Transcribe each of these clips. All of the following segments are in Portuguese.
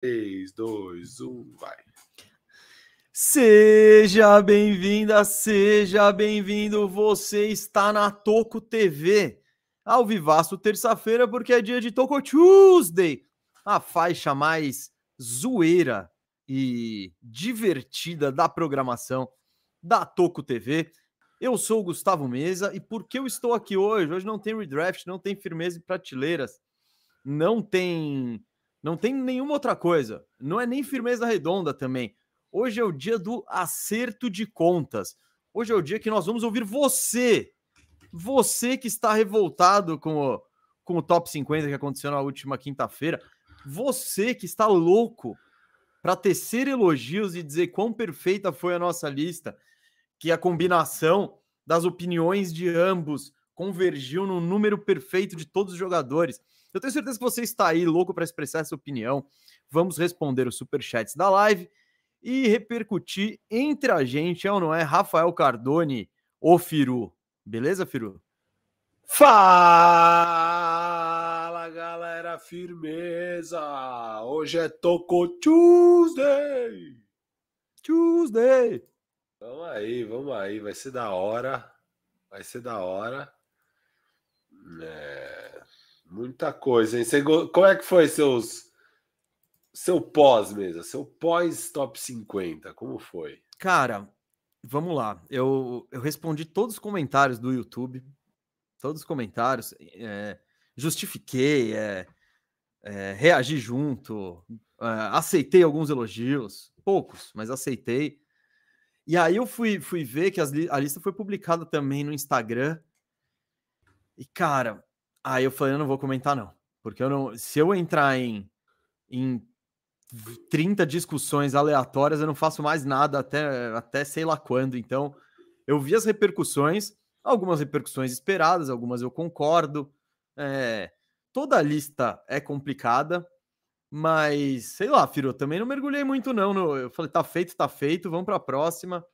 3, 2, 1, vai. Seja bem-vinda, seja bem-vindo. Você está na Toco TV, ao vivaço terça-feira, porque é dia de Toco Tuesday, a faixa mais zoeira e divertida da programação da Toco TV. Eu sou o Gustavo Mesa e por que eu estou aqui hoje? Hoje não tem redraft, não tem firmeza e prateleiras, não tem não tem nenhuma outra coisa. Não é nem firmeza redonda também. Hoje é o dia do acerto de contas. Hoje é o dia que nós vamos ouvir você. Você que está revoltado com o, com o top 50 que aconteceu na última quinta-feira. Você que está louco para tecer elogios e dizer quão perfeita foi a nossa lista, que a combinação das opiniões de ambos convergiu no número perfeito de todos os jogadores. Eu tenho certeza que você está aí louco para expressar essa opinião. Vamos responder os superchats da live e repercutir entre a gente, é ou não é? Rafael Cardone, o Firu. Beleza, Firu? Fala, galera, firmeza! Hoje é Toco Tuesday! Tuesday! Vamos aí, vamos aí, vai ser da hora. Vai ser da hora. É... Muita coisa, hein? Você, como é que foi seus seu pós mesmo, seu pós top 50, como foi? Cara, vamos lá. Eu, eu respondi todos os comentários do YouTube, todos os comentários, é, justifiquei, é, é, reagi junto, é, aceitei alguns elogios, poucos, mas aceitei. E aí eu fui, fui ver que as, a lista foi publicada também no Instagram. E, cara, Aí eu falei, eu não vou comentar, não. Porque eu não. Se eu entrar em, em 30 discussões aleatórias, eu não faço mais nada até, até sei lá quando. Então, eu vi as repercussões, algumas repercussões esperadas, algumas eu concordo. É, toda a lista é complicada, mas sei lá, Firo, eu também não mergulhei muito, não. No, eu falei, tá feito, tá feito, vamos para a próxima.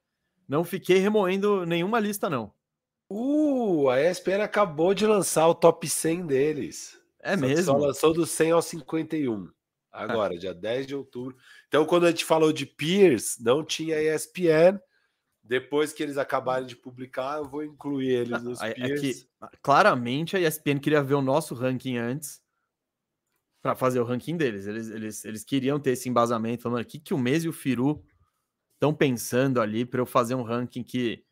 Não fiquei remoendo nenhuma lista, não. Uh, a ESPN acabou de lançar o top 100 deles. É só mesmo? Só lançou do 100 ao 51. Agora, ah. dia 10 de outubro. Então, quando a gente falou de peers, não tinha ESPN. Depois que eles acabarem de publicar, eu vou incluir eles nos é, peers. É que, claramente a ESPN queria ver o nosso ranking antes para fazer o ranking deles. Eles, eles, eles queriam ter esse embasamento, falando aqui que o mês e o Firu estão pensando ali para eu fazer um ranking que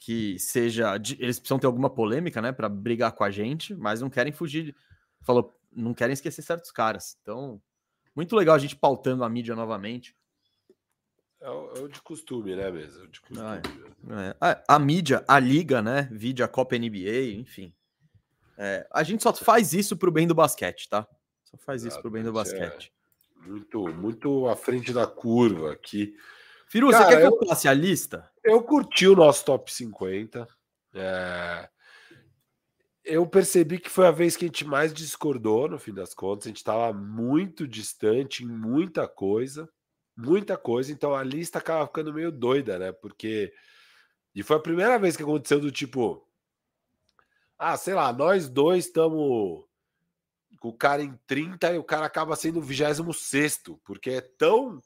que seja. Eles precisam ter alguma polêmica, né, para brigar com a gente, mas não querem fugir. Falou, não querem esquecer certos caras. Então, muito legal a gente pautando a mídia novamente. É o, é o de costume, né, mesmo? É de costume. Ah, é. A, a, mídia, a liga, né? Vídeo a Copa NBA, enfim. É, a gente só faz isso pro bem do basquete, tá? Só faz isso pro bem do basquete. É muito, muito à frente da curva aqui. Firu, Cara, você quer que eu, eu passe a lista? Eu curti o nosso top 50. É... Eu percebi que foi a vez que a gente mais discordou, no fim das contas. A gente estava muito distante em muita coisa. Muita coisa. Então a lista acaba ficando meio doida, né? Porque. E foi a primeira vez que aconteceu do tipo. Ah, sei lá, nós dois estamos com o cara em 30 e o cara acaba sendo o 26, porque é tão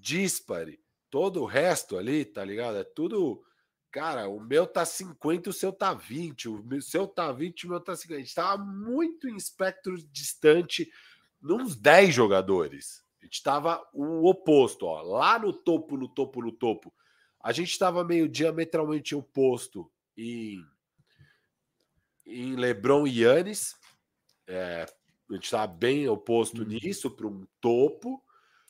dispare Todo o resto ali, tá ligado? É tudo. Cara, o meu tá 50, o seu tá 20, o seu tá 20, o meu tá 50. A gente tava muito em espectro distante, nos 10 jogadores. A gente tava o oposto, ó. Lá no topo, no topo, no topo. A gente tava meio diametralmente oposto em, em LeBron e Yannis. É, a gente tava bem oposto hum. nisso para um topo.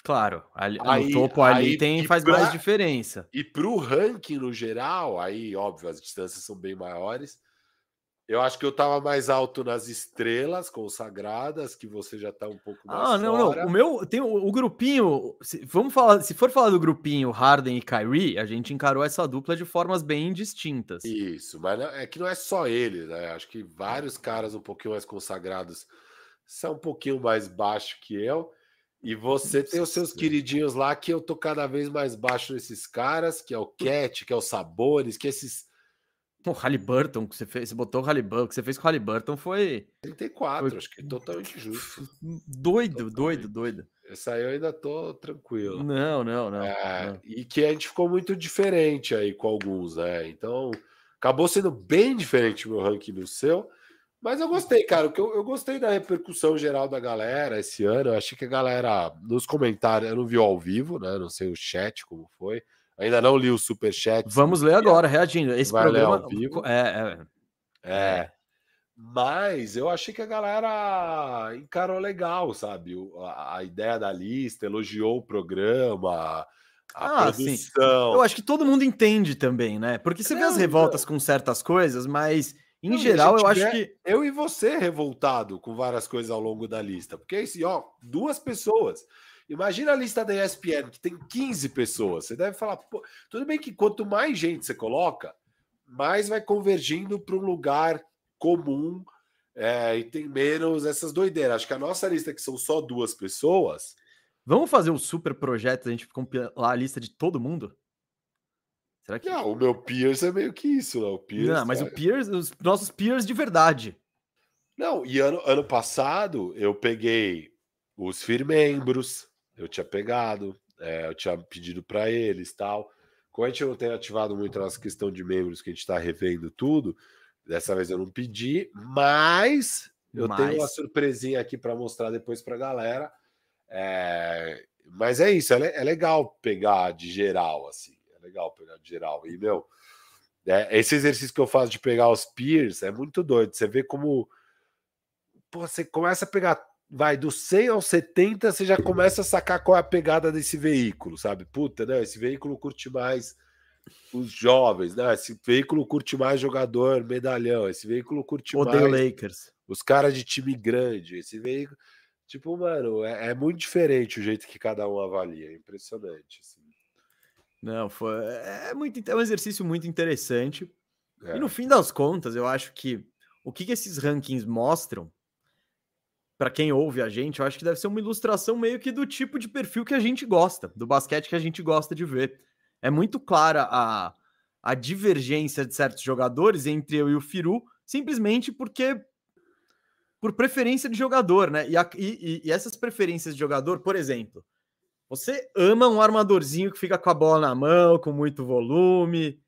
Claro, ali, aí, no topo ali aí, tem, faz pra, mais diferença. E para o ranking no geral, aí, óbvio, as distâncias são bem maiores. Eu acho que eu estava mais alto nas estrelas consagradas, que você já está um pouco mais. Ah, não, fora. não. O meu tem o, o, grupinho. Se, vamos falar, se for falar do grupinho Harden e Kyrie, a gente encarou essa dupla de formas bem distintas. Isso, mas é que não é só ele, né? Acho que vários caras um pouquinho mais consagrados são um pouquinho mais baixo que eu. E você tem os seus queridinhos lá que eu tô cada vez mais baixo nesses caras, que é o Cat, que é o Sabores, que esses O Halliburton que você fez, você botou o Halliburton, o que você fez com o Halliburton foi 34, foi... acho que totalmente justo. Doido, totalmente. doido, doido. Essa aí eu ainda tô tranquilo. Não, não, não, é, não. E que a gente ficou muito diferente aí com alguns, né? Então, acabou sendo bem diferente o meu ranking do seu. Mas eu gostei, cara. Eu, eu gostei da repercussão geral da galera esse ano. Eu achei que a galera, nos comentários, eu não vi ao vivo, né? Não sei o chat como foi. Ainda não li o super chat. Vamos ler agora, reagindo. Esse Vai programa ao vivo. É, é, é. Mas eu achei que a galera encarou legal, sabe? A, a ideia da lista, elogiou o programa, a ah, produção. Sim. Eu acho que todo mundo entende também, né? Porque você não, vê as revoltas não. com certas coisas, mas em não, geral eu acho que. Eu e você revoltado com várias coisas ao longo da lista. Porque assim, ó, duas pessoas. Imagina a lista da ESPN, que tem 15 pessoas. Você deve falar, tudo bem que quanto mais gente você coloca, mais vai convergindo para um lugar comum é, e tem menos essas doideiras. Acho que a nossa lista, que são só duas pessoas. Vamos fazer um super projeto, a gente compilar a lista de todo mundo? Será que. Não, o meu peers é meio que isso, não. O peers, não, mas é... o peers, os nossos peers de verdade. Não, e ano, ano passado eu peguei os firmembros, eu tinha pegado, é, eu tinha pedido para eles tal. Como a gente não tem ativado muito a nossa questão de membros, que a gente está revendo tudo, Dessa vez eu não pedi, mas eu mas... tenho uma surpresinha aqui para mostrar depois para a galera. É... Mas é isso, é, é, legal pegar de geral, assim. Legal pegar de geral. E, meu, é, esse exercício que eu faço de pegar os peers é muito doido. Você vê como. Pô, você começa a pegar. Vai do 100 ao 70, você já começa a sacar qual é a pegada desse veículo, sabe? Puta, né? Esse veículo curte mais os jovens, né? Esse veículo curte mais jogador, medalhão. Esse veículo curte Odeio mais Lakers. os caras de time grande. Esse veículo, tipo, mano, é, é, muito diferente o jeito que cada um avalia. É impressionante. Assim. Não, foi é muito é um exercício muito interessante. É. E no fim das contas, eu acho que o que, que esses rankings mostram para quem ouve a gente, eu acho que deve ser uma ilustração meio que do tipo de perfil que a gente gosta, do basquete que a gente gosta de ver é muito clara a, a divergência de certos jogadores entre eu e o Firu, simplesmente porque por preferência de jogador, né? E, a, e, e, essas preferências de jogador, por exemplo, você ama um armadorzinho que fica com a bola na mão, com muito volume,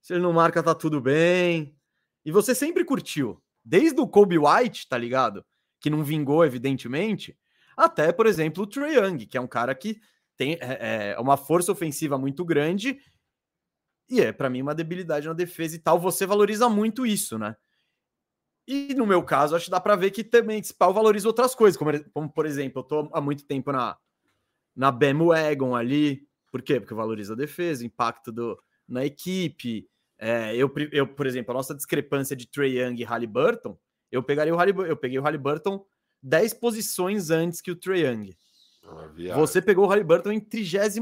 se ele não marca, tá tudo bem. E você sempre curtiu, desde o Kobe White, tá ligado? Que não vingou, evidentemente, até, por exemplo, o Trae Young, que é um cara que tem é, é uma força ofensiva muito grande e é para mim uma debilidade na defesa e tal. Você valoriza muito isso, né? E no meu caso, acho que dá para ver que também esse pau valoriza outras coisas, como, como, por exemplo, eu tô há muito tempo na, na bandwagon ali. Por quê? Porque valoriza a defesa, impacto do, na equipe. É, eu, eu, por exemplo, a nossa discrepância de Trey Young e Halliburton, eu pegaria o Halliburton, eu peguei o Halliburton 10 posições antes que o Trey Young. Você pegou o Halliburton em 33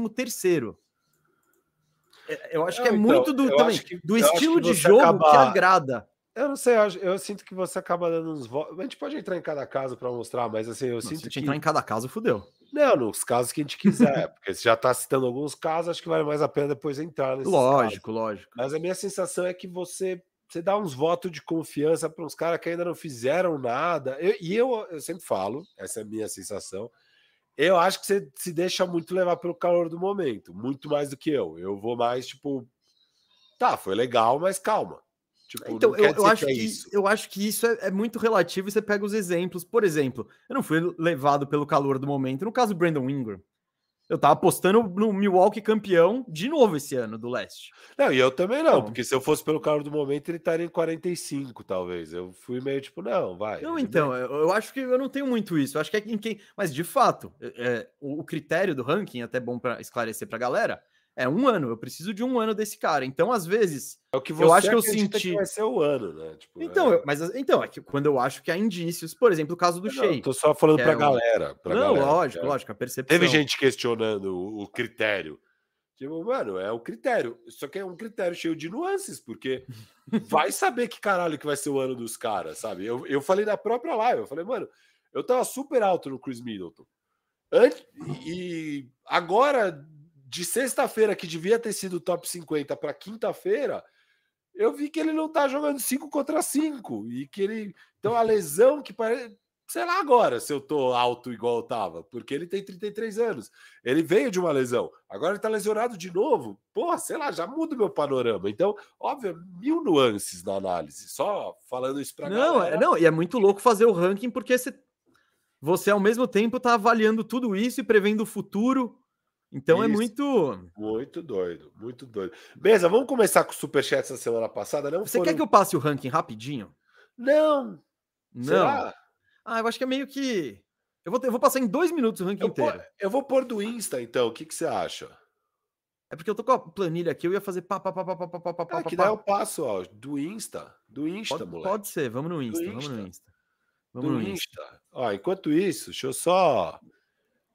é, Eu acho que é então, muito do, também, que, do estilo de jogo que agrada. Eu não sei, eu, eu, sinto que você acaba dando uns votos. A gente pode entrar em cada caso para mostrar, mas assim, eu não, sinto que. entrar em cada caso, fudeu. Não, nos casos que a gente quiser, porque você já está citando alguns casos, acho que vale mais a pena depois entrar nesse. Lógico, casos. lógico. Mas a minha sensação é que você, você dá uns votos de confiança para uns caras que ainda não fizeram nada. Eu, e eu, eu sempre falo, essa é a minha sensação eu acho que você se deixa muito levar pelo calor do momento, muito mais do que eu. Eu vou mais tipo, tá, foi legal, mas calma. Tipo, então, eu, eu, acho que, que eu acho que isso é, é, muito relativo e você pega os exemplos. Por exemplo, eu não fui levado pelo calor do momento. No caso do Brandon Ingram, eu tava apostando no Milwaukee campeão de novo esse ano do leste. Não, e eu também não, porque se eu fosse pelo calor do momento, ele estaria em 45, talvez. Eu fui meio tipo, não, vai. Não, então, eu, eu, acho que eu não tenho muito isso. Eu acho que é em quem. Mas de fato, é, é o, o, critério do ranking, até bom para esclarecer pra galera, é um ano. Eu preciso de um ano desse cara. Então, às vezes. É o que você eu acho que eu senti. Que vai ser o ano, né? Tipo, então, é... mas então, é que quando eu acho que há indícios, por exemplo, o caso do Shea. Tô só falando pra é galera. Pra não, galera, lógico, é. lógico, a percepção. Teve gente questionando o, o critério. Tipo, mano, é o critério. Só que é um critério cheio de nuances, porque vai saber que caralho que vai ser o ano dos caras, sabe? Eu, eu falei na própria live, eu falei, mano, eu tava super alto no Chris Middleton. Antes, e agora de sexta-feira, que devia ter sido top 50 para quinta-feira, eu vi que ele não tá jogando 5 contra 5 e que ele. Então a lesão que parece. Sei lá agora se eu tô alto igual eu tava, porque ele tem 33 anos. Ele veio de uma lesão, agora ele tá lesionado de novo. Porra, sei lá, já muda o meu panorama. Então, óbvio, mil nuances na análise. Só falando isso pra Não, é, galera. não, e é muito louco fazer o ranking porque você, você ao mesmo tempo tá avaliando tudo isso e prevendo o futuro então é Isso. é muito. Muito doido, muito doido. Beleza, vamos começar com o Superchat essa semana passada. Não Você foram... quer que eu passe o ranking rapidinho? Não. Não. Será? Ah, eu acho que é meio que. Eu vou, ter... eu vou passar em dois minutos o ranking eu inteiro. Eu vou pôr do Insta, então. O que, que você acha? É porque eu tô com a planilha aqui, eu ia fazer pá, pá, pá, pá, pá, pá, pá, pá, é, que daí eu passo, ó, do Insta. Do Insta, pode, moleque. Pode ser, vamos no Insta, Insta. vamos no Insta. Vamos do no Insta. Insta. Ó, enquanto isso, deixa eu só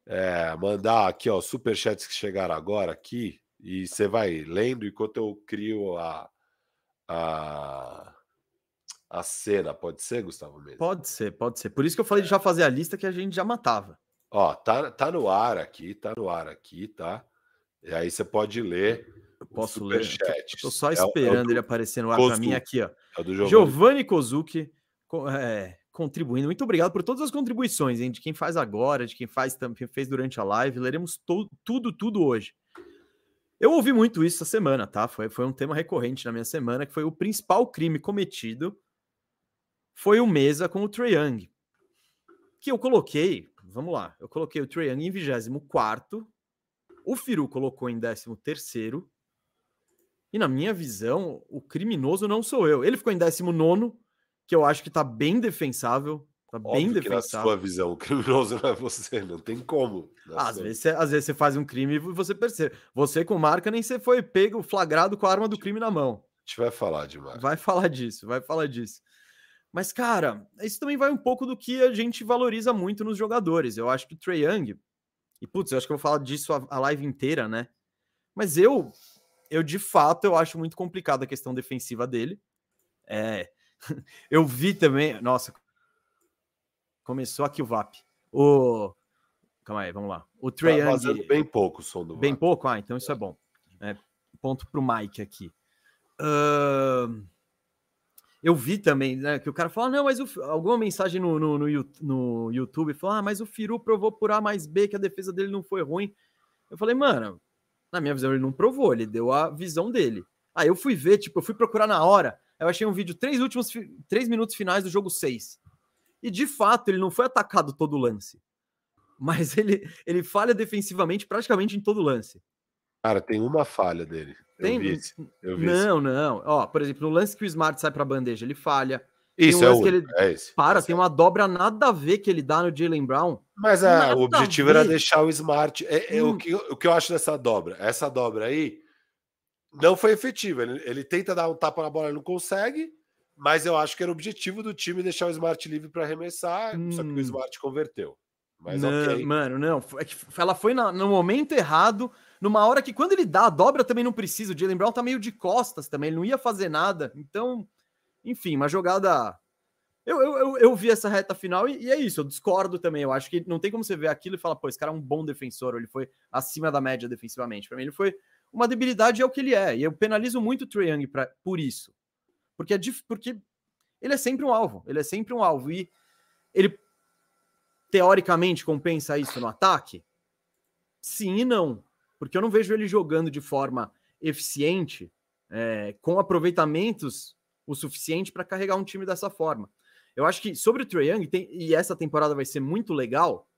é, mandar aqui, ó, superchats que chegaram agora aqui, e você vai lendo enquanto eu crio a, a, a cena. Pode ser, Gustavo mesmo? Pode ser, pode ser. Por isso que eu falei de já fazer a lista que a gente já matava. Ó, tá, tá no ar aqui, tá no ar aqui, tá? E aí você pode ler. Eu posso ler. Tô só esperando é, é do, ele aparecer no ar para mim aqui, ó. É Giovanni Kozuki. É, contribuindo. Muito obrigado por todas as contribuições, hein? De quem faz agora, de quem faz também fez durante a live. Leremos tudo, tudo hoje. Eu ouvi muito isso essa semana, tá? Foi, foi um tema recorrente na minha semana, que foi o principal crime cometido foi o mesa com o Trae Young. Que eu coloquei, vamos lá, eu coloquei o Trae Young em 24 o Firu colocou em 13 terceiro e na minha visão, o criminoso não sou eu. Ele ficou em 19 que eu acho que tá bem defensável. Tá Óbvio bem defensável. na sua visão, o criminoso não é você, não tem como. às, vezes você, às vezes você faz um crime e você percebe. Você com marca nem você foi pego, flagrado com a arma do crime na mão. A gente vai falar demais. Vai falar disso, vai falar disso. Mas, cara, isso também vai um pouco do que a gente valoriza muito nos jogadores. Eu acho que o Trey Young, e putz, eu acho que eu vou falar disso a, a live inteira, né? Mas eu, eu de fato, eu acho muito complicada a questão defensiva dele. É, eu vi também. Nossa, começou aqui o VAP. O. Calma aí, vamos lá. O Trey tá Young. bem pouco o som do Bem pouco? Ah, então isso é bom. É, ponto pro Mike aqui. Uh, eu vi também, né, que o cara fala, não, mas o, alguma mensagem no, no, no, no YouTube falou, ah, mas o Firu provou por A mais B que a defesa dele não foi ruim. Eu falei, mano, na minha visão ele não provou, ele deu a visão dele. Aí eu fui ver, tipo, eu fui procurar na hora eu achei um vídeo, três últimos três minutos finais do jogo 6. E de fato, ele não foi atacado todo lance. Mas ele, ele falha defensivamente praticamente em todo lance. Cara, tem uma falha dele. Tem? Eu vi esse, eu vi não, esse. não. Ó, por exemplo, no lance que o Smart sai para a bandeja, ele falha. Isso, um é, o, ele... é esse. Para, tem uma dobra nada a ver que ele dá no Jalen Brown. Mas é, o objetivo era deixar o Smart. É, é hum. o, que, o que eu acho dessa dobra? Essa dobra aí não foi efetivo. Ele, ele tenta dar um tapa na bola, não consegue. Mas eu acho que era o objetivo do time deixar o Smart livre para arremessar, hum. só que o hum. Smart converteu. Mas não, okay. Mano, não. É que ela foi na, no momento errado, numa hora que quando ele dá a dobra também não precisa. O Jalen Brown tá meio de costas também, ele não ia fazer nada. Então, enfim, uma jogada. Eu, eu, eu, eu vi essa reta final e, e, é isso, eu discordo também. Eu acho que não tem como você ver aquilo e falar, pô, esse cara é um bom defensor, ele foi acima da média defensivamente. Para mim, ele foi uma debilidade é o que ele é. E eu penalizo muito o Trae Young pra, por isso. Porque, é porque ele é sempre um alvo. Ele é sempre um alvo. E ele, teoricamente, compensa isso no ataque? Sim e não. Porque eu não vejo ele jogando de forma eficiente, é, com aproveitamentos o suficiente para carregar um time dessa forma. Eu acho que sobre o Trae Young, tem, e essa temporada vai ser muito legal,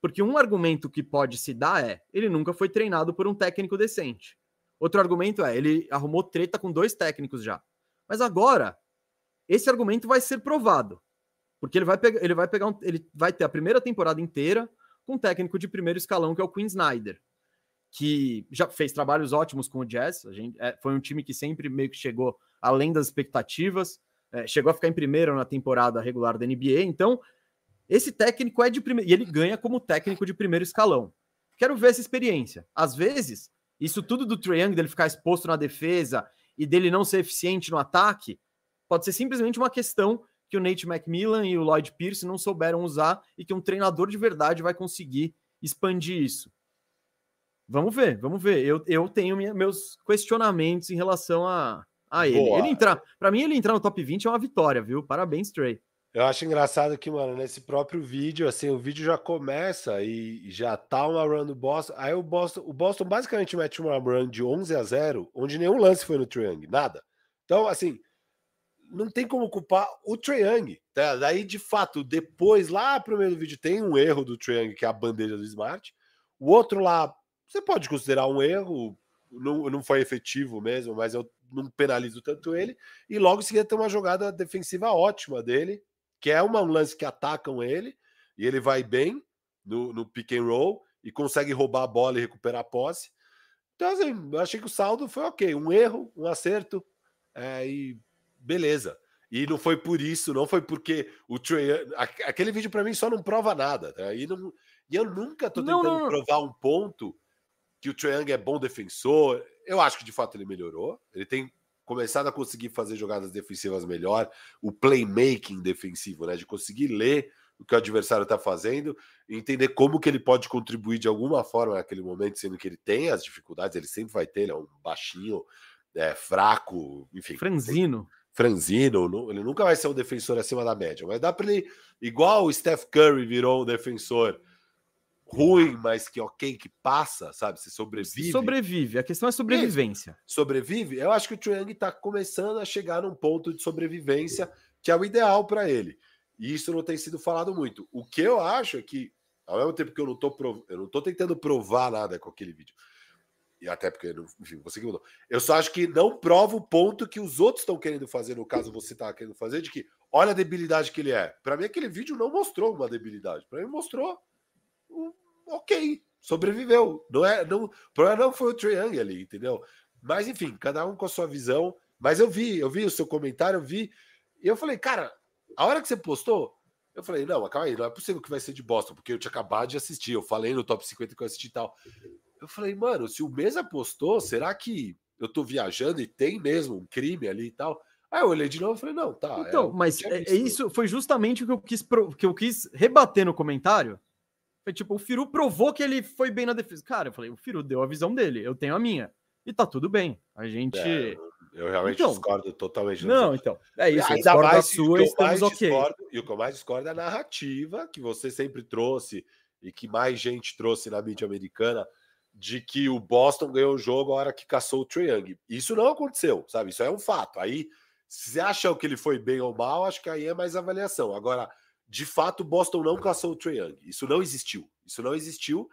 porque um argumento que pode se dar é: ele nunca foi treinado por um técnico decente. Outro argumento é: ele arrumou treta com dois técnicos já. Mas agora, esse argumento vai ser provado. Porque ele vai pegar, ele vai pegar um, ele vai ter a primeira temporada inteira com um técnico de primeiro escalão, que é o Quinn Snyder, que já fez trabalhos ótimos com o Jazz. A gente, é, foi um time que sempre meio que chegou além das expectativas, é, chegou a ficar em primeiro na temporada regular da NBA. Então, esse técnico é de primeiro. E ele ganha como técnico de primeiro escalão. Quero ver essa experiência. Às vezes, isso tudo do Triangle, dele ficar exposto na defesa e dele não ser eficiente no ataque, pode ser simplesmente uma questão que o Nate McMillan e o Lloyd Pierce não souberam usar e que um treinador de verdade vai conseguir expandir isso. Vamos ver, vamos ver. Eu, eu tenho minha, meus questionamentos em relação a, a ele. Boa. Ele entrar, para mim ele entrar no top 20 é uma vitória, viu? Parabéns, Trey. Eu acho engraçado que, mano, nesse próprio vídeo, assim, o vídeo já começa e já tá uma run do Boston. Aí o Boston, o Boston basicamente mete uma run de 11 a 0, onde nenhum lance foi no Triang, nada. Então, assim, não tem como culpar o Triang. Tá? Daí, de fato, depois, lá pro meio do vídeo, tem um erro do Triang, que é a bandeja do Smart. O outro lá, você pode considerar um erro, não, não foi efetivo mesmo, mas eu não penalizo tanto ele. E logo em seguida tem uma jogada defensiva ótima dele, que é uma, um lance que atacam ele, e ele vai bem no, no pick and roll e consegue roubar a bola e recuperar a posse. Então, assim, eu achei que o saldo foi ok. Um erro, um acerto, é, e beleza. E não foi por isso, não foi porque o Trey. Aquele vídeo para mim só não prova nada. Tá? E, não, e eu nunca tô tentando não, não. provar um ponto que o Young é bom defensor. Eu acho que de fato ele melhorou. Ele tem começado a conseguir fazer jogadas defensivas melhor, o playmaking defensivo, né? De conseguir ler o que o adversário está fazendo, entender como que ele pode contribuir de alguma forma naquele momento, sendo que ele tem as dificuldades, ele sempre vai ter, ele é um baixinho, é, fraco, enfim. Franzino. Franzino, ele nunca vai ser um defensor acima da média, mas dá para ele, igual o Steph Curry virou um defensor ruim, mas que ok, que passa, sabe? Se sobrevive. Sobrevive, a questão é sobrevivência. Sobrevive, eu acho que o Triang está começando a chegar num ponto de sobrevivência que é o ideal para ele. E isso não tem sido falado muito. O que eu acho é que, ao mesmo tempo que eu não tô, prov... eu não tô tentando provar nada com aquele vídeo, e até porque, enfim, você que mudou. Eu só acho que não prova o ponto que os outros estão querendo fazer, no caso você tá querendo fazer, de que olha a debilidade que ele é. Para mim, aquele vídeo não mostrou uma debilidade. Para mim, mostrou ok, sobreviveu. Não é, não, o problema não foi o Triangle ali, entendeu? Mas enfim, cada um com a sua visão. Mas eu vi, eu vi o seu comentário, eu vi, e eu falei, cara, a hora que você postou, eu falei, não, calma aí, não é possível que vai ser de Boston, porque eu tinha acabado de assistir, eu falei no top 50 que eu assisti e tal. Eu falei, mano, se o Mesa postou, será que eu tô viajando e tem mesmo um crime ali e tal? Aí eu olhei de novo e falei, não, tá. É então, é, mas é, isso foi justamente o que eu quis, que eu quis rebater no comentário. Tipo, o Firu provou que ele foi bem na defesa. Cara, eu falei, o Firu deu a visão dele, eu tenho a minha. E tá tudo bem. A gente. É, eu realmente então, discordo totalmente. Não, então. É isso. Ainda mais da sua, estamos ok. Discordo, e o que eu mais discordo é a narrativa que você sempre trouxe e que mais gente trouxe na mídia americana de que o Boston ganhou o jogo a hora que caçou o Triang. Isso não aconteceu, sabe? Isso é um fato. Aí, se você acha que ele foi bem ou mal, acho que aí é mais avaliação. Agora, de fato, Boston não caçou o Trae Young. Isso não existiu. Isso não existiu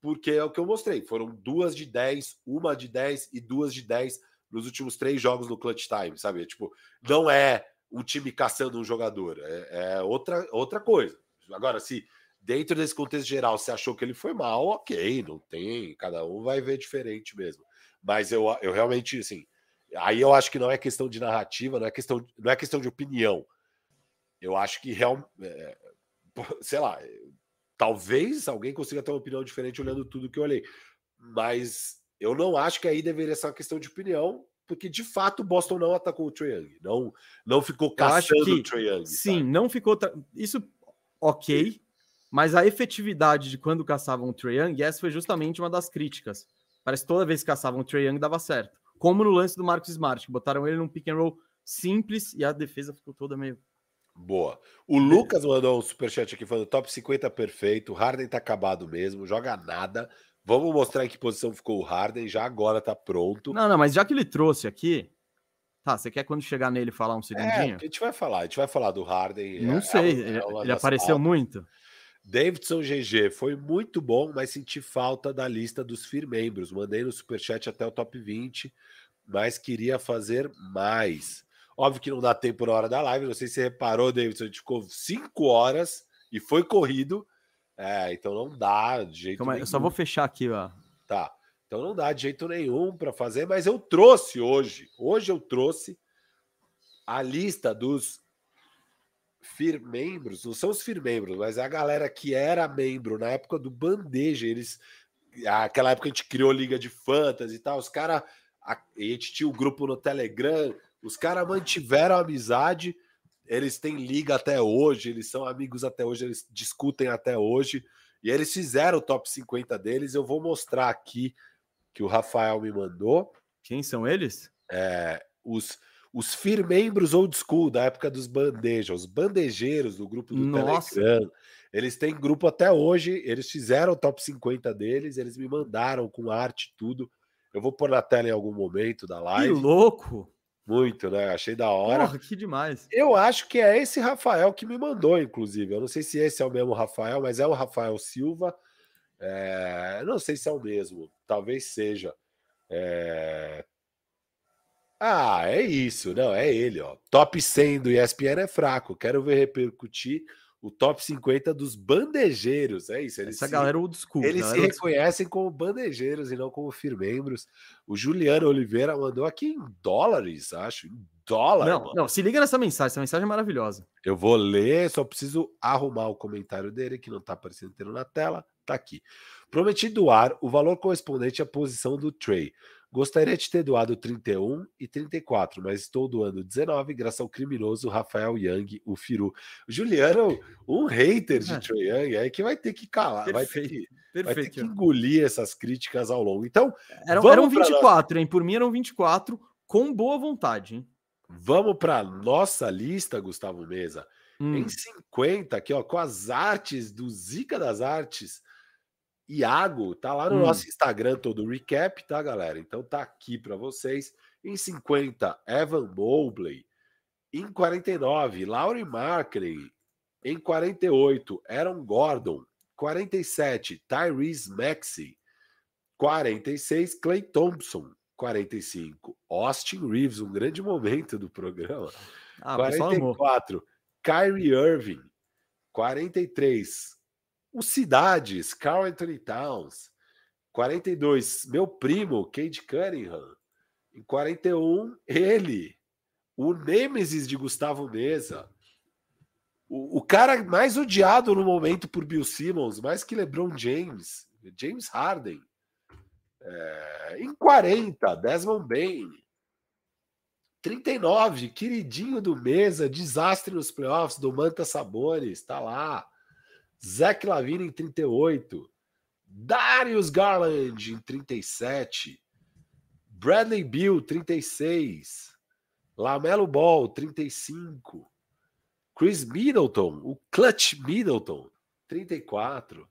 porque é o que eu mostrei. Foram duas de 10, uma de 10 e duas de 10 nos últimos três jogos no clutch time, sabe? Tipo, não é um time caçando um jogador, é, é outra, outra coisa. Agora, se dentro desse contexto geral você achou que ele foi mal, ok, não tem, cada um vai ver diferente mesmo. Mas eu, eu realmente, assim, aí eu acho que não é questão de narrativa, não é questão, não é questão de opinião eu acho que real, é, sei lá, talvez alguém consiga ter uma opinião diferente olhando tudo que eu olhei, mas eu não acho que aí deveria ser uma questão de opinião, porque de fato o Boston não atacou o Trae Young, não, não ficou caçando que, o Trae Young. Sim, sabe? não ficou. Isso, ok, mas a efetividade de quando caçavam o Trae Young, essa foi justamente uma das críticas. Parece que toda vez que caçavam o Trae Young dava certo. Como no lance do Marcos Smart, que botaram ele num pick and roll simples e a defesa ficou toda meio Boa. O Lucas mandou um superchat aqui falando top 50 perfeito. Harden tá acabado mesmo, joga nada. Vamos mostrar em que posição ficou o Harden. Já agora tá pronto. Não, não, mas já que ele trouxe aqui. Tá, você quer quando chegar nele falar um é, segundinho? É, a gente vai falar, a gente vai falar do Harden. Não é, sei, é, é ele apareceu muito. Davidson GG foi muito bom, mas senti falta da lista dos FIR membros. Mandei no superchat até o top 20, mas queria fazer mais. Óbvio que não dá tempo na hora da live. Não sei se você reparou, Davidson. A gente ficou cinco horas e foi corrido. É, então não dá de jeito Calma, nenhum. Eu só vou fechar aqui, ó. Tá. Então não dá de jeito nenhum para fazer, mas eu trouxe hoje. Hoje eu trouxe a lista dos firmembros, não são os firmembros, mas é a galera que era membro na época do Bandeja. Eles. Aquela época a gente criou liga de fantasy e tal. Os caras. A, a gente tinha o um grupo no Telegram os caras mantiveram a amizade, eles têm liga até hoje, eles são amigos até hoje, eles discutem até hoje. E eles fizeram o top 50 deles. Eu vou mostrar aqui que o Rafael me mandou. Quem são eles? É, os, os firmembros old school da época dos bandejas, os bandejeiros do grupo do Nossa. Telegram. Eles têm grupo até hoje, eles fizeram o top 50 deles, eles me mandaram com arte tudo. Eu vou pôr na tela em algum momento da live. Que louco! Muito, né? Achei da hora. Porra, que demais. Eu acho que é esse Rafael que me mandou, inclusive. Eu não sei se esse é o mesmo Rafael, mas é o Rafael Silva. É... Não sei se é o mesmo. Talvez seja. É... Ah, é isso. Não, é ele, ó. Top 100 do ESPN é fraco. Quero ver repercutir o top 50 dos bandejeiros. É isso. Eles Essa se, galera old school. Eles se reconhecem como bandejeiros e não como firmembros. O Juliano Oliveira mandou aqui em dólares, acho. Em dólar. Não, não, se liga nessa mensagem. Essa mensagem é maravilhosa. Eu vou ler, só preciso arrumar o comentário dele, que não está aparecendo inteiro na tela. Tá aqui. Prometi doar o valor correspondente à posição do Trey. Gostaria de ter doado 31 e 34, mas estou doando 19 graças ao criminoso Rafael Young, o Firu. Juliano, um hater de é. Trey Young, é que vai ter que calar, vai ter que, vai ter que, engolir essas críticas ao longo. Então, eram, eram 24, hein? Por mim eram 24, com boa vontade, hein? Vamos para nossa lista, Gustavo Mesa. Hum. Em 50, aqui, ó, com as artes do Zica das Artes Iago, tá lá no hum. nosso Instagram todo o recap, tá, galera? Então tá aqui para vocês. Em 50, Evan Mobley. Em 49, Laurie Markley. Em 48, Aaron Gordon. 47, Tyrese Maxey. 46, Clay Thompson. 45, Austin Reeves, um grande momento do programa. Ah, 44, Kyrie Irving. 43, o Cidades, Carl Anthony Towns. 42, meu primo, Cade Cunningham. Em 41, ele, o Nêmesis de Gustavo Mesa. O, o cara mais odiado no momento por Bill Simmons, mais que LeBron James, James Harden. É, em 40, Desmond Bain. 39, queridinho do Mesa, desastre nos playoffs do Manta Sabones, tá lá. Zach Lavine em 38. Darius Garland em 37. Bradley Bill, 36. Lamelo Ball, 35. Chris Middleton, o Clutch Middleton, 34.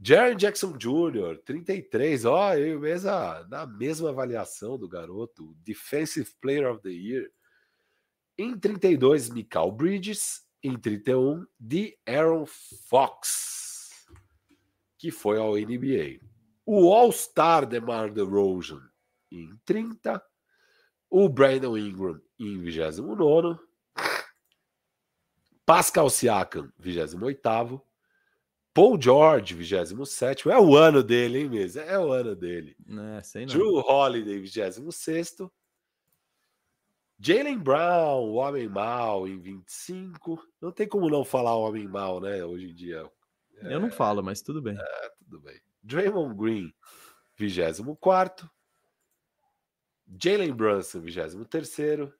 Jaron Jackson Jr., 33. Ó, oh, eu mesma, na mesma avaliação do garoto. Defensive Player of the Year. Em 32, Michael Bridges em 31, de Aaron Fox, que foi ao NBA. O All-Star DeMar DeRozan em 30, o Brandon Ingram em 29, Pascal Siakam, 28 Paul George, 27 É o ano dele, hein, mesmo? É o ano dele. É, sei não. Drew Holiday, 26 Jalen Brown, o homem mal em 25. Não tem como não falar homem mal, né? Hoje em dia. Eu não falo, mas tudo bem. É, tudo bem. Draymond Green, 24. Jalen Brunson, 23.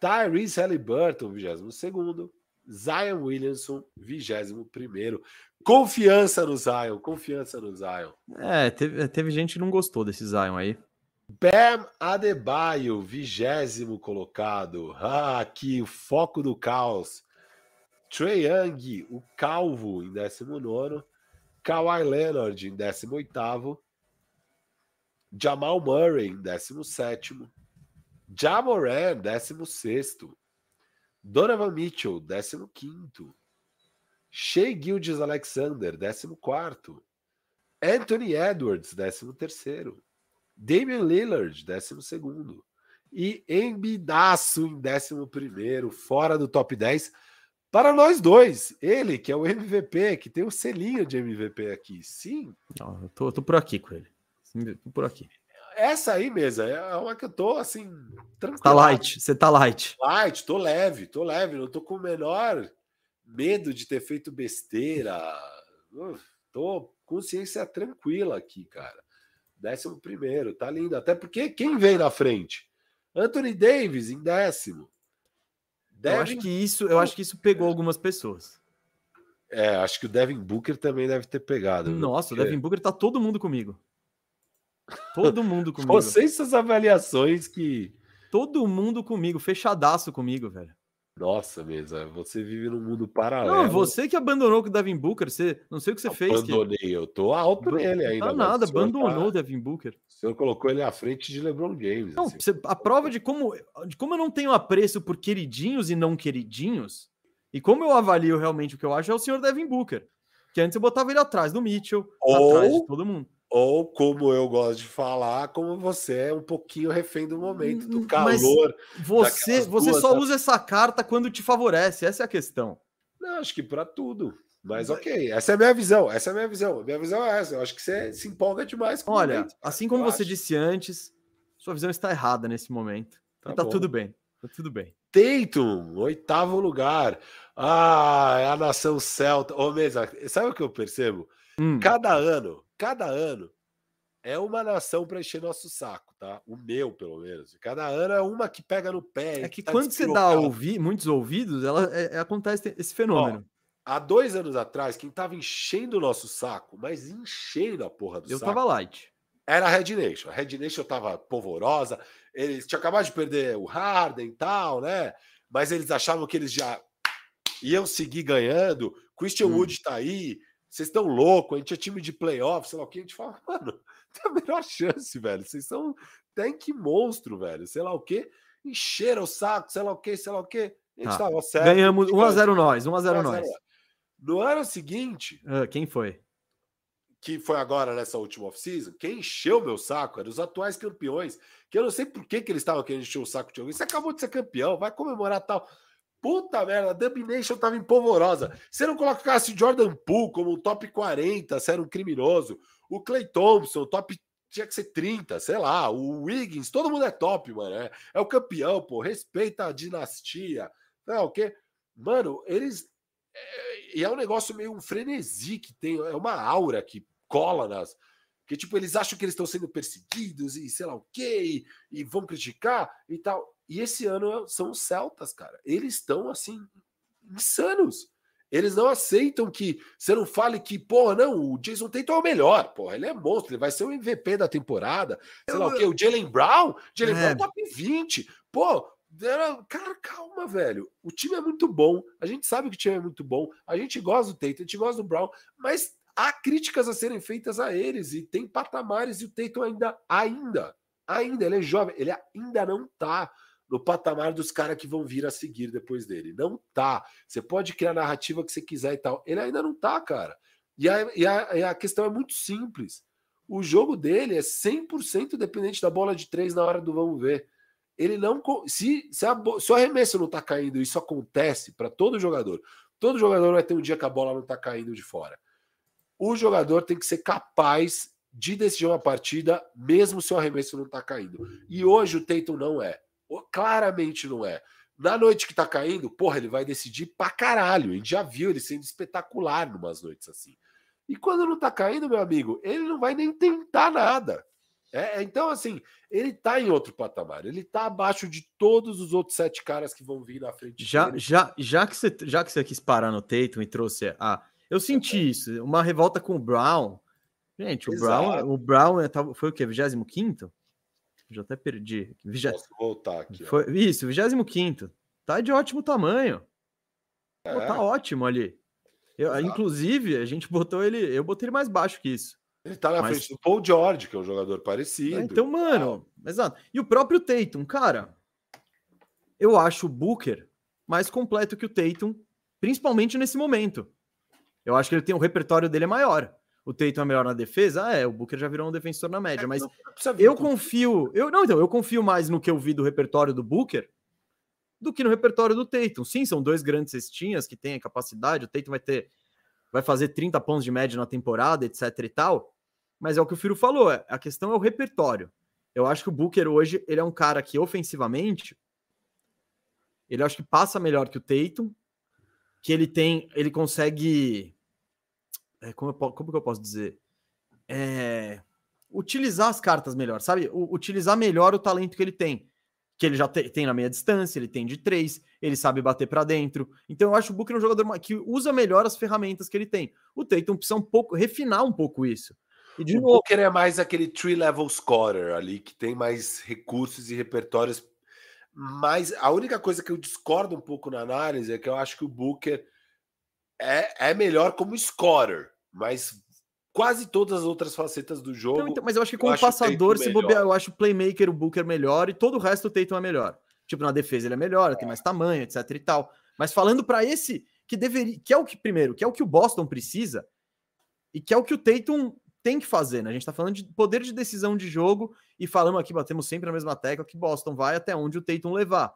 Tyrese Halliburton, 22. Zion Williamson, 21. Confiança no Zion, confiança no Zion. É, teve, teve gente que não gostou desse Zion aí. Bam Adebayo, vigésimo colocado. Ah, aqui o foco do caos. Trey Young, o calvo, em 19. Kawhi Leonard, em 18. Jamal Murray, em 17. Jamoran, 16. Donovan Mitchell, 15. Shea Gildes Alexander, 14. Anthony Edwards, 13. Damian Lillard, 12. E Embidaço em 11, fora do top 10. Para nós dois, ele que é o MVP, que tem o selinho de MVP aqui. Sim. Não, eu tô, eu tô por aqui com ele. Tô por aqui. Essa aí mesmo, é uma que eu tô assim, tranquilo. Tá light, você tá light. Light, tô leve, tô leve, não tô com o menor medo de ter feito besteira. Uf, tô consciência tranquila aqui, cara. Décimo primeiro, tá lindo. Até porque quem vem na frente? Anthony Davis em décimo. Devin... Eu acho que isso, eu acho que isso pegou algumas pessoas. É, acho que o Devin Booker também deve ter pegado. Nossa, porque... o Devin Booker tá todo mundo comigo. Todo mundo comigo. Vocês suas avaliações que todo mundo comigo, fechadaço comigo, velho. Nossa, mesa, você vive num mundo paralelo. Não, você que abandonou com o Devin Booker, você, não sei o que você fez. Abandonei, que... eu tô alto nele ainda. Não tá nada, abandonou tá... o Devin Booker. O senhor colocou ele à frente de LeBron James. Não, assim. você, a prova de como, de como eu não tenho apreço por queridinhos e não queridinhos, e como eu avalio realmente o que eu acho, é o senhor Devin Booker. Que antes eu botava ele atrás do Mitchell, Ou... atrás de todo mundo. Ou, como eu gosto de falar, como você é um pouquinho refém do momento, do calor. Mas você, você só usa essa carta quando te favorece, essa é a questão. Não, acho que para tudo. Mas ok, essa é a minha visão, essa é a minha visão. Minha visão é essa. Eu acho que você se empolga demais com Olha, momento, assim como você acho. disse antes, sua visão está errada nesse momento. Então tá, tá tudo bem. Tá tudo bem. Tatum, oitavo lugar. Ah, é a nação celta. Ô, Mesa, sabe o que eu percebo? Hum. Cada ano, cada ano é uma nação para encher nosso saco, tá? O meu, pelo menos. Cada ano é uma que pega no pé. É que tá quando você dá ouvi, muitos ouvidos, ela é, é, acontece esse fenômeno. Ó, há dois anos atrás, quem tava enchendo o nosso saco, mas enchendo a porra do Eu saco. Eu tava light. Era a Red Nation. A Red Nation tava polvorosa. Eles tinham acabado de perder o Harden e tal, né? Mas eles achavam que eles já iam seguir ganhando. Christian hum. Wood tá aí vocês estão loucos, a gente é time de playoff, sei lá o que, a gente fala, mano, tem a melhor chance, velho. Vocês são tanque monstro, velho. Sei lá o que, encheram o saco, sei lá o que, sei lá o que. A gente tá. tava certo. Ganhamos 1x0 nós, 1x0 nós. No ano seguinte. Uh, quem foi? Que foi agora nessa última off-season, quem encheu meu saco eram os atuais campeões. Que eu não sei por que, que eles estavam querendo encher o saco de alguém. Você acabou de ser campeão, vai comemorar tal. Puta merda, a Dubnation tava empolvorosa. Você não colocasse Jordan Poole como top 40, se era um criminoso. O Clay Thompson, top tinha que ser 30, sei lá. O Wiggins, todo mundo é top, mano. É, é o campeão, pô. Respeita a dinastia. Não, o quê? Mano, eles. É, e é um negócio meio um frenesi que tem, é uma aura que cola nas. Que, tipo, eles acham que eles estão sendo perseguidos e sei lá o quê, e, e vão criticar e tal. E esse ano são os Celtas, cara. Eles estão assim insanos. Eles não aceitam que você não fale que, pô, não, o Jason Tatum é o melhor, porra, ele é monstro, ele vai ser o MVP da temporada. Sei eu, lá o quê? O Jalen Brown? Jalen é. Brown top 20. Pô, era, cara, calma, velho. O time é muito bom. A gente sabe que o time é muito bom. A gente gosta do Tatum, a gente gosta do Brown, mas há críticas a serem feitas a eles e tem patamares e o Tatum ainda, ainda, ainda, ele é jovem, ele ainda não tá no patamar dos caras que vão vir a seguir depois dele. Não tá. Você pode criar a narrativa que você quiser e tal. Ele ainda não tá, cara. E a, e a, e a questão é muito simples. O jogo dele é 100% dependente da bola de três na hora do vamos ver. Ele não. Se, se, a, se o arremesso não tá caindo, isso acontece para todo jogador. Todo jogador vai ter um dia que a bola não tá caindo de fora. O jogador tem que ser capaz de decidir uma partida, mesmo se o arremesso não tá caindo. E hoje o Tatum não é. Claramente não é. Na noite que tá caindo, porra, ele vai decidir pra caralho. A gente já viu ele sendo espetacular numas noites assim. E quando não tá caindo, meu amigo, ele não vai nem tentar nada. É, é, então, assim, ele tá em outro patamar. Ele tá abaixo de todos os outros sete caras que vão vir na frente. Já, dele. já, já, que você, já que você quis parar no Tatum e trouxe. Ah, eu senti isso. Uma revolta com o Brown. Gente, o Exato. Brown, o Brown é, foi o quê? 25? Já até perdi. Vigé... Posso voltar aqui. Foi... Isso, 25. Tá de ótimo tamanho. É. Pô, tá ótimo ali. Eu, inclusive, a gente botou ele. Eu botei ele mais baixo que isso. Ele tá na Mas... frente do Paul George, que é um jogador parecido. É, então, mano, ah. exato. E o próprio Tatum, cara, eu acho o Booker mais completo que o Tatum, principalmente nesse momento. Eu acho que ele tem o repertório dele é maior o Tatum é melhor na defesa? Ah, é, o Booker já virou um defensor na média, é, mas eu confio, eu não, então, eu confio mais no que eu vi do repertório do Booker do que no repertório do Tatum. Sim, são dois grandes cestinhas que têm a capacidade, o Tatum vai ter vai fazer 30 pontos de média na temporada, etc e tal. Mas é o que o Firo falou, é, a questão é o repertório. Eu acho que o Booker hoje, ele é um cara que ofensivamente ele acho que passa melhor que o Tatum, que ele tem, ele consegue como, eu, como que eu posso dizer? É, utilizar as cartas melhor, sabe? O, utilizar melhor o talento que ele tem. Que ele já te, tem na meia distância, ele tem de três, ele sabe bater para dentro. Então eu acho o Booker um jogador que usa melhor as ferramentas que ele tem. O Tatum precisa um pouco refinar um pouco isso. E de o novo, Booker é mais aquele three level scorer ali que tem mais recursos e repertórios Mas a única coisa que eu discordo um pouco na análise é que eu acho que o Booker é, é melhor como scorer, mas quase todas as outras facetas do jogo. Não, então, mas eu acho que como passador, se bobear, eu acho o playmaker, o Booker melhor e todo o resto o Tatum é melhor. Tipo, na defesa ele é melhor, é. tem mais tamanho, etc e tal. Mas falando para esse que deveria, que é o que primeiro, que é o que o Boston precisa e que é o que o Tatum tem que fazer, né? A gente tá falando de poder de decisão de jogo e falamos aqui, batemos sempre na mesma tecla que Boston vai até onde o Tatum levar.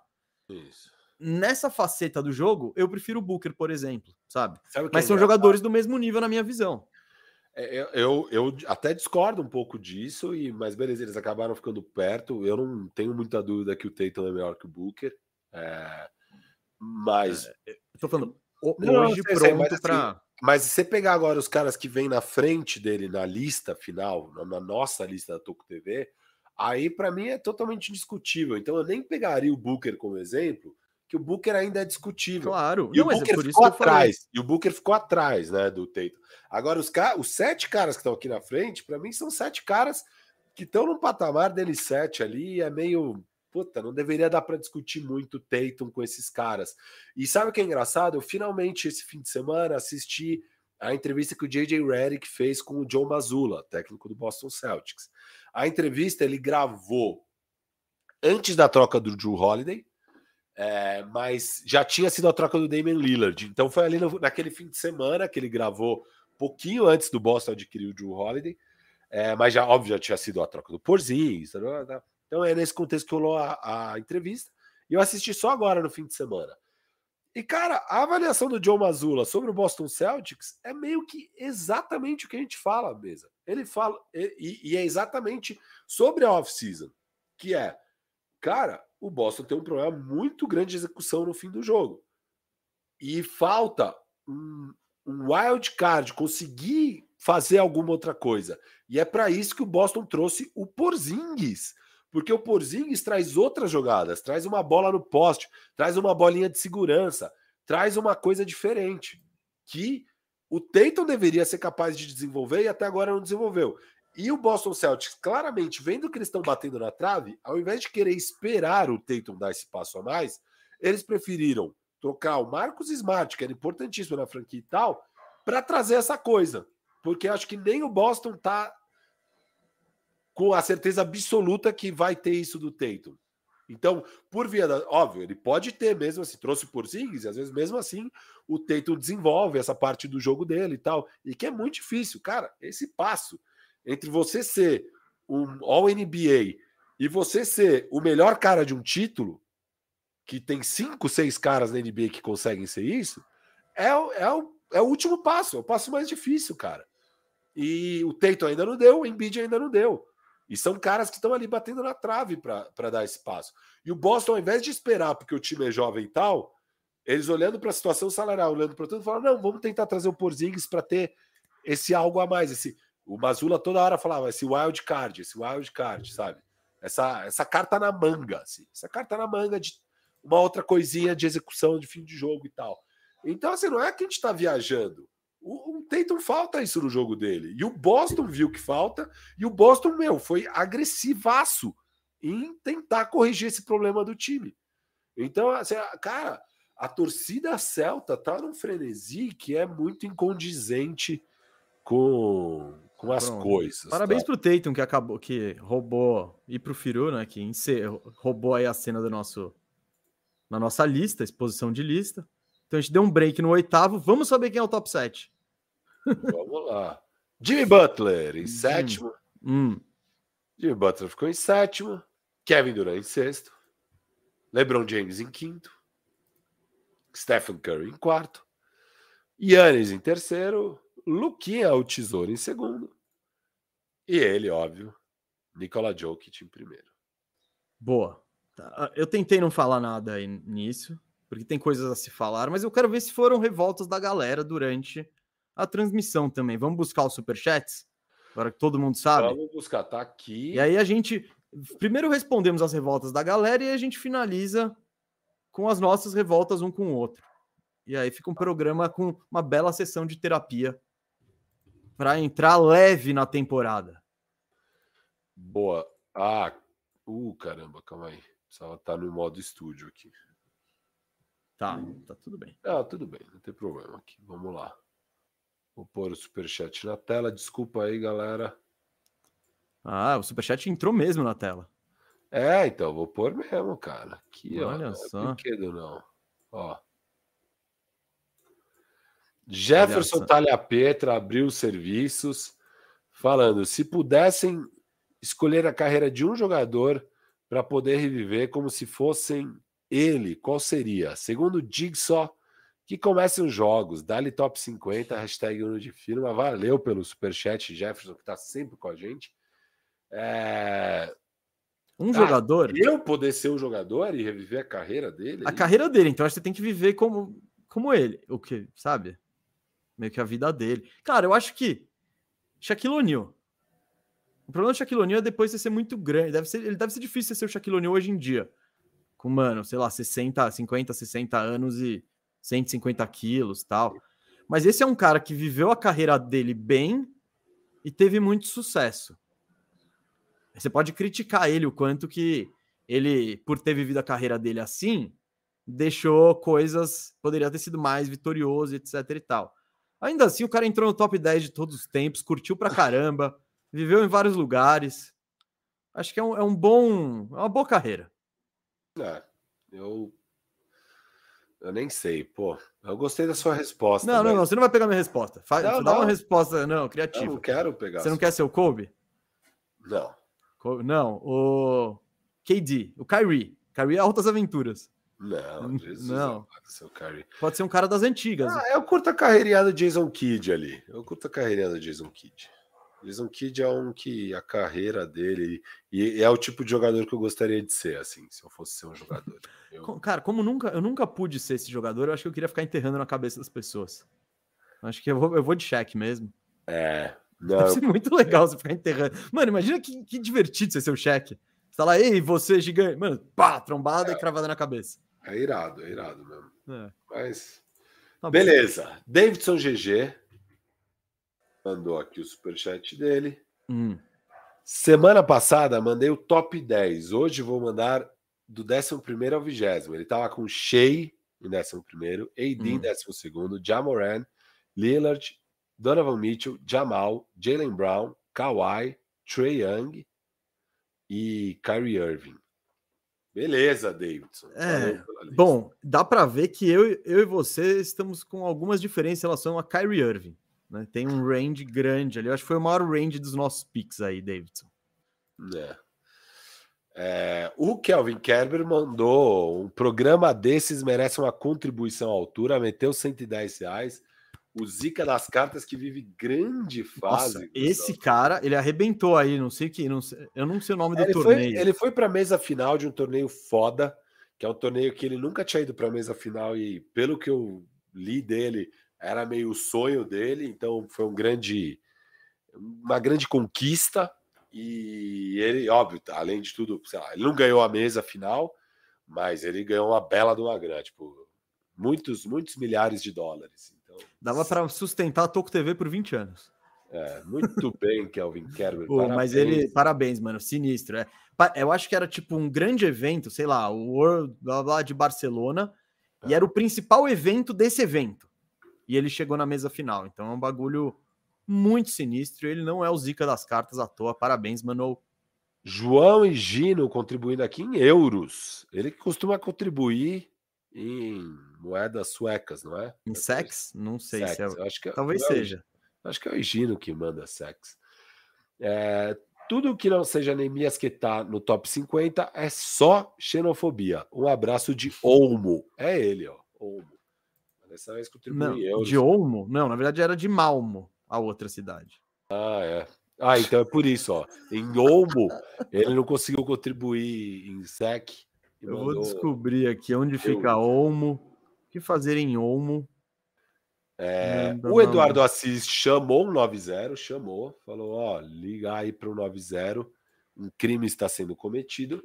Isso. Nessa faceta do jogo, eu prefiro o Booker, por exemplo, sabe? sabe Mas é são jogadores do mesmo nível na minha visão. É, eu, eu até discordo um pouco disso, e mas beleza, eles acabaram ficando perto. Eu não tenho muita dúvida que o Tatum é melhor que o Booker. É, mas. É, eu tô falando hoje não, sei, pronto para. Assim, mas se você pegar agora os caras que vêm na frente dele na lista final, na, na nossa lista da Toco TV, aí para mim é totalmente indiscutível. Então eu nem pegaria o Booker como exemplo, que o Booker ainda é discutível. Claro. E não, o é Booker é ficou atrás. E o Booker ficou atrás, né, do Tatum. Agora os, os sete caras que estão aqui na frente, para mim são sete caras que estão no patamar deles sete ali, é meio puta, não deveria dar para discutir muito o Tatum com esses caras. E sabe o que é engraçado? Eu finalmente, esse fim de semana, assisti a entrevista que o J.J. Redick fez com o John Mazzulla, técnico do Boston Celtics. A entrevista ele gravou antes da troca do Drew Holiday, é, mas já tinha sido a troca do Damian Lillard. Então foi ali no, naquele fim de semana que ele gravou, pouquinho antes do Boston adquirir o Drew Holiday. É, mas já, óbvio, já tinha sido a troca do tá. Então é nesse contexto que rolou a, a entrevista. E eu assisti só agora no fim de semana. E, cara, a avaliação do John Mazula sobre o Boston Celtics é meio que exatamente o que a gente fala, mesa. Ele fala, e, e é exatamente sobre a off-season, que é, cara, o Boston tem um problema muito grande de execução no fim do jogo. E falta um, um wild card, conseguir fazer alguma outra coisa. E é para isso que o Boston trouxe o Porzingis porque o Porzingis traz outras jogadas, traz uma bola no poste, traz uma bolinha de segurança, traz uma coisa diferente que o Tatum deveria ser capaz de desenvolver e até agora não desenvolveu. E o Boston Celtics, claramente, vendo que eles estão batendo na trave, ao invés de querer esperar o Tatum dar esse passo a mais, eles preferiram trocar o Marcos Smart, que era importantíssimo na franquia e tal, para trazer essa coisa. Porque acho que nem o Boston tá com a certeza absoluta que vai ter isso do Tatum. Então, por via da. Óbvio, ele pode ter mesmo assim, trouxe por e às vezes mesmo assim o Tatum desenvolve essa parte do jogo dele e tal. E que é muito difícil, cara. Esse passo entre você ser um All-NBA e você ser o melhor cara de um título, que tem cinco, seis caras na NBA que conseguem ser isso, é, é, o, é o último passo, é o passo mais difícil, cara. E o Tatum ainda não deu, o Embiid ainda não deu. E são caras que estão ali batendo na trave para dar espaço. E o Boston, ao invés de esperar, porque o time é jovem e tal, eles olhando para a situação salarial, olhando para tudo, falaram: não, vamos tentar trazer o Porzingis para ter esse algo a mais. Esse, o Mazula toda hora falava: esse wild card, esse wild card, sabe? Essa, essa carta na manga, assim, essa carta na manga de uma outra coisinha de execução de fim de jogo e tal. Então, assim, não é que a gente está viajando. O, o Tatum falta isso no jogo dele. E o Boston viu que falta, e o Boston, meu, foi agressivaço em tentar corrigir esse problema do time. Então, assim, cara, a torcida celta tá num frenesi que é muito incondizente com, com as Pronto. coisas. Parabéns tá? pro Tatum que acabou, que roubou, e pro Firu, né, que roubou aí a cena do nosso, na nossa lista, exposição de lista. Então a gente deu um break no oitavo. Vamos saber quem é o top 7. Vamos lá. Jimmy Butler em hum. sétimo. Hum. Jimmy Butler ficou em sétimo. Kevin Durant em sexto. LeBron James em quinto. Stephen Curry em quarto. Yannis em terceiro. Luquinha o tesouro em segundo. E ele, óbvio, Nikola Jokic em primeiro. Boa. Tá, eu tentei não falar nada aí nisso porque tem coisas a se falar, mas eu quero ver se foram revoltas da galera durante a transmissão também. Vamos buscar os superchats? Agora que todo mundo sabe. Vamos buscar, tá aqui. E aí a gente. Primeiro respondemos as revoltas da galera e a gente finaliza com as nossas revoltas um com o outro. E aí fica um programa com uma bela sessão de terapia para entrar leve na temporada. Boa. Ah, uh, caramba, calma aí. Precisava estar no modo estúdio aqui. Tá, tá tudo bem. Ah, tudo bem, não tem problema aqui. Vamos lá. Vou pôr o superchat na tela. Desculpa aí, galera. Ah, o superchat entrou mesmo na tela. É, então, vou pôr mesmo, cara. Aqui, Olha ó. só. Não é brinquedo, não. Ó. Jefferson só. Talha Petra abriu os serviços, falando: se pudessem escolher a carreira de um jogador para poder reviver como se fossem ele, qual seria? Segundo Jigsaw, que comecem os jogos, dali top 50, hashtag Uno de Firma. Valeu pelo superchat, Jefferson, que está sempre com a gente. É, Um Ah, jogador, eu poder ser um jogador e reviver a carreira dele? a aí? carreira dele, então acho que você tem que viver como, como ele, o que, sabe? Meio que a vida dele. Cara, eu acho que Shaquille O'Neal. O problema do Shaquille O'Neal é depois você ser muito grande. Deve ser, ele deve ser difícil ser o Shaquille O'Neal hoje em dia. Com, mano, sei lá, 60, 50, 60 anos e 150 quilos tal. Mas esse é um cara que viveu a carreira dele bem e teve muito sucesso. Você pode criticar ele o quanto que ele, por ter vivido a carreira dele assim, deixou coisas, poderia ter sido mais vitorioso, etc e tal. Ainda assim, o cara entrou no top 10 de todos os tempos, curtiu pra caramba, viveu em vários lugares. Acho que é um, é um bom, é uma boa carreira. É, eu. Eu nem sei, pô. Eu gostei da sua resposta. Não, não, mas não, você não vai pegar minha resposta. Faz, Não, dá não. uma resposta, não, Eu criativa. não quero pegar. Você não quer ser o Kobe? Não. Não, o KD, o Kyrie. Kyrie é Altas Aventuras. Não, Jesus. Não. amado. Pode ser um cara das antigas. Ah, eu curto a carreirinha do Jason Kidd ali. Eu curto a carreirinha do Jason Kidd. Jason Kidd é um que a carreira dele. E é o tipo de jogador que eu gostaria de ser, assim, se eu fosse ser um jogador. Eu- Cara, como nunca, eu nunca pude ser esse jogador, eu acho que eu queria ficar enterrando na cabeça das pessoas. Acho que eu vou, eu vou de cheque mesmo. É. Não, Deve ser muito legal você ficar enterrando. Mano, imagina que, que divertido você ser o cheque. Você tá lá, ei, você gigante. Mano, pá, trombada e cravada na cabeça. É irado, é irado mesmo. É, Mas. tá. Beleza. Davidson GG mandou aqui o superchat dele. Hum, Semana passada mandei o top 10. Hoje vou mandar do 11 ao 20. Ele tava com Shea em 11, AD em Hum. 12, Jamoran, Lillard, Donovan Mitchell, Jamal, Jalen Brown, Kawhi, Trey Young e Kyrie Irving. Beleza, Davidson. É. Bom, dá pra ver que eu, eu e você estamos com algumas diferenças em relação a Kyrie Irving. Né? Tem um range grande ali. Eu acho que foi o maior range dos nossos picks aí, Davidson. É. É, o Kelvin Kerber mandou um programa desses merece uma contribuição à altura, meteu 110 reais. O Zica das cartas que vive grande fase. Nossa, esse cara, ele arrebentou aí, não sei que, não sei- eu não sei o nome do ele foi, torneio. ele foi para a mesa final de um torneio foda, que é um torneio que ele nunca tinha ido para a mesa final e pelo que eu li dele, era meio o sonho dele, então foi um grande uma grande conquista e ele, óbvio, além de tudo, sei lá, ele não ganhou a mesa final, mas ele ganhou uma bela de uma grana, tipo, muitos, muitos milhares de dólares. Dava para sustentar a Toco TV por 20 anos. é, muito bem, Kelvin Kerber. Pô, mas parabéns. ele, parabéns, mano, sinistro. É. Eu acho que era tipo um grande evento, sei lá, o World blá, blá, de Barcelona, e É. era o principal evento desse evento. E ele chegou na mesa final. Então é um bagulho muito sinistro. Ele não é o Zica das cartas à toa. Parabéns, mano. João e Gino contribuindo aqui em euros. Ele costuma contribuir em moedas suecas, não é? Em sex? Não sei se é. Sex. Eu Acho que, Talvez não é seja. Acho que é o Gino que manda sex. É, tudo que não seja Neemias que tá no top 50 é só xenofobia. Um abraço de Olmo. É ele, ó. Olmo. Dessa vez contribui Não, em euros. de Olmo? Não, na verdade era de Malmo, a outra cidade. Ah, é. Ah, então é por isso, ó. Em Olmo, ele não conseguiu contribuir em SEC. Eu vou descobrir aqui onde fica Olmo. O que fazer em Olmo? É, o Eduardo Assis chamou o 90, chamou, falou: ó, liga aí para o 90, um crime está sendo cometido.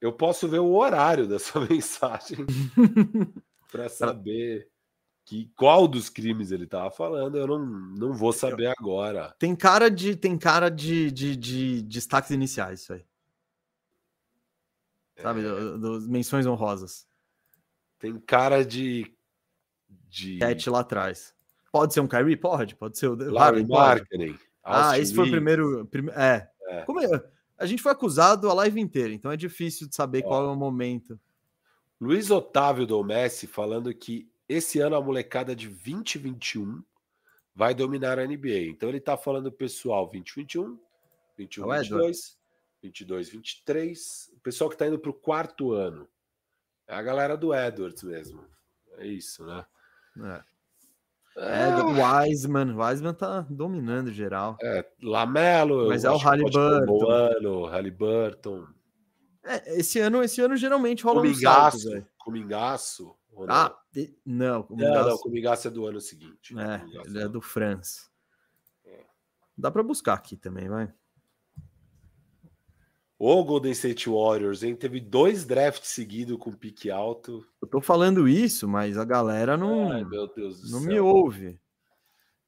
Eu posso ver o horário da sua mensagem para saber que qual dos crimes ele estava falando. Eu não, não vou saber agora. Tem cara de tem cara de, de, de destaques iniciais isso aí. Sabe, é... dos menções honrosas. Tem cara de. de... Cat lá atrás. Pode ser um Kyrie? Pode. Pode ser o Larry Marketing. Ah, esse foi o primeiro. Prime... É. é. Como é? A gente foi acusado a live inteira, então é difícil de saber Ó. qual é o momento. Luiz Otávio do Messi falando que esse ano a molecada de 2021 vai dominar a NBA. Então ele tá falando pessoal 2021, 21, 22, 22, 23, o pessoal que tá indo pro quarto ano. É a galera do Edwards mesmo. É isso, né? É. É, o Wiseman, o Wiseman tá dominando geral. É, Lamelo, mas é o Halliburton. Ano, Halliburton. É, esse ano, esse ano geralmente rola Comingaço, um salto, Comingaço. Ah, de... não, Comingaço. Não, não, Comingaço é do ano seguinte. É, ele é do France. É. Dá para buscar aqui também, vai. O Golden State Warriors, hein? Teve dois drafts seguidos com pique alto. Eu tô falando isso, mas a galera não, Ai, meu Deus do não céu. me ouve.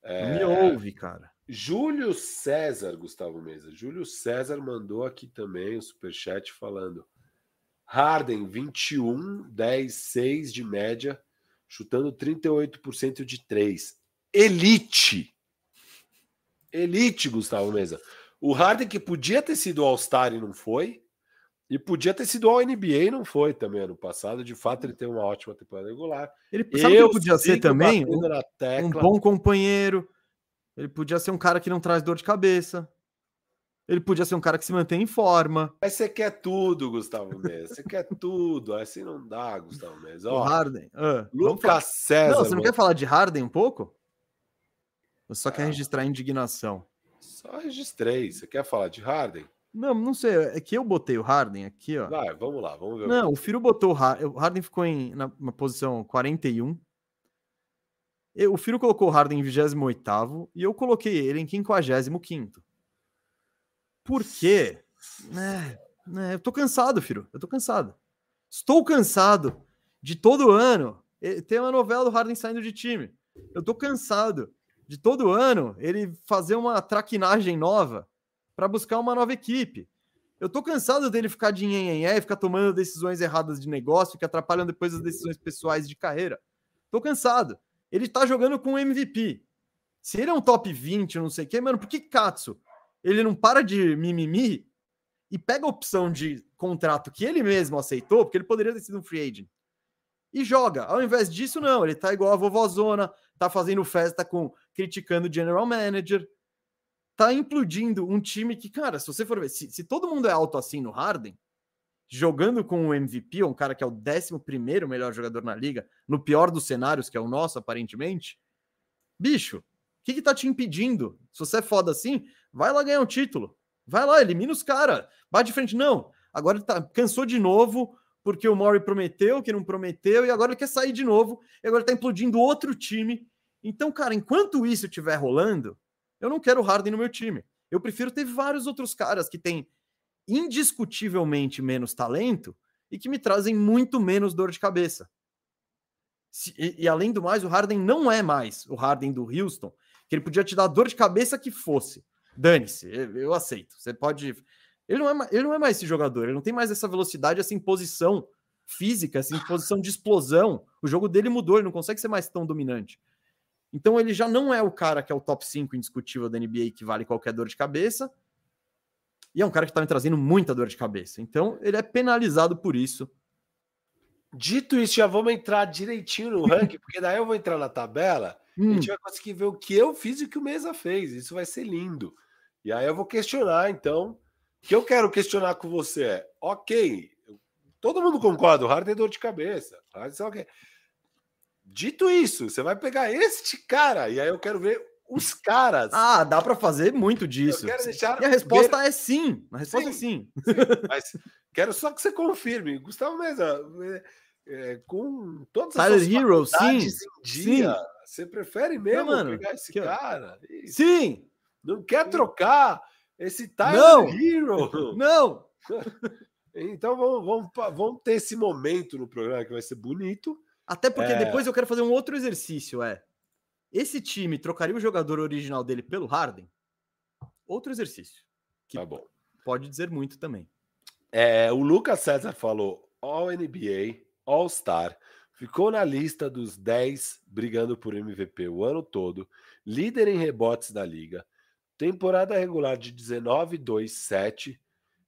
É... Não me ouve, cara. Júlio César, Gustavo Mesa. Júlio César mandou aqui também o um superchat falando: Harden, 21, 10, 6 de média, chutando 38% de 3. Elite! Elite, Gustavo Mesa. O Harden que podia ter sido All-Star e não foi, e podia ter sido All-NBA e não foi também ano passado. De fato, ele tem uma ótima temporada regular. Ele sabe Eu que podia ser também um, um, bom companheiro. Ele podia ser um cara que não traz dor de cabeça. Ele podia ser um cara que se mantém em forma. Mas você quer tudo, Gustavo Mendes. Você quer tudo. Assim não dá, Gustavo Mendes. Ó, o Harden. Uh, Lucas César. Não, você não mano. quer falar de Harden um pouco? Você só ah. quer registrar indignação. Só registrei. Você quer falar de Harden? Não, não sei. É que eu botei o Harden aqui, ó. Vai, vamos lá, vamos ver. Não, o Firo botou o Harden. O Harden ficou em, na, na posição 41. Eu, o Firo colocou o Harden em 28 e eu coloquei ele em 55. Por quê? É, é, eu tô cansado, Firo. Eu tô cansado. Estou cansado de todo ano ter uma novela do Harden saindo de time. Eu tô cansado de todo ano ele fazer uma traquinagem nova para buscar uma nova equipe. Eu tô cansado dele ficar de nhenhenhé ficar tomando decisões erradas de negócio que atrapalham depois as decisões pessoais de carreira. Tô cansado. Ele tá jogando com MVP. Se ele é um top 20, não sei o quê, mano, por que Katsu? Ele não para de mimimi e pega a opção de contrato que ele mesmo aceitou, porque ele poderia ter sido um free agent, e joga. Ao invés disso, não, ele tá igual a vovozona, tá fazendo festa com criticando o general manager, tá implodindo um time que, cara, se você for ver, se, se todo mundo é alto assim no Harden, jogando com o MVP, um cara que é o 11 primeiro melhor jogador na liga, no pior dos cenários, que é o nosso, aparentemente, bicho, o que, que tá te impedindo? Se você é foda assim, vai lá ganhar um título. Vai lá, elimina os caras. Bate de frente. Não. Agora ele tá, cansou de novo, porque o Maury prometeu, que não prometeu, e agora ele quer sair de novo, e agora tá implodindo outro time. Então, cara, enquanto isso estiver rolando, eu não quero o Harden no meu time. Eu prefiro ter vários outros caras que têm indiscutivelmente menos talento e que me trazem muito menos dor de cabeça. E, e, além do mais, o Harden não é mais o Harden do Houston, que ele podia te dar dor de cabeça que fosse. Dane-se, eu aceito. Você pode. Ele não, é, ele não é mais esse jogador, ele não tem mais essa velocidade, essa imposição física, essa imposição de explosão. O jogo dele mudou, ele não consegue ser mais tão dominante. Então ele já não é o cara que é o top 5 indiscutível da NBA que vale qualquer dor de cabeça. E é um cara que está me trazendo muita dor de cabeça. Então ele é penalizado por isso. Dito isso, já vamos entrar direitinho no ranking, porque daí eu vou entrar na tabela hum. e a hum. gente vai conseguir ver o que eu fiz e o que o Mesa fez. Isso vai ser lindo. E aí eu vou questionar, então. O que eu quero questionar com você é: ok, todo mundo concorda, o Harden é dor de cabeça. Okay. Dito isso, você vai pegar este cara, e aí eu quero ver os caras. Ah, dá para fazer muito disso. e a resposta é sim. A resposta sim, é sim. sim. Mas quero só que você confirme. Gustavo Mesa, é, é, com todas as Tyler Hero, sim. dia, sim. você prefere mesmo Não, mano, pegar esse cara? Isso. Sim. Não quer trocar esse Tyler Não. Hero? Não. então vamos, vamos, vamos ter esse momento no programa que vai ser bonito. Até porque é... depois eu quero fazer um outro exercício, é. Esse time trocaria o jogador original dele pelo Harden? Outro exercício. Que tá bom. Pode dizer muito também. É, o Lucas César falou All NBA, All Star, ficou na lista dos 10 brigando por MVP o ano todo, líder em rebotes da liga, temporada regular de 19-2-7,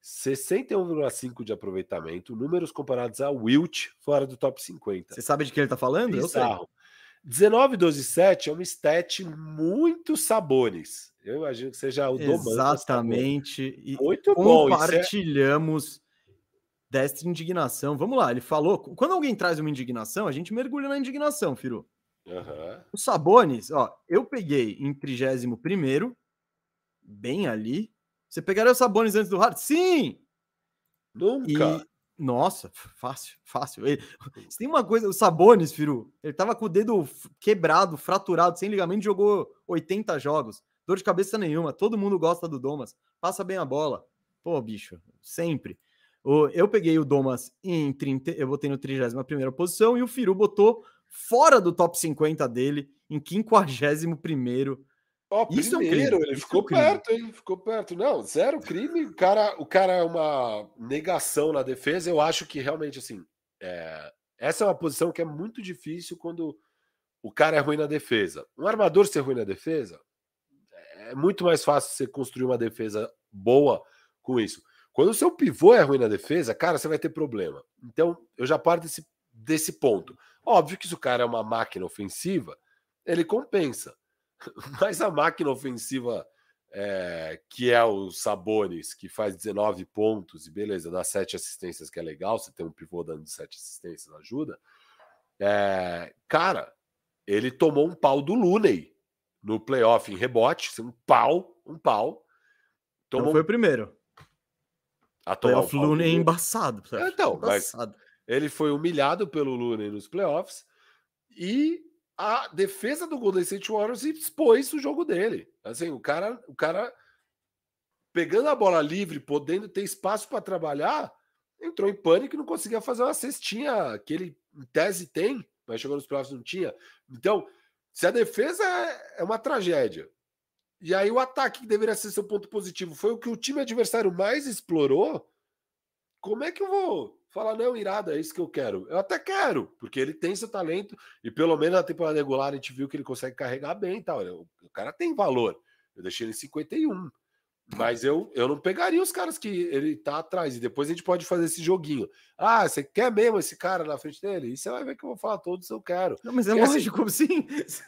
61,5 de aproveitamento, números comparados a Wilt fora do top 50. Você sabe de que ele tá falando? Bizarro. 19, 12, 7 é uma stat muito Sabones. Eu imagino que seja o Domantas Exatamente. Muito bom. É compartilhamos é... desta indignação. Vamos lá, ele falou. Quando alguém traz uma indignação, a gente mergulha na indignação, Firu. Uhum. O Sabones, ó, eu peguei em 31 bem ali. Você pegaria o Sabones antes do Hart? Sim! Nunca. E nossa, fácil, fácil. Ele, se tem uma coisa, o Sabonis, Firu, ele tava com o dedo quebrado, fraturado, sem ligamento, jogou 80 jogos. Dor de cabeça nenhuma, todo mundo gosta do Domas. Passa bem a bola. Pô, bicho, sempre. Eu peguei o Domas em 30, eu botei no 31 posição e o Firu botou fora do top 50 dele, em 51 primeiro Ó, oh, Isso primeiro, é um ele Isso ficou é um perto, hein? Ficou perto. Não, zero crime. O cara, o cara é uma negação na defesa. Eu acho que realmente, assim, é... essa é uma posição que é muito difícil quando o cara é ruim na defesa. Um armador ser ruim na defesa é muito mais fácil você construir uma defesa boa com isso. Quando o seu pivô é ruim na defesa, cara, você vai ter problema. Então, eu já parto desse, desse ponto. Óbvio que se o cara é uma máquina ofensiva, ele compensa. Mas a máquina ofensiva, é, que é o Sabonis, que faz 19 pontos e beleza, dá 7 assistências, que é legal, você tem um pivô dando 7 assistências, ajuda. É, cara, ele tomou um pau do Looney no playoff em rebote, um pau, um pau. Tomou... Não foi o primeiro. A playoff um Looney é embaçado. Então, embaçado. mas ele foi humilhado pelo Looney nos playoffs e a defesa do Golden State Warriors expôs o jogo dele. Assim, o cara, o cara pegando a bola livre, podendo ter espaço para trabalhar, entrou em pânico e não conseguia fazer uma cestinha que ele em tese tem, mas chegou nos playoffs não tinha. Então, se a defesa é, é uma tragédia, e aí o ataque que deveria ser seu ponto positivo foi o que o time adversário mais explorou, como é que eu vou falar, não, irado, é isso que eu quero. Eu até quero, porque ele tem seu talento e pelo menos na temporada regular a gente viu que ele consegue carregar bem e tal. O cara tem valor. Eu deixei ele em 51. Mas eu, eu não pegaria os caras que ele tá atrás. E depois a gente pode fazer esse joguinho. Ah, você quer mesmo esse cara na frente dele? E você vai ver que eu vou falar todos eu quero. Não, mas é Porque, assim lógico, assim, sim.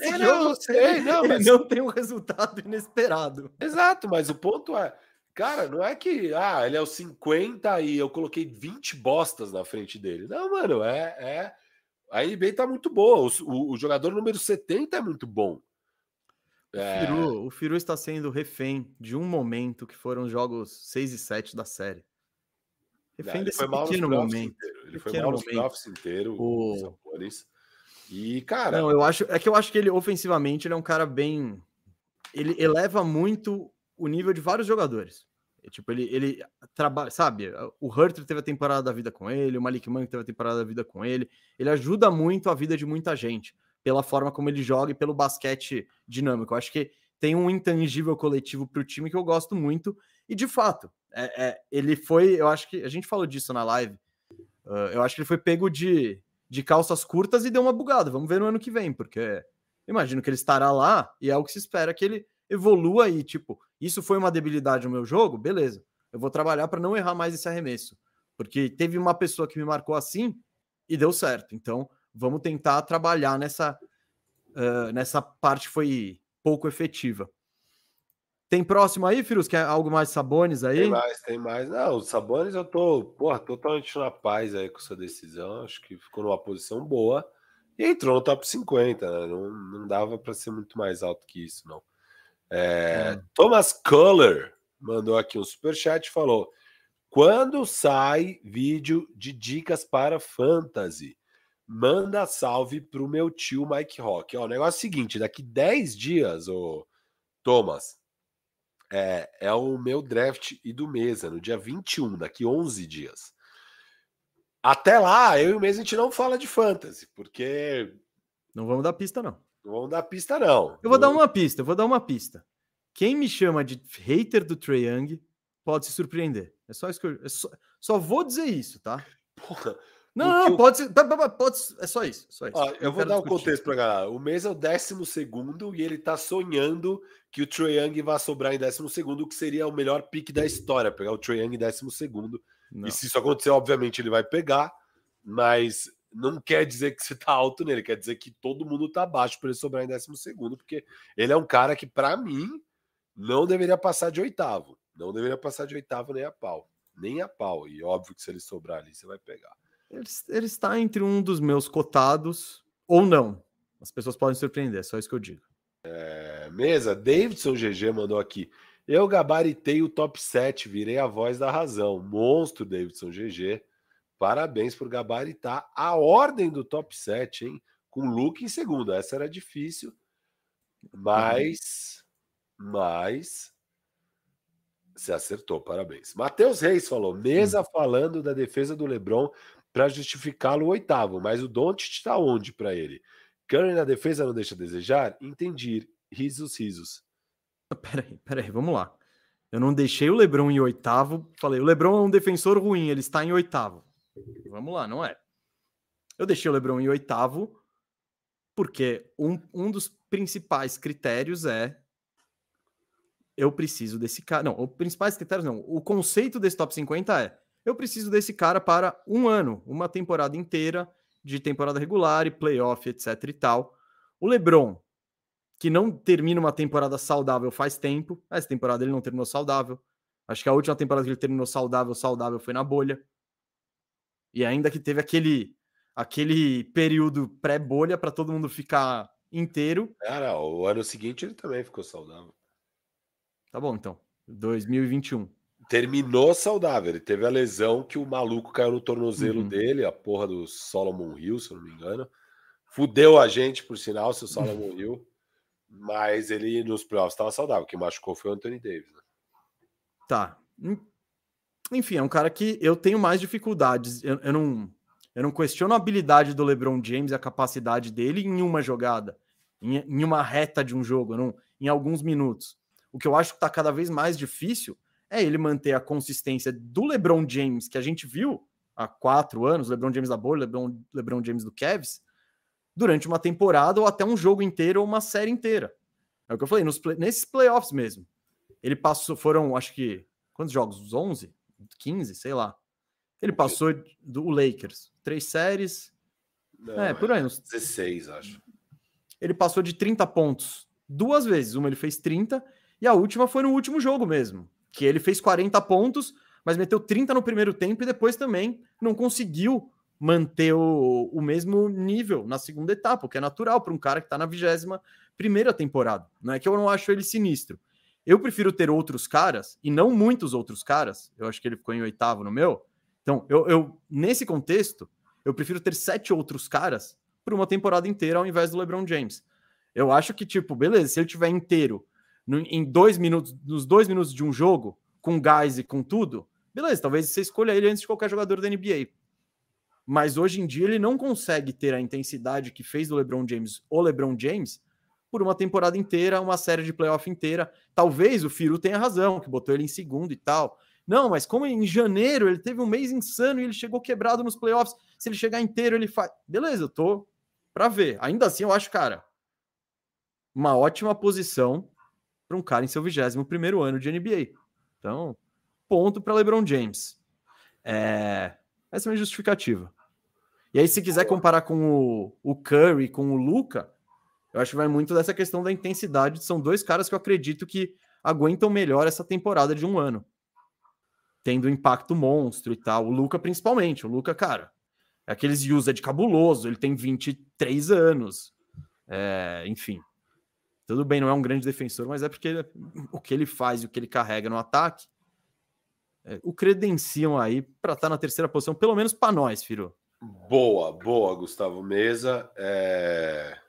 É, não, eu sei, não, mas... não tem um resultado inesperado. Exato, mas o ponto é Cara, não é que ah, ele é o 50 e eu coloquei 20 bostas na frente dele. Não, mano, é. é... A NBA tá muito boa. O, o, jogador número 70 é muito bom. É... O, Firu, o Firu está sendo refém de um momento que foram os jogos 6 e 7 da série. Refém não, desse pequeno momento. Inteiro. Ele foi mal nos playoffs inteiro. O... E, cara. Não, eu acho. É que eu acho que ele, ofensivamente, ele é um cara bem. Ele eleva muito o nível de vários jogadores. Tipo, ele, ele trabalha, sabe? O Hurter teve a temporada da vida com ele, o Malik Monk teve a temporada da vida com ele. Ele ajuda muito a vida de muita gente, pela forma como ele joga e pelo basquete dinâmico. Eu acho que tem um intangível coletivo para o time que eu gosto muito. E de fato, é, é, ele foi. Eu acho que a gente falou disso na live. Uh, eu acho que ele foi pego de, de calças curtas e deu uma bugada. Vamos ver no ano que vem, porque imagino que ele estará lá e é o que se espera que ele evolua e, tipo, isso foi uma debilidade no meu jogo, beleza. Eu vou trabalhar para não errar mais esse arremesso. Porque teve uma pessoa que me marcou assim e deu certo. Então, vamos tentar trabalhar nessa, uh, nessa parte foi pouco efetiva. Tem próximo aí, Firus? Quer algo mais Sabones aí? Tem mais, tem mais. Não, o Sabones eu tô, porra, totalmente na paz aí com essa decisão. Acho que ficou numa posição boa e entrou no top 50, né? Não, não dava para ser muito mais alto que isso, não. É, Thomas Culler mandou aqui um superchat e falou: quando sai vídeo de dicas para fantasy, manda salve pro meu tio Mike Rock. Ó, o negócio é o seguinte: daqui 10 dias, o Thomas, é, é o meu draft e do mesa, no dia 21, daqui 11 dias. Até lá, eu e o Mesa a gente não fala de fantasy, porque. Não vamos dar pista, não. Não vamos dar pista, não. Eu vou dar uma pista, eu vou dar uma pista. Quem me chama de hater do Trae Young, pode se surpreender. É só isso que eu. É só, só vou dizer isso, tá? Porra. Não, não, eu... pode ser. Pode, é só isso. Só isso. Ó, eu, eu vou dar um contexto pra galera. O mês é o 12 e ele tá sonhando que o Trae Young vai sobrar em 12, que seria o melhor pique da história, pegar o Trae Young em 12. E se isso acontecer, obviamente ele vai pegar, mas não quer dizer que você tá alto nele, quer dizer que todo mundo tá baixo para ele sobrar em 12, porque ele é um cara que, para mim, não deveria passar de oitavo. Não deveria passar de oitavo nem a pau. Nem a pau. E óbvio que se ele sobrar ali, você vai pegar. Ele, ele está entre um dos meus cotados ou não. As pessoas podem surpreender, é só isso que eu digo. É, mesa, Davidson GG mandou aqui. Eu gabaritei o top 7, virei a voz da razão. Monstro, Davidson GG. Parabéns por gabaritar a ordem do top 7, hein? Com Luke em segundo. Essa era difícil, mas. Mas. Você acertou, parabéns. Matheus Reis falou: mesa hum. falando da defesa do Lebron para justificá-lo oitavo, mas o Doncic está onde para ele? Curry na defesa não deixa a desejar? Entendi. Risos, risos. Peraí, peraí, vamos lá. Eu não deixei o Lebron em oitavo. Falei, o Lebron é um defensor ruim, ele está em oitavo. Vamos lá, não é? Eu deixei o Lebron em oitavo porque um, um dos principais critérios é eu preciso desse cara. Não, os principais critérios não. O conceito desse top 50 é eu preciso desse cara para um ano, uma temporada inteira de temporada regular e playoff, etc e tal. O LeBron, que não termina uma temporada saudável faz tempo, essa temporada ele não terminou saudável. Acho que a última temporada que ele terminou saudável, saudável foi na bolha. E ainda que teve aquele aquele período pré-bolha para todo mundo ficar inteiro. Cara, o ano seguinte ele também ficou saudável. Tá bom, então. 2021. Terminou saudável. Ele teve a lesão que o maluco caiu no tornozelo uhum. dele, a porra do Solomon Hill, se eu não me engano. Fudeu a gente, por sinal, se o Solomon Hill. Mas ele nos playoffs estava saudável. Quem machucou foi o Anthony Davis. Né? Tá enfim, é um cara que eu tenho mais dificuldades. Eu, eu, não, eu não questiono a habilidade do LeBron James, a capacidade dele em uma jogada, em, em uma reta de um jogo, não, em alguns minutos. O que eu acho que está cada vez mais difícil é ele manter a consistência do LeBron James, que a gente viu há quatro anos, LeBron James da bolha, LeBron, LeBron James do Cavs, durante uma temporada ou até um jogo inteiro ou uma série inteira. É o que eu falei, nos play, nesses playoffs mesmo. Ele passou, foram, acho que, quantos jogos? 11? 15, sei lá. Ele passou do Lakers. Três séries. Não, é, por aí. Uns... 16, acho. Ele passou de 30 pontos duas vezes. Uma ele fez 30 e a última foi no último jogo mesmo. Que ele fez 40 pontos, mas meteu 30 no primeiro tempo e depois também não conseguiu manter o, o mesmo nível na segunda etapa, o que é natural para um cara que está na vigésima primeira temporada. Não é que eu não acho ele sinistro. Eu prefiro ter outros caras e não muitos outros caras. Eu acho que ele ficou em oitavo no meu. Então, eu, eu nesse contexto, eu prefiro ter sete outros caras por uma temporada inteira ao invés do LeBron James. Eu acho que, tipo, beleza, se ele tiver inteiro no, em dois minutos, nos dois minutos de um jogo, com gás e com tudo, beleza, talvez você escolha ele antes de qualquer jogador da NBA. Mas hoje em dia ele não consegue ter a intensidade que fez do LeBron James o LeBron James por uma temporada inteira, uma série de playoff inteira. Talvez o Firu tenha razão, que botou ele em segundo e tal. Não, mas como em janeiro ele teve um mês insano e ele chegou quebrado nos playoffs, se ele chegar inteiro, ele faz. Beleza, eu tô para ver. Ainda assim, eu acho, cara, uma ótima posição para um cara em seu 21 primeiro ano de NBA. Então, ponto para LeBron James. É... Essa é a minha justificativa. E aí, se quiser comparar com o, o Curry, com o Luca, eu acho que vai muito dessa questão da intensidade. São dois caras que eu acredito que aguentam melhor essa temporada de um ano. Tendo impacto monstro e tal. O Luca, principalmente. O Luca, cara, é aqueles used cabuloso. Ele tem 23 anos. É, enfim. Tudo bem, não é um grande defensor, mas é porque o que ele faz e o que ele carrega no ataque é, o credenciam aí para estar tá na terceira posição, pelo menos para nós, Firo. Boa, boa, Gustavo Mesa. É...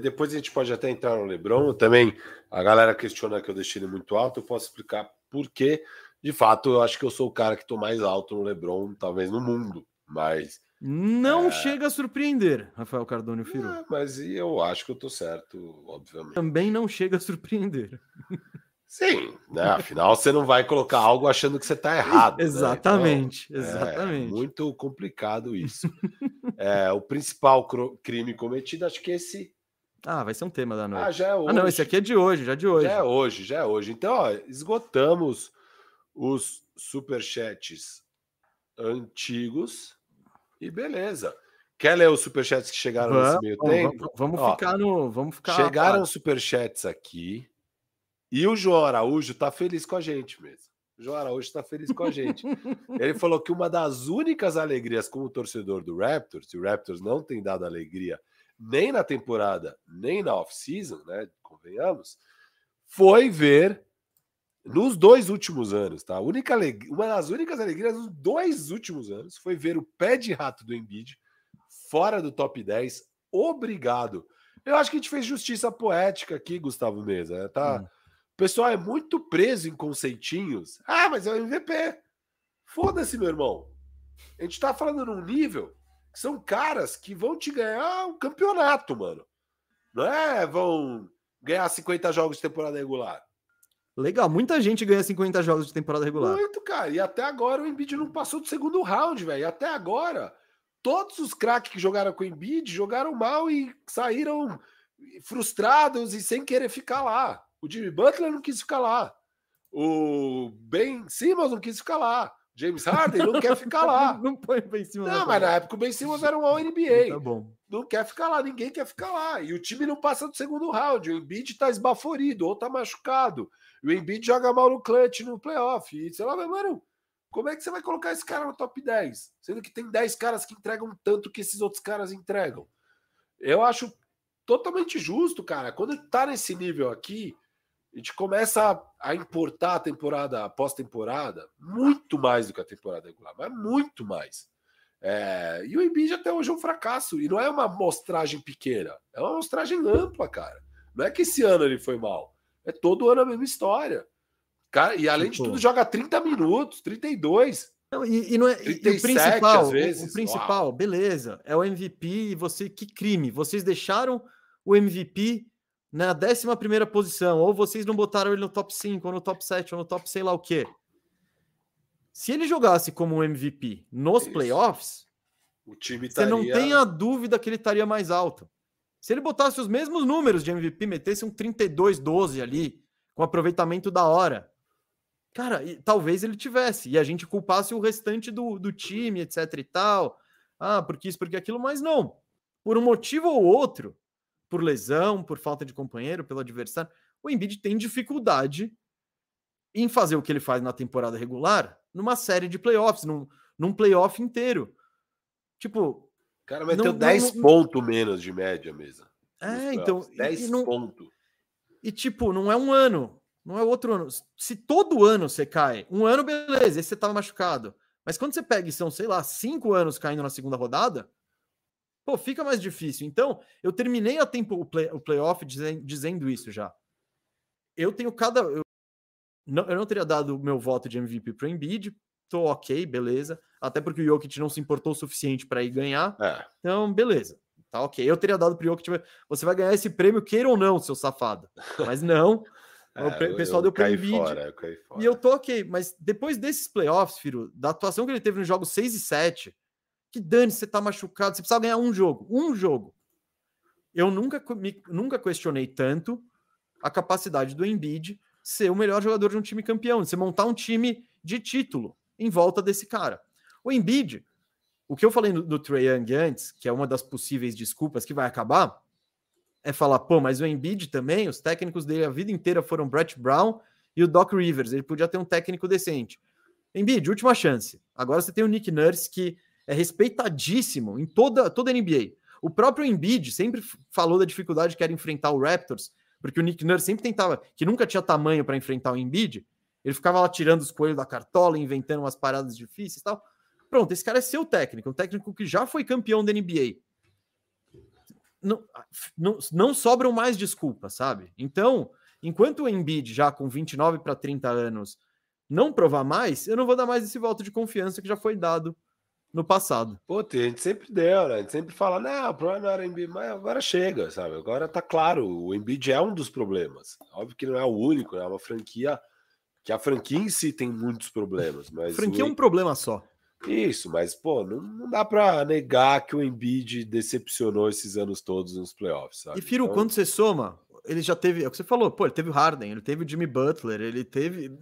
Depois a gente pode até entrar no Lebron. Também a galera questiona que eu deixei ele muito alto. Eu posso explicar por quê. De fato, eu acho que eu sou o cara que estou mais alto no Lebron, talvez no mundo. Mas. Não é... chega a surpreender, Rafael Cardone Firu. É, mas eu acho que eu estou certo, obviamente. Também não chega a surpreender. Sim, né? afinal você não vai colocar algo achando que você está errado. exatamente, né? então, exatamente. É muito complicado isso. é, o principal crime cometido, acho que esse. Ah, vai ser um tema da noite. Ah, já é hoje. Ah, não, esse aqui é de hoje, já é de hoje. Já é hoje, já é hoje. Então, ó, esgotamos os superchats antigos e beleza. Quer ler os superchats que chegaram vamos, nesse meio vamos, tempo? Vamos, vamos ó, ficar no. Vamos ficar. Chegaram superchats aqui. E o João Araújo tá feliz com a gente mesmo. O João Araújo tá feliz com a gente. Ele falou que uma das únicas alegrias como torcedor do Raptors, e o Raptors não tem dado alegria nem na temporada, nem na off-season, né? Convenhamos, foi ver nos dois últimos anos, tá? Única uma das únicas alegrias nos dois últimos anos foi ver o pé de rato do Embiid fora do top 10. Obrigado. Eu acho que a gente fez justiça poética aqui, Gustavo Mesa. Né? Tá? Hum pessoal é muito preso em conceitinhos. Ah, mas é o MVP. Foda-se, meu irmão. A gente tá falando num nível que são caras que vão te ganhar um campeonato, mano. Não é? Vão ganhar 50 jogos de temporada regular. Legal, muita gente ganha 50 jogos de temporada regular. Muito, cara. E até agora o Embiid não passou do segundo round, velho. E até agora, todos os craques que jogaram com o Embiid jogaram mal e saíram frustrados e sem querer ficar lá. O Jimmy Butler não quis ficar lá. O Ben Simmons não quis ficar lá. James Harden não quer ficar lá. não põe o Ben Simmons. Não, mas na época o Ben Simmons era um All-NBA. Tá bom. Não quer ficar lá, ninguém quer ficar lá. E o time não passa do segundo round. O Embiid tá esbaforido ou tá machucado. E o Embiid joga mal no clutch no playoff. E sei lá, mano, como é que você vai colocar esse cara no top 10? Sendo que tem 10 caras que entregam tanto que esses outros caras entregam. Eu acho totalmente justo, cara. Quando tá nesse nível aqui, a gente começa a, importar a temporada após temporada muito mais do que a temporada regular, mas muito mais. É, e o Embiid até hoje é um fracasso. E não é uma mostragem pequena, é uma mostragem ampla, cara. Não é que esse ano ele foi mal. É todo ano a mesma história. Cara, e além tipo... de tudo, joga 30 minutos, 32. Não, e, e, não é, 37, e o principal, vezes, o, principal, uau. beleza, é o MVP e você, que crime. Vocês deixaram o MVP na 11 posição, ou vocês não botaram ele no top 5, ou no top 7, ou no top sei lá o quê. Se ele jogasse como um MVP nos Isso. playoffs, o time você não tem a dúvida que ele estaria mais alto. Se ele botasse os mesmos números de MVP, metesse um 32-12 ali, com aproveitamento da hora, cara, talvez ele tivesse. E a gente culpasse o restante do, do time, etc e tal. Ah, porque isso, porque aquilo, mas não. Por um motivo ou outro, por lesão, por falta de companheiro, pelo adversário, o Embiid tem dificuldade em fazer o que ele faz na temporada regular numa série de playoffs, num, num playoff inteiro. Tipo. O cara meteu não, 10 pontos menos de média mesmo. É, então. 10 pontos. E tipo, não é um ano, não é outro ano. Se todo ano você cai, um ano, beleza, esse você tava machucado. Mas quando você pega e são, sei lá, cinco anos caindo na segunda rodada, pô, fica mais difícil. Então, eu terminei a tempo o, play, o playoff dizendo, dizendo isso já. Eu tenho cada. Eu não, eu não teria dado o meu voto de MVP para o Embiid, tô ok, beleza. Até porque o Jokic não se importou o suficiente para ir ganhar. É. Então, beleza. Tá ok. Eu teria dado para o Jokic. Você vai ganhar esse prêmio, queira ou não, seu safado. Mas não. É, o pessoal eu, deu para o Embiid. Fora, e eu tô ok. Mas depois desses playoffs, Firo, da atuação que ele teve nos jogos 6 e 7, que dane, você tá machucado, você precisa ganhar um jogo, um jogo. Eu nunca, me, nunca questionei tanto a capacidade do Embiid ser o melhor jogador de um time campeão, de você montar um time de título em volta desse cara. O Embiid, o que eu falei do, do Young antes, que é uma das possíveis desculpas que vai acabar, é falar, pô, mas o Embiid também, os técnicos dele a vida inteira foram Brett Brown e o Doc Rivers, ele podia ter um técnico decente. Embiid, última chance. Agora você tem o Nick Nurse que é respeitadíssimo em toda, toda a NBA. O próprio Embiid sempre falou da dificuldade que era enfrentar o Raptors, porque o Nick Nurse sempre tentava, que nunca tinha tamanho para enfrentar o Embiid, ele ficava lá tirando os coelhos da cartola, inventando umas paradas difíceis e tal. Pronto, esse cara é seu técnico, um técnico que já foi campeão da NBA. Não, não, não sobram mais desculpas, sabe? Então, enquanto o Embiid, já com 29 para 30 anos, não provar mais, eu não vou dar mais esse voto de confiança que já foi dado no passado. Pô, a gente sempre deu, né? A gente sempre fala, não, o problema não era o Embiid, mas agora chega, sabe? Agora tá claro, o Embiid é um dos problemas. Óbvio que não é o único, é uma franquia que a franquia em si tem muitos problemas. Mas franquia o... é um problema só. Isso, mas pô, não, não dá para negar que o Embiid decepcionou esses anos todos nos playoffs. Sabe? E Firo, então... quando você soma, ele já teve, é o que você falou, pô, ele teve o Harden, ele teve o Jimmy Butler, ele teve.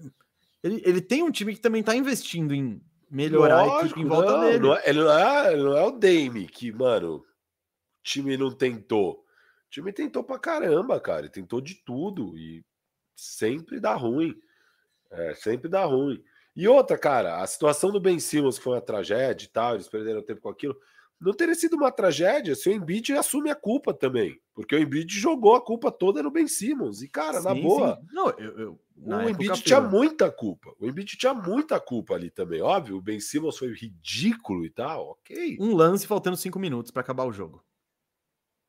Ele, ele tem um time que também tá investindo em melhorar Lógico, a equipe em volta não, dele. Não é, ele, não é, ele não é o Dame que, mano, o time não tentou. O time tentou pra caramba, cara. Ele tentou de tudo e sempre dá ruim. É, sempre dá ruim. E outra, cara, a situação do Ben Simmons, foi uma tragédia e tal, eles perderam tempo com aquilo, não teria sido uma tragédia se o Embiid assume a culpa também. Porque o Embiid jogou a culpa toda no Ben Simmons. E, cara, sim, na boa. Sim. Não, eu, eu o Embiid tinha muita culpa. O Embiid tinha muita culpa ali também. Óbvio, o Ben Simmons foi ridículo e tal, ok. Um lance faltando cinco minutos para acabar o jogo.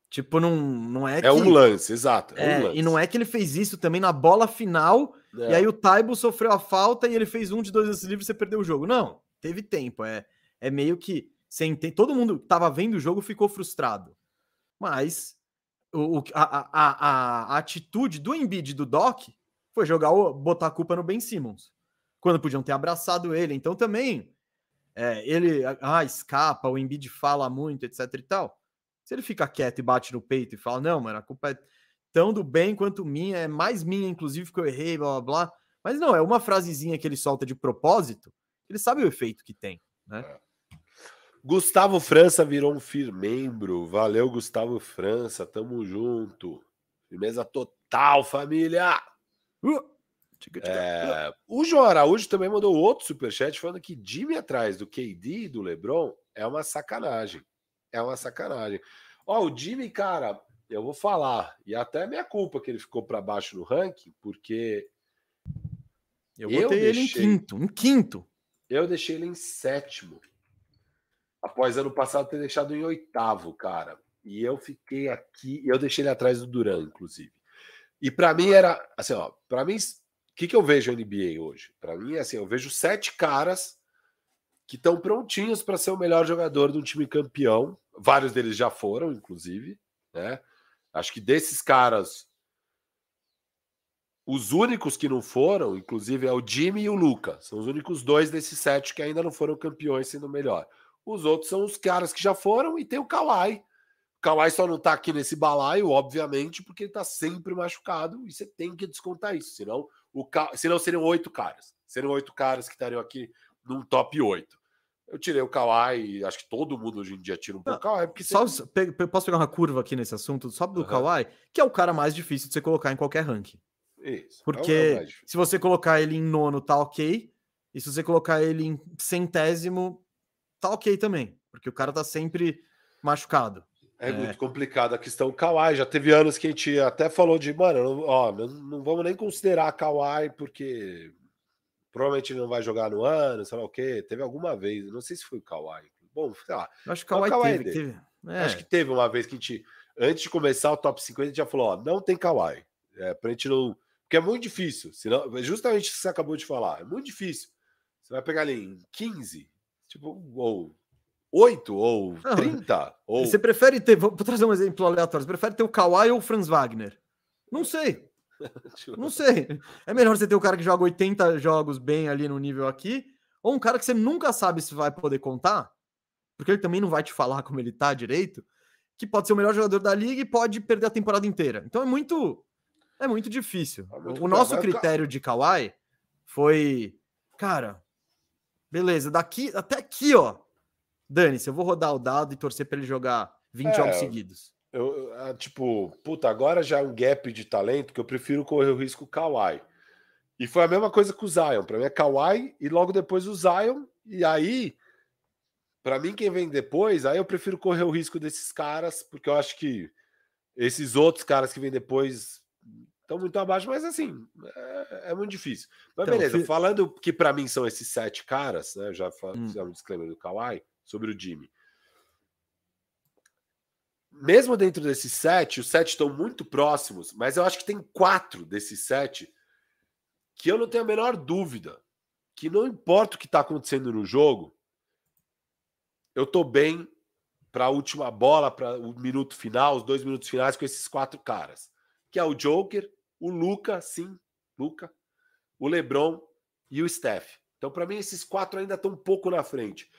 Tipo, não, não é, é que. É um lance, exato. É, é um lance. E não é que ele fez isso também na bola final. É. E aí o Taibo sofreu a falta e ele fez um de dois lances livres e você perdeu o jogo. Não, teve tempo. É, é meio que. Sem ter, todo mundo que estava vendo o jogo ficou frustrado. Mas o, a, a, a, a atitude do Embiid do Doc foi jogar botar a culpa no Ben Simmons. Quando podiam ter abraçado ele. Então também. É, ele ah, escapa, o Embiid fala muito, etc e tal. Se ele fica quieto e bate no peito e fala, não, mano, a culpa é tão do bem quanto minha, é mais minha, inclusive, que eu errei, blá blá blá. Mas não, é uma frasezinha que ele solta de propósito, ele sabe o efeito que tem, né? É. Gustavo França virou um firmembro. Valeu, Gustavo França. Tamo junto. Firmeza total, família. Uh, é, o João Araújo também mandou outro superchat falando que Jimmy atrás do KD e do LeBron é uma sacanagem é uma sacanagem. Ó, o Jimmy, cara, eu vou falar, e até é minha culpa que ele ficou para baixo no ranking, porque eu botei eu deixei, ele em quinto, em quinto. Eu deixei ele em sétimo. Após ano passado ter deixado em oitavo, cara. E eu fiquei aqui, eu deixei ele atrás do Duran, inclusive. E para mim era assim, ó, para mim, o que, que eu vejo NBA hoje? Para mim assim, eu vejo sete caras que estão prontinhos para ser o melhor jogador de um time campeão. Vários deles já foram, inclusive. Né? Acho que desses caras, os únicos que não foram, inclusive, é o Jimmy e o Luca. São os únicos dois desses sete que ainda não foram campeões sendo melhor. Os outros são os caras que já foram e tem o Kawhi. O Kawhi só não tá aqui nesse balaio, obviamente, porque ele tá sempre machucado e você tem que descontar isso. Senão, o Ka... senão seriam oito caras. Seriam oito caras que estariam aqui num top 8. Eu tirei o Kawhi, acho que todo mundo hoje em dia tira um pouco o Kawhi. Porque só, posso pegar uma curva aqui nesse assunto? Sobe do uhum. Kawhi, que é o cara mais difícil de você colocar em qualquer ranking. Isso. Porque é se você colocar ele em nono, tá ok. E se você colocar ele em centésimo, tá ok também. Porque o cara tá sempre machucado. É, é. muito complicado a questão Kawhi. Já teve anos que a gente até falou de, mano, não, ó, não, não vamos nem considerar Kawhi, porque Provavelmente ele não vai jogar no ano, sei lá o quê. Teve alguma vez, não sei se foi o Kawhi. Bom, sei lá. Acho que o Kawhi, teve. teve. É. Acho que teve uma vez que a gente, antes de começar o top 50, a gente já falou: ó, não tem Kawhi. É, pra gente não. Porque é muito difícil. Senão, justamente o que você acabou de falar. É muito difícil. Você vai pegar ali em 15, tipo, ou 8, ou 30. Ou... Você prefere ter. Vou trazer um exemplo aleatório. Você prefere ter o Kawhi ou o Franz Wagner? Não sei. Não sei. É melhor você ter o cara que joga 80 jogos bem ali no nível aqui, ou um cara que você nunca sabe se vai poder contar, porque ele também não vai te falar como ele tá direito, que pode ser o melhor jogador da liga e pode perder a temporada inteira. Então é muito é muito difícil. É muito o nosso critério de Kawhi foi, cara, beleza, daqui até aqui, ó. Dane-se, eu vou rodar o dado e torcer para ele jogar 20 é, jogos seguidos. Eu, ah, tipo, puta, agora já é um gap de talento que eu prefiro correr o risco Kawhi. E foi a mesma coisa com o Zion. Para mim é Kawhi e logo depois o Zion. E aí, para mim, quem vem depois, aí eu prefiro correr o risco desses caras, porque eu acho que esses outros caras que vêm depois estão muito abaixo, mas assim, é, é muito difícil. Mas então, beleza, falando que para mim são esses sete caras, né? Já fiz hum. um disclaimer do Kawhi sobre o Jimmy mesmo dentro desses sete, os sete estão muito próximos, mas eu acho que tem quatro desses sete que eu não tenho a menor dúvida que não importa o que está acontecendo no jogo, eu tô bem para a última bola, para o minuto final, os dois minutos finais com esses quatro caras, que é o Joker, o Luca, sim, Luca, o LeBron e o Steph. Então, para mim, esses quatro ainda estão um pouco na frente.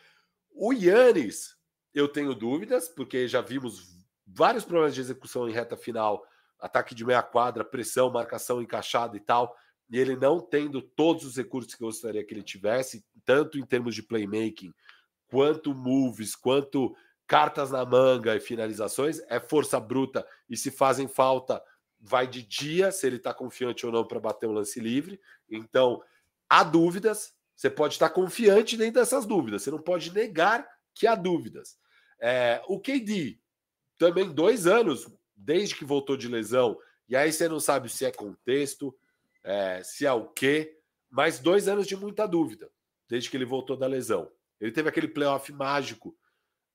O Yannis, eu tenho dúvidas, porque já vimos vários problemas de execução em reta final, ataque de meia quadra, pressão, marcação encaixada e tal, e ele não tendo todos os recursos que eu gostaria que ele tivesse, tanto em termos de playmaking, quanto moves, quanto cartas na manga e finalizações, é força bruta e se fazem falta, vai de dia se ele está confiante ou não para bater um lance livre. Então, há dúvidas, você pode estar confiante dentro dessas dúvidas, você não pode negar que há dúvidas. É, o KD, também dois anos desde que voltou de lesão, e aí você não sabe se é contexto, é, se é o quê, mas dois anos de muita dúvida, desde que ele voltou da lesão. Ele teve aquele playoff mágico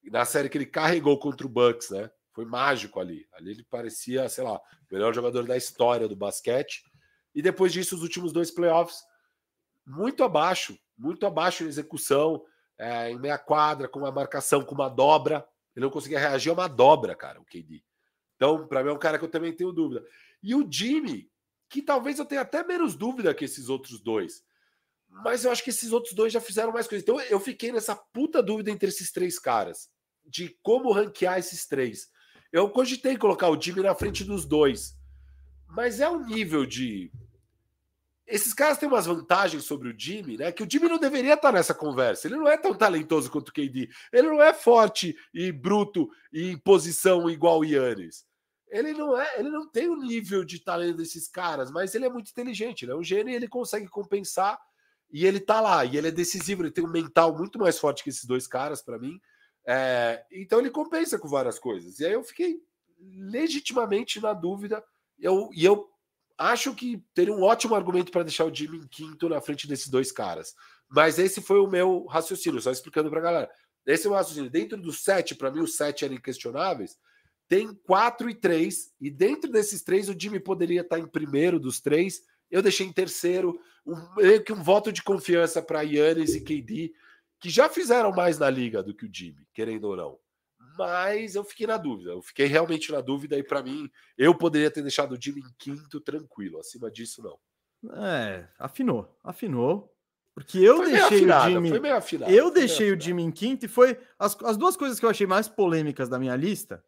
na série que ele carregou contra o Bucks, né? Foi mágico ali. Ali ele parecia, sei lá, o melhor jogador da história do basquete. E depois disso, os últimos dois playoffs, muito abaixo, muito abaixo em execução, é, em meia quadra, com uma marcação, com uma dobra. Ele não conseguia reagir a uma dobra, cara, o KD. Então, para mim, é um cara que eu também tenho dúvida. E o Jimmy, que talvez eu tenha até menos dúvida que esses outros dois. Mas eu acho que esses outros dois já fizeram mais coisas. Então eu fiquei nessa puta dúvida entre esses três caras, de como ranquear esses três. Eu cogitei colocar o Jimmy na frente dos dois, mas é um nível de. Esses caras têm umas vantagens sobre o Jimmy, né? Que o Jimmy não deveria estar nessa conversa. Ele não é tão talentoso quanto o KD. Ele não é forte e bruto e em posição igual o Yannis. Ele não é, ele não tem o nível de talento desses caras, mas ele é muito inteligente, ele é um gênio e ele consegue compensar e ele tá lá, e ele é decisivo, ele tem um mental muito mais forte que esses dois caras para mim. É, então ele compensa com várias coisas. E aí eu fiquei legitimamente na dúvida. Eu, e eu acho que teria um ótimo argumento para deixar o Jimmy em quinto na frente desses dois caras. Mas esse foi o meu raciocínio, só explicando para a galera. Esse é o meu raciocínio. Dentro dos sete, para mim, os sete eram inquestionáveis tem quatro e três, e dentro desses três, o Jimmy poderia estar em primeiro dos três. Eu deixei em terceiro, um, meio que um voto de confiança para Yannis e KD, que já fizeram mais na liga do que o Jimmy, querendo ou não. Mas eu fiquei na dúvida, eu fiquei realmente na dúvida, e para mim, eu poderia ter deixado o Jimmy em quinto tranquilo, acima disso, não. É, afinou, afinou. Porque eu foi deixei afinado, o Jimmy. Afinado, eu deixei o Jimmy em quinto e foi. As, as duas coisas que eu achei mais polêmicas da minha lista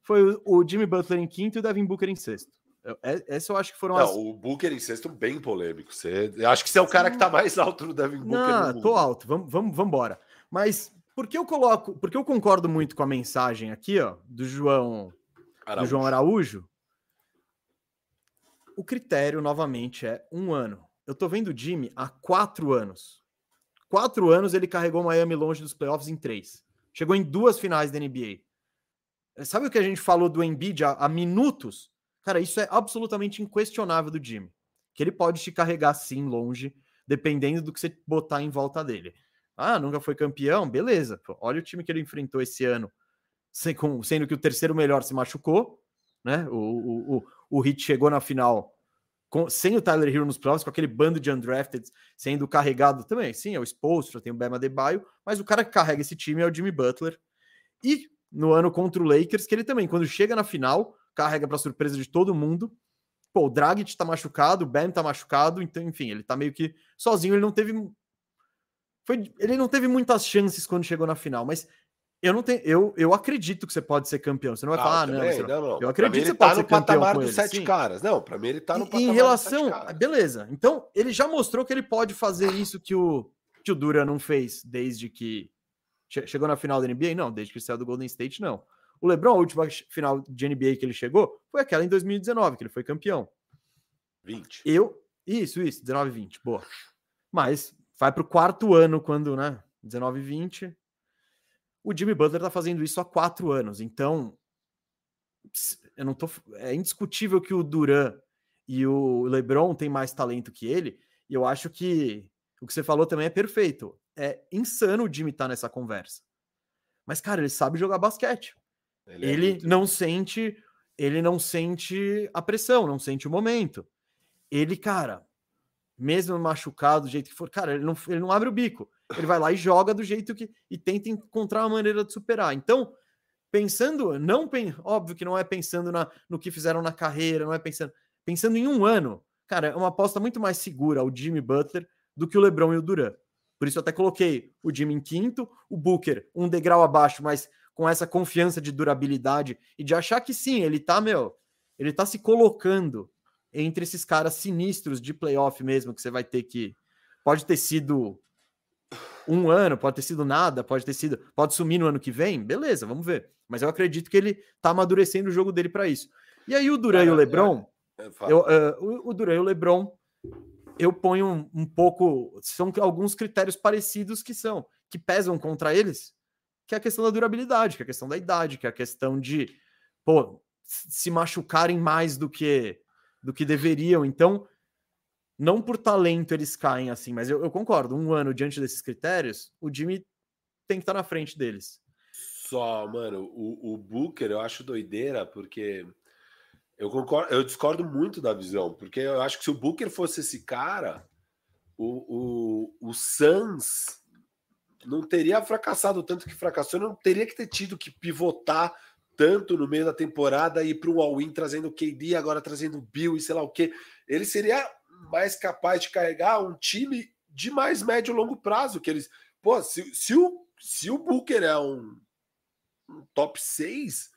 foi o, Jimmy Butler em quinto e o Devin Booker em sexto. Eu, é, essa eu acho que foram Não, as... o Booker em sexto bem polêmico. Você, eu acho que você é o cara que tá mais alto do Devin Booker. Não, tô alto. Vamos, vamos, vamos embora. Mas por que eu coloco, porque eu concordo muito com a mensagem aqui, ó, do João Araújo. do João Araújo. O critério novamente é um ano. Eu tô vendo o Jimmy há quatro anos. Quatro anos ele carregou o Miami longe dos playoffs em três. Chegou em duas finais da NBA. Sabe o que a gente falou do Embiid há, há minutos? Cara, isso é absolutamente inquestionável do Jimmy. Que ele pode te carregar sim longe, dependendo do que você botar em volta dele. Ah, nunca foi campeão? Beleza. Olha o time que ele enfrentou esse ano, sendo que o terceiro melhor se machucou, né? O, o, o, o Hit chegou na final com, sem o Tyler Hero nos playoffs, com aquele bando de undrafted sendo carregado também. Sim, é o Spolstra, tem o Bema Debaio, mas o cara que carrega esse time é o Jimmy Butler. E no ano contra o Lakers, que ele também, quando chega na final, carrega para surpresa de todo mundo. Pô, o Dragic tá machucado, o Ben tá machucado, então, enfim, ele tá meio que sozinho, ele não teve foi, ele não teve muitas chances quando chegou na final, mas eu não tenho, eu, eu acredito que você pode ser campeão. Você não vai ah, falar, ah, também, não, não, não, Eu acredito que você tá pode ser campeão com ele. sete sim. caras. Não, para mim ele tá no e, Em relação, beleza. Então, ele já mostrou que ele pode fazer isso que o que o Dura não fez desde que Chegou na final da NBA? Não, desde que saiu do Golden State, não. O LeBron, a última final de NBA que ele chegou, foi aquela em 2019, que ele foi campeão. 20. Eu, isso, isso, 19 20, boa. Mas vai para o quarto ano quando, né, 19 20. O Jimmy Butler tá fazendo isso há quatro anos, então eu não tô, é indiscutível que o Duran e o LeBron têm mais talento que ele, e eu acho que o que você falou também é perfeito é insano o Jimmy estar tá nessa conversa. Mas, cara, ele sabe jogar basquete. Ele, é ele muito... não sente, ele não sente a pressão, não sente o momento. Ele, cara, mesmo machucado, do jeito que for, cara, ele não, ele não abre o bico. Ele vai lá e joga do jeito que. e tenta encontrar uma maneira de superar. Então, pensando, não óbvio que não é pensando na, no que fizeram na carreira, não é pensando. Pensando em um ano, cara, é uma aposta muito mais segura o Jimmy Butler do que o LeBron e o Durant. Por isso até coloquei o Jimmy em quinto, o Booker um degrau abaixo, mas com essa confiança de durabilidade e de achar que sim, ele tá, meu, ele tá se colocando entre esses caras sinistros de playoff mesmo, que você vai ter que. Pode ter sido um ano, pode ter sido nada, pode ter sido. Pode sumir no ano que vem, beleza, vamos ver. Mas eu acredito que ele tá amadurecendo o jogo dele para isso. E aí o Duran e o Lebron. É, é, eu, uh, o Duran e o Lebron, eu ponho um, um pouco. São alguns critérios parecidos que são, que pesam contra eles, que é a questão da durabilidade, que é a questão da idade, que é a questão de, pô, se machucarem mais do que do que deveriam. Então, não por talento eles caem assim, mas eu, eu concordo. Um ano diante desses critérios, o Jimmy tem que estar na frente deles. Só, mano, o, o Booker eu acho doideira, porque eu concordo, eu discordo muito da visão, porque eu acho que se o Booker fosse esse cara, o, o, o Suns não teria fracassado tanto que fracassou, não teria que ter tido que pivotar tanto no meio da temporada e para o all-in trazendo KD, agora trazendo o Bill e sei lá o que. Ele seria mais capaz de carregar um time de mais médio e longo prazo. Que eles. Pô, se, se, o, se o Booker é um, um top 6,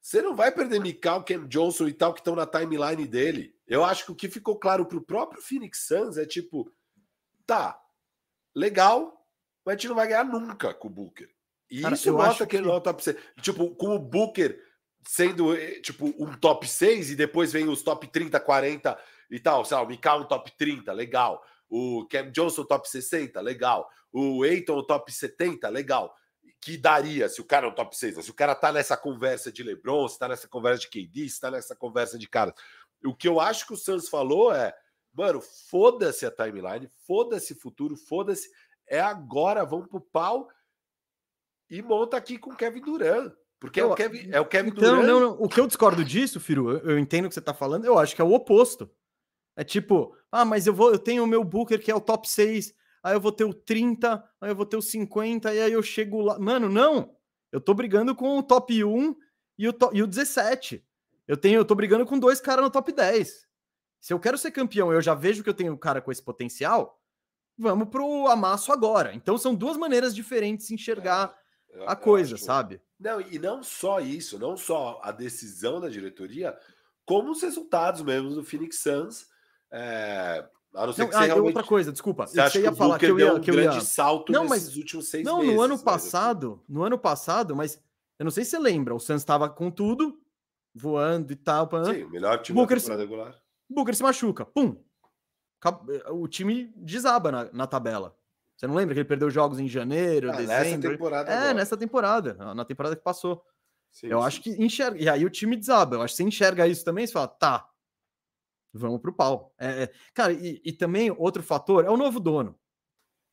você não vai perder Mikal, Cam Johnson e tal que estão na timeline dele. Eu acho que o que ficou claro para o próprio Phoenix Suns é tipo, tá, legal, mas a gente não vai ganhar nunca com o Booker. E Cara, isso mostra que ele não é o top 6. Tipo, com o Booker sendo eh, tipo um top 6 e depois vem os top 30, 40 e tal. Sei lá, o Mikal um top 30, legal. O Cam Johnson top 60, legal. O Eiton top 70, legal. Que daria se o cara é um top 6, se o cara tá nessa conversa de LeBron, se tá nessa conversa de KD, se tá nessa conversa de caras. O que eu acho que o Santos falou é, mano, foda-se a timeline, foda-se o futuro, foda-se, é agora, vamos pro pau e monta aqui com o Kevin Durant. Porque eu, é, o Kevin, é o Kevin então, Durant. Não, não, o que eu discordo disso, Firo, eu, eu entendo o que você está falando, eu acho que é o oposto. É tipo, ah, mas eu vou, eu tenho o meu Booker que é o top 6, aí eu vou ter o 30, aí eu vou ter o 50, e aí eu chego lá. Mano, não. Eu tô brigando com o top 1 e o, to, e o 17. Eu tenho, eu tô brigando com dois caras no top 10. Se eu quero ser campeão, eu já vejo que eu tenho um cara com esse potencial, vamos pro amasso agora. Então são duas maneiras diferentes de enxergar é, a coisa, sabe? Não, e não só isso, não só a decisão da diretoria, como os resultados mesmo do Phoenix Suns. É, a não ser não, que ah, realmente... outra coisa, desculpa. Você, você ia que falar que eu ia, um que eu grande ia... salto não, nesses mas... últimos seis não, meses. Não, no ano passado, assim. no ano passado, mas eu não sei se você lembra, o Suns estava com tudo, voando e tal. Sim, melhor time Booker temporada regular. Booker se machuca, pum. O time desaba na, na tabela. Você não lembra que ele perdeu jogos em janeiro, ah, dezembro? Nessa temporada. É, agora. nessa temporada, na temporada que passou. Sim, eu sim. acho que enxerga. E aí o time desaba. Eu acho que você enxerga isso também, você fala, tá, vamos pro pau. É, é... Cara, e, e, também outro fator é o novo dono.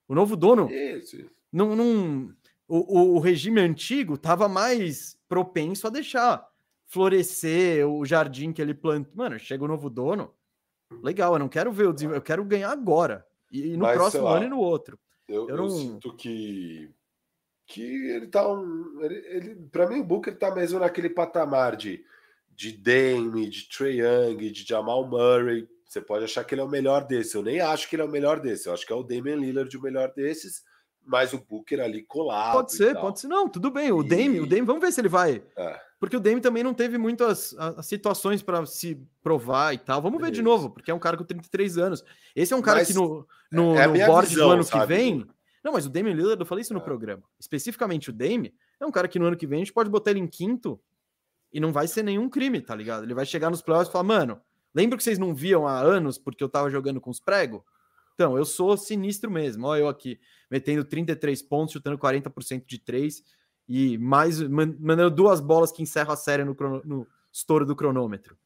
O novo dono. Isso. Não, não, o, o, regime antigo estava mais propenso a deixar florescer o jardim que ele plantou. Mano, chega o novo dono. Legal, eu não quero ver o desenvolvimento, eu quero ganhar agora. E, e no Mas, próximo ano e no outro. Eu, eu, não... eu sinto que que ele tá um. Ele, ele para mim, o Booker tá mesmo naquele patamar de, de Dame, de Trey Young, de Jamal Murray. Você pode achar que ele é o melhor desse. Eu nem acho que ele é o melhor desse. Eu acho que é o Damian Lillard o melhor desses, mas o Booker ali colado. Pode ser, pode ser. Não, tudo bem. O e... Dame, o Dame, vamos ver se ele vai. É. Porque o Dame também não teve muitas as, situações para se provar e tal. Vamos ver Isso. de novo, porque é um cara com 33 anos. Esse é um cara mas... que no no, é no board visão, do ano sabe? que vem. Não, mas o Damian Lillard, eu falei isso no é. programa. Especificamente o Dame, é um cara que no ano que vem a gente pode botar ele em quinto e não vai ser nenhum crime, tá ligado? Ele vai chegar nos playoffs e falar, mano, lembra que vocês não viam há anos porque eu tava jogando com os pregos? Então, eu sou sinistro mesmo. Olha eu aqui, metendo 33 pontos, chutando 40% de 3 e mais mandando duas bolas que encerram a série no, crono, no estouro do cronômetro.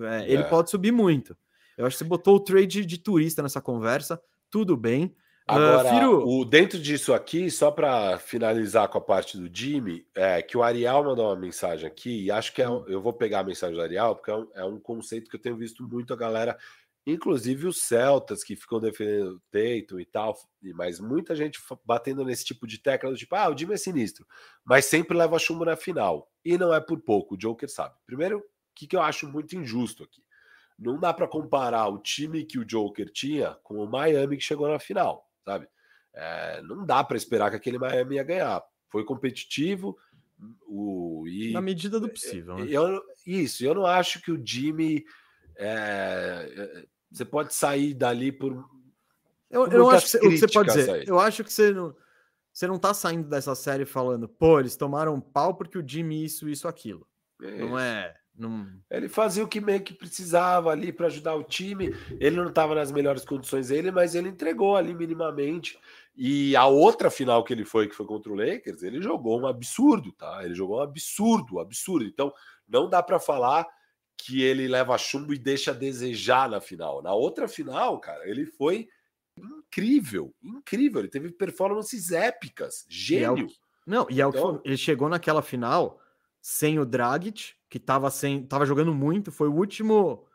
É, ele é. pode subir muito. Eu acho que você botou o trade de turista nessa conversa, tudo bem. Ah, Agora, uh, Firo... o, dentro disso aqui, só para finalizar com a parte do Jimmy, é que o Ariel mandou uma mensagem aqui, e acho que é, eu vou pegar a mensagem do Ariel, porque é um, é um conceito que eu tenho visto muito a galera inclusive os Celtas que ficam defendendo o Tatum e tal, mas muita gente batendo nesse tipo de tecla do tipo, ah, o time é sinistro, mas sempre leva chumbo na final. E não é por pouco, o Joker sabe. Primeiro, o que, que eu acho muito injusto aqui? Não dá para comparar o time que o Joker tinha com o Miami que chegou na final, sabe? É, não dá para esperar que aquele Miami ia ganhar. Foi competitivo, o, e, Na medida do possível. Né? Eu, isso, eu não acho que o Jimmy. É, você pode sair dali por. Eu, eu acho que você, pode dizer. Eu acho que você não, você não tá saindo dessa série falando, pô, eles tomaram um pau porque o Jimmy isso, isso, aquilo. É não é. Não... Ele fazia o que meio que precisava ali para ajudar o time. Ele não estava nas melhores condições dele, mas ele entregou ali minimamente. E a outra final que ele foi, que foi contra o Lakers, ele jogou um absurdo, tá? Ele jogou um absurdo, absurdo. Então, não dá para falar que ele leva chumbo e deixa a desejar na final. Na outra final, cara, ele foi incrível, incrível. Ele teve performances épicas, gênio. E é. Não, e é então... ele chegou naquela final sem o Dragic, que tava sem, tava jogando muito, foi o último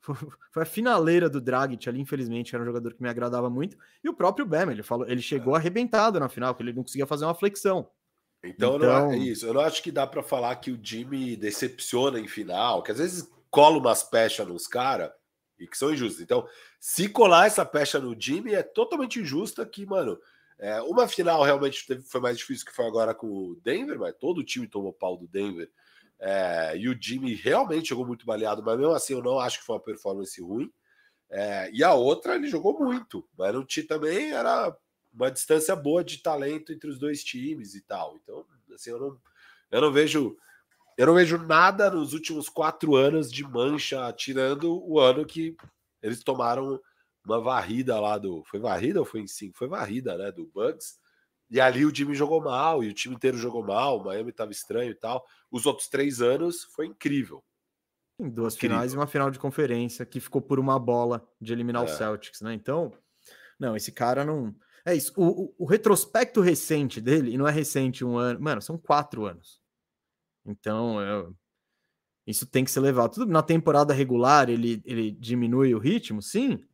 foi a finaleira do Dragic ali, infelizmente, era um jogador que me agradava muito. E o próprio Bam, ele falou, ele chegou é. arrebentado na final, que ele não conseguia fazer uma flexão. Então, então... Não isso. Eu não acho que dá para falar que o Jimmy decepciona em final, que às vezes cola umas pechas nos caras e que são injustas. Então, se colar essa pecha no Jimmy é totalmente injusta que, mano, é, uma final realmente teve, foi mais difícil que foi agora com o Denver, mas todo o time tomou pau do Denver. É, e o Jimmy realmente jogou muito baleado, mas mesmo assim eu não acho que foi uma performance ruim. É, e a outra ele jogou muito, mas no time também era uma distância boa de talento entre os dois times e tal. Então, assim, eu não, eu não vejo eu não vejo nada nos últimos quatro anos de mancha, tirando o ano que eles tomaram uma varrida lá do. Foi varrida ou foi em cinco? Foi varrida, né? Do Bugs. E ali o time jogou mal, e o time inteiro jogou mal, o Miami estava estranho e tal. Os outros três anos foi incrível. Em duas incrível. finais e uma final de conferência que ficou por uma bola de eliminar é. o Celtics, né? Então, não, esse cara não. É isso. O, o, o, retrospecto recente dele, e não é recente um ano, mano, são quatro anos. Então, eu... isso tem que ser levado. Tudo na temporada regular ele, ele diminui o ritmo, sim.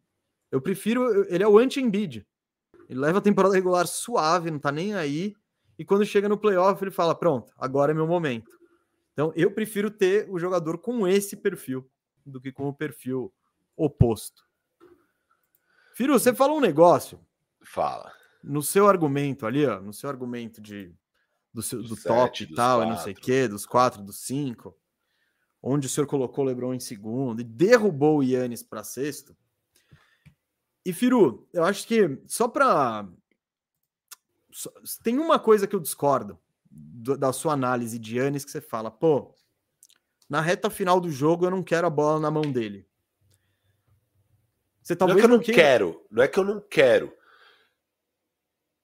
Eu prefiro. Ele é o anti-Embiid. Ele leva a temporada regular suave, não tá nem aí. E quando chega no playoff, ele fala: pronto, agora é meu momento. Então eu prefiro ter o jogador com esse perfil do que com o perfil oposto. Firu, você falou um negócio. Fala. No seu argumento ali, ó, no seu argumento de do, seu, do, do top e tal, e não sei o quê, dos quatro, dos cinco, onde o senhor colocou o LeBron em segundo e derrubou o Yannis para sexto. E Firu, eu acho que só para tem uma coisa que eu discordo do, da sua análise de Yannis que você fala, pô, na reta final do jogo eu não quero a bola na mão dele. Você talvez não é que eu não queira... quero, não é que eu não quero.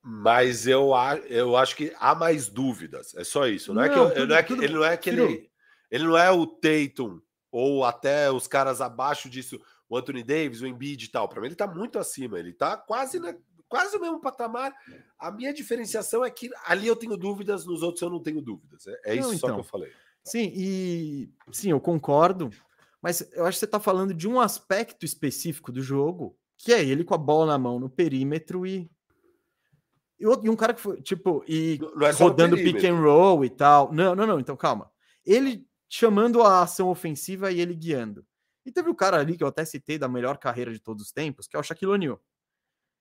Mas eu, eu acho que há mais dúvidas. É só isso. Não, não é que, eu, tudo, não é que tudo... ele não é que ele, ele não é o Tatum ou até os caras abaixo disso o Anthony Davis, o Embiid e tal. Para mim, ele está muito acima. Ele está quase, né, quase o mesmo patamar. A minha diferenciação é que ali eu tenho dúvidas, nos outros eu não tenho dúvidas. É, é isso não, então, só que eu falei. Sim, e sim, eu concordo. Mas eu acho que você está falando de um aspecto específico do jogo, que é ele com a bola na mão no perímetro e. E, um cara que foi, tipo, e é rodando pick and roll e tal. Não, não, não, então calma. Ele chamando a ação ofensiva e ele guiando. E teve o cara ali que eu até citei da melhor carreira de todos os tempos, que é o Shaquille O'Neal.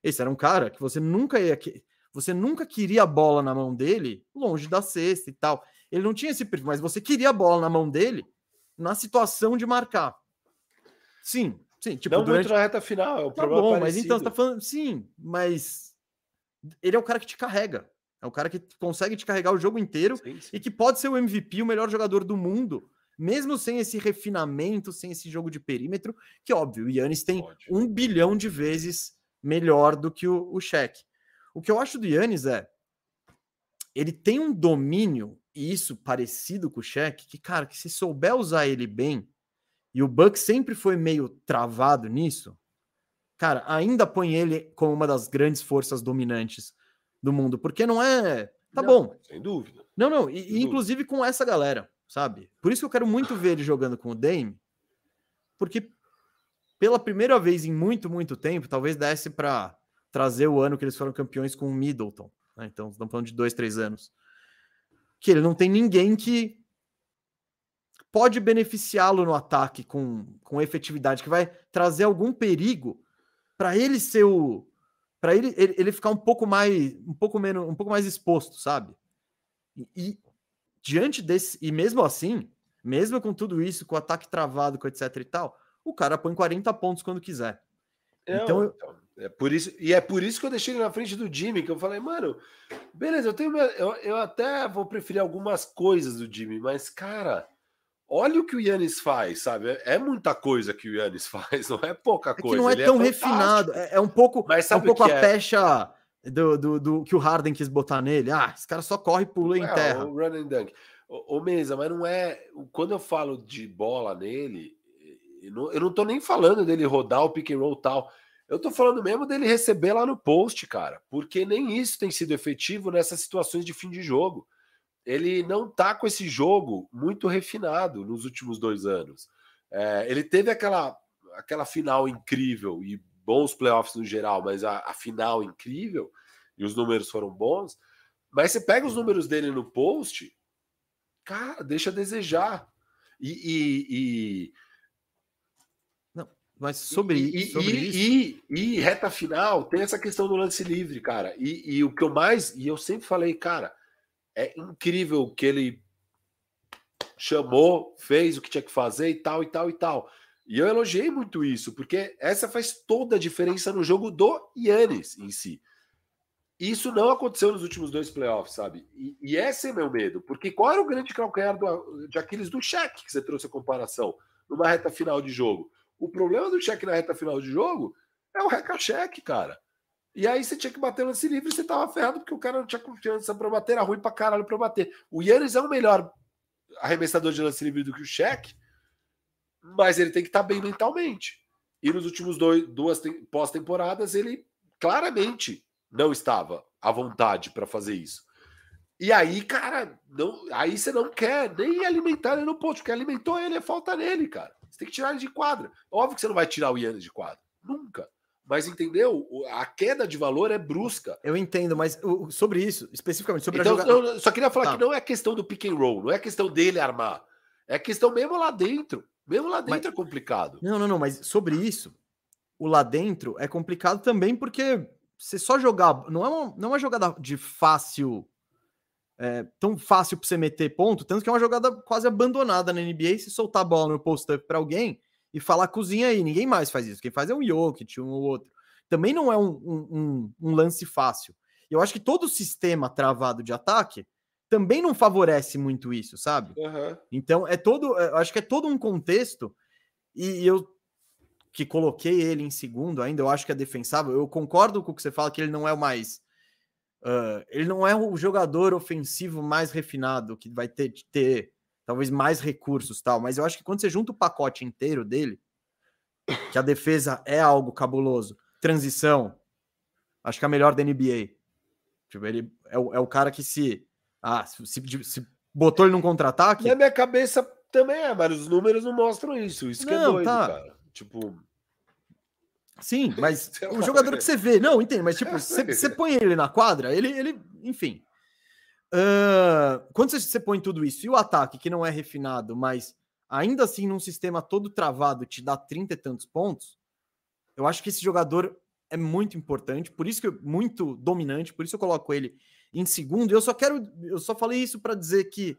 Esse era um cara que você nunca ia você nunca queria a bola na mão dele longe da cesta e tal. Ele não tinha esse perfil, mas você queria a bola na mão dele na situação de marcar. Sim, sim, tipo, não durante... muito na reta final, é o tá problema bom, mas então você tá falando, sim, mas ele é o cara que te carrega. É o cara que consegue te carregar o jogo inteiro sim, sim. e que pode ser o MVP, o melhor jogador do mundo mesmo sem esse refinamento, sem esse jogo de perímetro, que óbvio, o Yannis tem Pode. um bilhão de vezes melhor do que o, o Shaq. O que eu acho do Yannis é ele tem um domínio, e isso parecido com o Shaq, que, cara, que se souber usar ele bem, e o Buck sempre foi meio travado nisso, cara, ainda põe ele como uma das grandes forças dominantes do mundo, porque não é. Tá não, bom. Sem dúvida. Não, não, e, e inclusive com essa galera sabe? Por isso que eu quero muito ver ele jogando com o Dame, porque pela primeira vez em muito, muito tempo, talvez desse para trazer o ano que eles foram campeões com o Middleton. Né? Então, estamos falando de dois, três anos. Que ele não tem ninguém que pode beneficiá-lo no ataque com, com efetividade, que vai trazer algum perigo para ele ser o. para ele, ele, ele, ficar um pouco mais um pouco menos um pouco mais exposto, sabe? E, diante desse e mesmo assim, mesmo com tudo isso, com o ataque travado, com etc e tal, o cara põe 40 pontos quando quiser. então, eu... Então, é por isso, e é por isso que eu deixei ele na frente do Jimmy, que eu falei, mano, beleza, eu tenho eu, eu até vou preferir algumas coisas do Jimmy, mas cara, olha o que o Yannis faz, sabe? É, é muita coisa que o Yannis faz, não é pouca coisa. É que não é ele tão é refinado, é, é, um pouco, é um pouco a é? pecha do, do, do, que o Harden quis botar nele. Ah, esse cara só corre e pula em terra. O run and dunk. Ô, Mesa, mas não é. Quando eu falo de bola nele, eu não, eu não tô nem falando dele rodar o pick and roll tal. Eu tô falando mesmo dele receber lá no post, cara, porque nem isso tem sido efetivo nessas situações de fim de jogo. Ele não tá com esse jogo muito refinado nos últimos dois anos. É, ele teve aquela, aquela final incrível e bons playoffs no geral, mas a, a final incrível e os números foram bons. Mas você pega os números dele no post, cara, deixa a desejar. E. e, e... Não, mas sobre, e, sobre isso. E, e, reta final tem essa questão do lance livre, cara. E, e o que eu mais. E eu sempre falei, cara, é incrível que ele chamou, fez o que tinha que fazer e tal, e tal, e tal. E eu elogiei muito isso, porque essa faz toda a diferença no jogo do Yannis em si. Isso não aconteceu nos últimos dois playoffs, sabe? E, e esse é meu medo, porque qual era o grande calcanhar do, de Aquiles do cheque que você trouxe a comparação numa reta final de jogo? O problema do cheque na reta final de jogo é o reca-cheque, cara. E aí você tinha que bater lance livre e você tava ferrado porque o cara não tinha confiança para bater, era ruim pra caralho pra bater. O Yannis é o melhor arremessador de lance livre do que o cheque, mas ele tem que estar tá bem mentalmente. E nos últimos dois, duas pós-temporadas ele claramente não estava à vontade para fazer isso. E aí, cara, não, aí você não quer nem alimentar ele no ponto, porque alimentou ele, é falta nele, cara. Você tem que tirar ele de quadra. Óbvio que você não vai tirar o Yannis de quadra. Nunca. Mas entendeu? A queda de valor é brusca. Eu entendo, mas sobre isso, especificamente sobre então, a jogada... eu só queria falar tá. que não é questão do pick and roll, não é questão dele armar. É questão mesmo lá dentro. Mesmo lá dentro mas... é complicado. Não, não, não, mas sobre isso, o lá dentro é complicado também porque você só jogar. Não é uma, não é uma jogada de fácil. É, tão fácil para você meter ponto, tanto que é uma jogada quase abandonada na NBA. Se soltar a bola no post-up para alguém e falar cozinha aí, ninguém mais faz isso. Quem faz é um Jokic, um ou outro. Também não é um, um, um, lance fácil. Eu acho que todo o sistema travado de ataque também não favorece muito isso, sabe? Uhum. Então é todo, eu acho que é todo um contexto e eu que coloquei ele em segundo ainda, eu acho que é defensável. Eu concordo com o que você fala, que ele não é o mais. Uh, ele não é o jogador ofensivo mais refinado, que vai ter, ter talvez mais recursos tal, mas eu acho que quando você junta o pacote inteiro dele, que a defesa é algo cabuloso, transição, acho que é a melhor da NBA. Tipo, ele é o, é o cara que se, ah, se, se, se botou ele num contra-ataque. Na minha cabeça também é, mas os números não mostram isso. Isso que é não, é doido, tá. cara. Tipo. Sim, mas o jogador que você vê, não, entende, mas tipo, você põe ele na quadra, ele, ele enfim. Quando você põe tudo isso e o ataque, que não é refinado, mas ainda assim num sistema todo travado te dá 30 e tantos pontos, eu acho que esse jogador é muito importante, por isso que muito dominante, por isso eu coloco ele em segundo. Eu só quero, eu só falei isso para dizer que